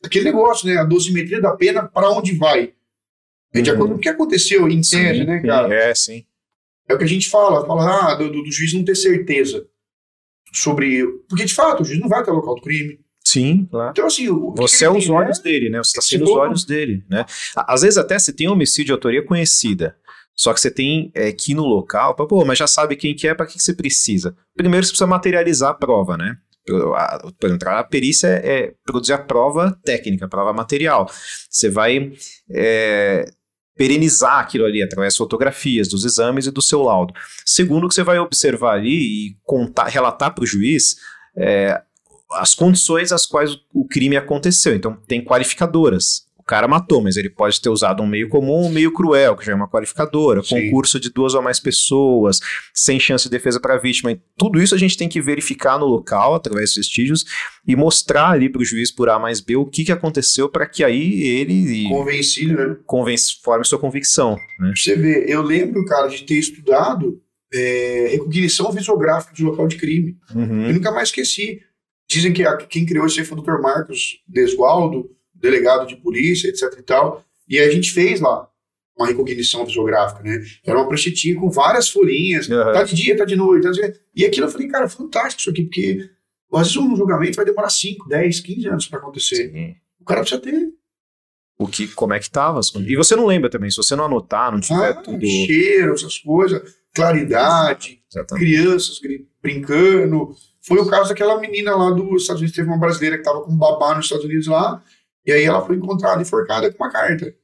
aquele negócio, né? A dosimetria da pena, para onde vai? É de acordo com o que aconteceu em tese, né, cara? É, sim. É o que a gente fala, fala ah, do, do, do, juiz não ter certeza sobre. Porque, de fato, o juiz não vai até o local do crime. Sim, claro. Então, assim, você é os olhos é... dele, né? Você está sendo os olhos dele, né? Às vezes até você tem um homicídio de autoria conhecida. Só que você tem é, que ir no local, pra, pô, mas já sabe quem que é, para que você precisa? Primeiro você precisa materializar a prova, né? Para entrar a perícia é produzir a prova técnica, a prova material. Você vai é, perenizar aquilo ali através de fotografias, dos exames e do seu laudo. Segundo, que você vai observar ali e contar, relatar para o juiz é, as condições às quais o crime aconteceu. Então, tem qualificadoras cara matou, mas ele pode ter usado um meio comum, um meio cruel, que já é uma qualificadora, Sim. concurso de duas ou mais pessoas, sem chance de defesa para a vítima. E tudo isso a gente tem que verificar no local, através dos vestígios, e mostrar ali para o juiz por A mais B o que, que aconteceu para que aí ele. Convencido, né? Convence, forme sua convicção. Né? Você vê, eu lembro, cara, de ter estudado é, recognição visográfica de local de crime. Uhum. Eu nunca mais esqueci. Dizem que a, quem criou isso aí foi o Dr. Marcos Desgualdo, delegado de polícia, etc e tal. E a gente fez lá uma recognição fisiográfica, né? Era uma pranchetinha com várias folhinhas, uhum. tá de dia, tá de noite, tá de... e aquilo eu falei, cara, fantástico isso aqui, porque às vezes um julgamento vai demorar 5, 10, 15 anos para acontecer. Sim. O cara precisa ter. O que, como é que tava? E você não lembra também, se você não anotar, não tiver ah, tudo. Cheiro, essas coisas, claridade, crianças brincando. Foi o caso daquela menina lá dos Estados Unidos, teve uma brasileira que tava com um babá nos Estados Unidos lá, e aí ela foi encontrada enforcada com uma carta.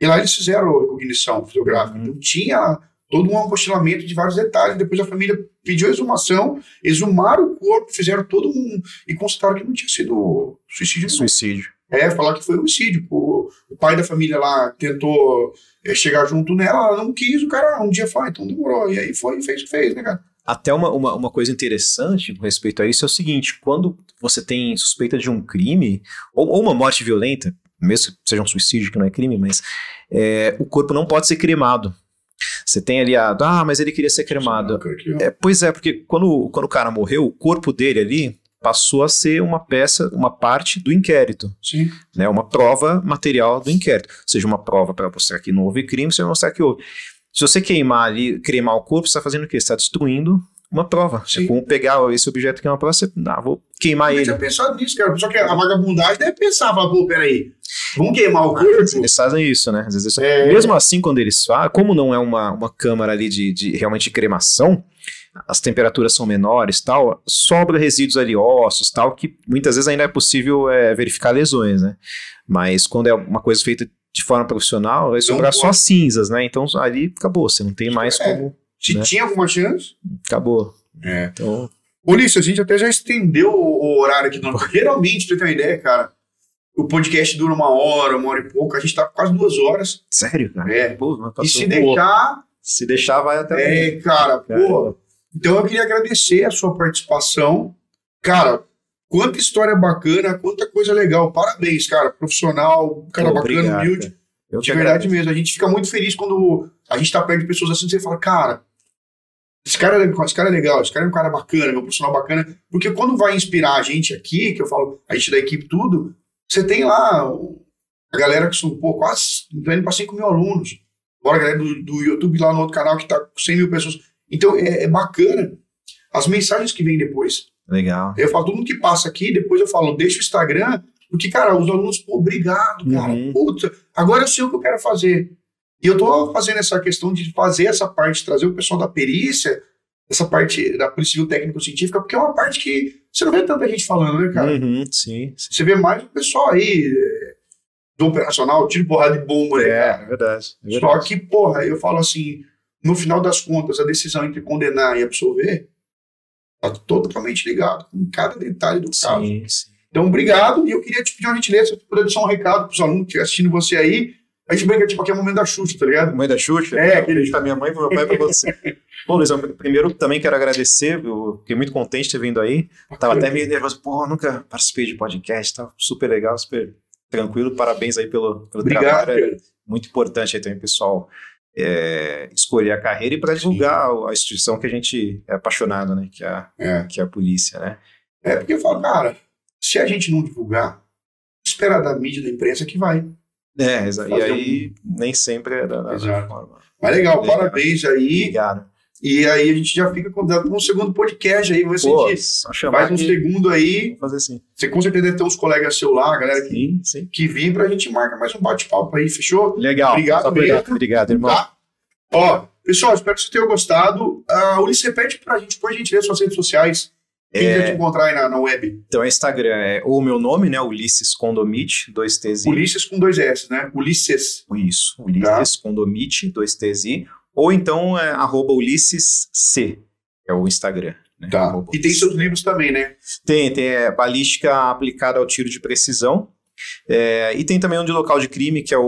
E lá eles fizeram a recognição fotográfica. Uhum. Então tinha todo um apostilamento de vários detalhes. Depois a família pediu a exumação, exumaram o corpo, fizeram todo um. e constataram que não tinha sido suicídio. Suicídio. É, falar que foi homicídio. O, o pai da família lá tentou é, chegar junto nela, ela não quis, o cara um dia foi, então demorou. E aí foi e fez o que fez, né, cara? Até uma, uma, uma, coisa interessante com respeito a isso é o seguinte: quando você tem suspeita de um crime, ou, ou uma morte violenta, mesmo que seja um suicídio, que não é crime, mas é, o corpo não pode ser cremado. Você tem ali a. Ah, mas ele queria ser cremado. É, pois é, porque quando, quando o cara morreu, o corpo dele ali passou a ser uma peça, uma parte do inquérito. Sim. Né, uma prova material do inquérito. Ou seja, uma prova para mostrar que não houve crime, você vai mostrar que houve. Se você queimar ali, cremar o corpo, você está fazendo o quê? Você está destruindo uma prova. Sim. É como pegar esse objeto que é uma prova, você, ah, vou queimar eu ele. Eu tinha pensado nisso, cara. Só que a vagabundagem deve pensar, falar, pô, peraí, vamos queimar o corpo? Eles fazem isso, né? Às vezes, é... Mesmo assim, quando eles fazem, como não é uma, uma câmara ali de, de realmente cremação, as temperaturas são menores tal, sobra resíduos ali, ossos tal, que muitas vezes ainda é possível é, verificar lesões, né? Mas quando é uma coisa feita de forma profissional, vai sobrar só cinzas, né? Então ali acabou, você não tem mais É. como. Se né? tinha alguma chance. Acabou. É. Então, Ulisses, a gente até já estendeu o horário aqui. Não. Geralmente, pra ter uma ideia, cara, o podcast dura uma hora, uma hora e pouco. A gente tá quase duas horas. sério, cara? É. Pô, E se deixar, Se deixar, vai até. é, cara, pô. Caramba. Então eu queria agradecer a sua participação. Cara, quanta história bacana, quanta coisa legal. Parabéns, cara. Profissional, cara Pô, bacana, obrigado, humilde. cara. Eu De verdade agradeço. mesmo. A gente fica muito feliz quando a gente tá perto de pessoas assim, você fala, cara, esse cara, é- esse cara é legal, esse cara é um cara bacana, meu profissional bacana. Porque quando vai inspirar a gente aqui, que eu falo, a gente da equipe tudo, você tem lá a galera que são, pô, quase tô indo para 5 mil alunos. Fora a galera do, do YouTube lá no outro canal que tá com 100 mil pessoas. Então é, é bacana as mensagens que vêm depois. Legal. Eu falo, todo mundo que passa aqui, depois eu falo, deixa o Instagram, porque, cara, os alunos, pô, obrigado, cara. Uhum. Puta, agora eu sei o que eu quero fazer. E eu tô fazendo essa questão de fazer essa parte, trazer o pessoal da perícia, essa parte da Polícia Civil Técnico-Científica, porque é uma parte que você não vê tanta gente falando, né, cara? Uhum, sim, sim. Você vê mais o pessoal aí é, do operacional, tiro porrada de bomba, né, É, cara? é verdade. é Só verdade. que, porra, eu falo assim, no final das contas, a decisão entre condenar e absolver tá totalmente ligado com cada detalhe do caso. Sim, sim. Então, obrigado. E eu queria te pedir uma gentileza, se você puder deixar um recado para os alunos que estiverem assistindo você aí. A gente brinca, tipo, aqui é o momento da Xuxa, tá ligado? Mãe da Xuxa? É, aquele- beijo pra minha mãe e pro meu pai e pra você. Bom, Luizão, primeiro também quero agradecer, eu fiquei muito contente de ter vindo aí. Tava até meio nervoso, pô, nunca participei de podcast, tá super legal, super tranquilo. Parabéns aí pelo, pelo Obrigado, trabalho. cara. Muito importante aí também, pessoal, é, escolher a carreira e para divulgar a instituição que a gente é apaixonado, né? Que é, a- É. que é a polícia, né? é, porque eu falo, cara, se a gente não divulgar, espera da mídia, da imprensa que vai. É, exa- e aí nem sempre é da, da Exato. forma. Mas legal, Legal. parabéns aí. Obrigado. E aí a gente já fica convidado para um segundo podcast aí. Você Pô, gente só chamar faz um que- segundo aí. Vamos fazer assim. Você com certeza deve ter uns colegas seus lá, a galera que, Sim, sim. que vibra, a gente marca mais um bate-papo aí, fechou? Legal. Obrigado obrigado, obrigado, irmão. Tá? Ó, pessoal, espero que vocês tenham gostado. Uh, Ulisses, repete pra gente, por gentileza, suas redes sociais. Quem É. te encontrar aí na, na web. Então, é Instagram é o meu nome, né? Ulisses Condomite, dois e- Ulisses com dois S, né? Ulisses. Isso, Ulisses Condomite, dois T's. Ou então é arroba Ulisses C, é o Instagram. Né? Tá. E tem seus livros também, né? Tem, tem é, balística aplicada ao tiro de precisão. É, e tem também um de local de crime, que é o,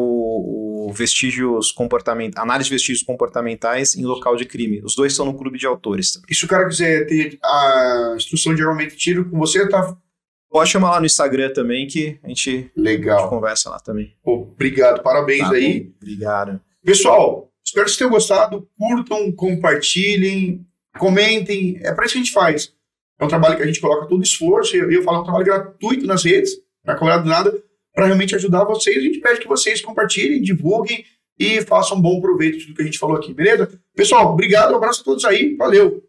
o vestígios comportamentais, análise de vestígios comportamentais em local de crime. Os dois são no clube de autores. também. E se o cara quiser ter a instrução de armamento de tiro com você, tá Pode chamar lá no Instagram também, que a gente, a gente legal. conversa lá também. Pô, obrigado, parabéns Tá aí. bom? Obrigado. Pessoal, espero que vocês tenham gostado. Curtam, compartilhem, comentem. É para isso que a gente faz. É um trabalho que a gente coloca todo esforço. Eu, eu falo, é um trabalho gratuito nas redes, não é cobrado nada, para realmente ajudar vocês. A gente pede que vocês compartilhem, divulguem e façam um bom proveito tudo que a gente falou aqui, beleza? Pessoal, obrigado, um abraço a todos aí. Valeu!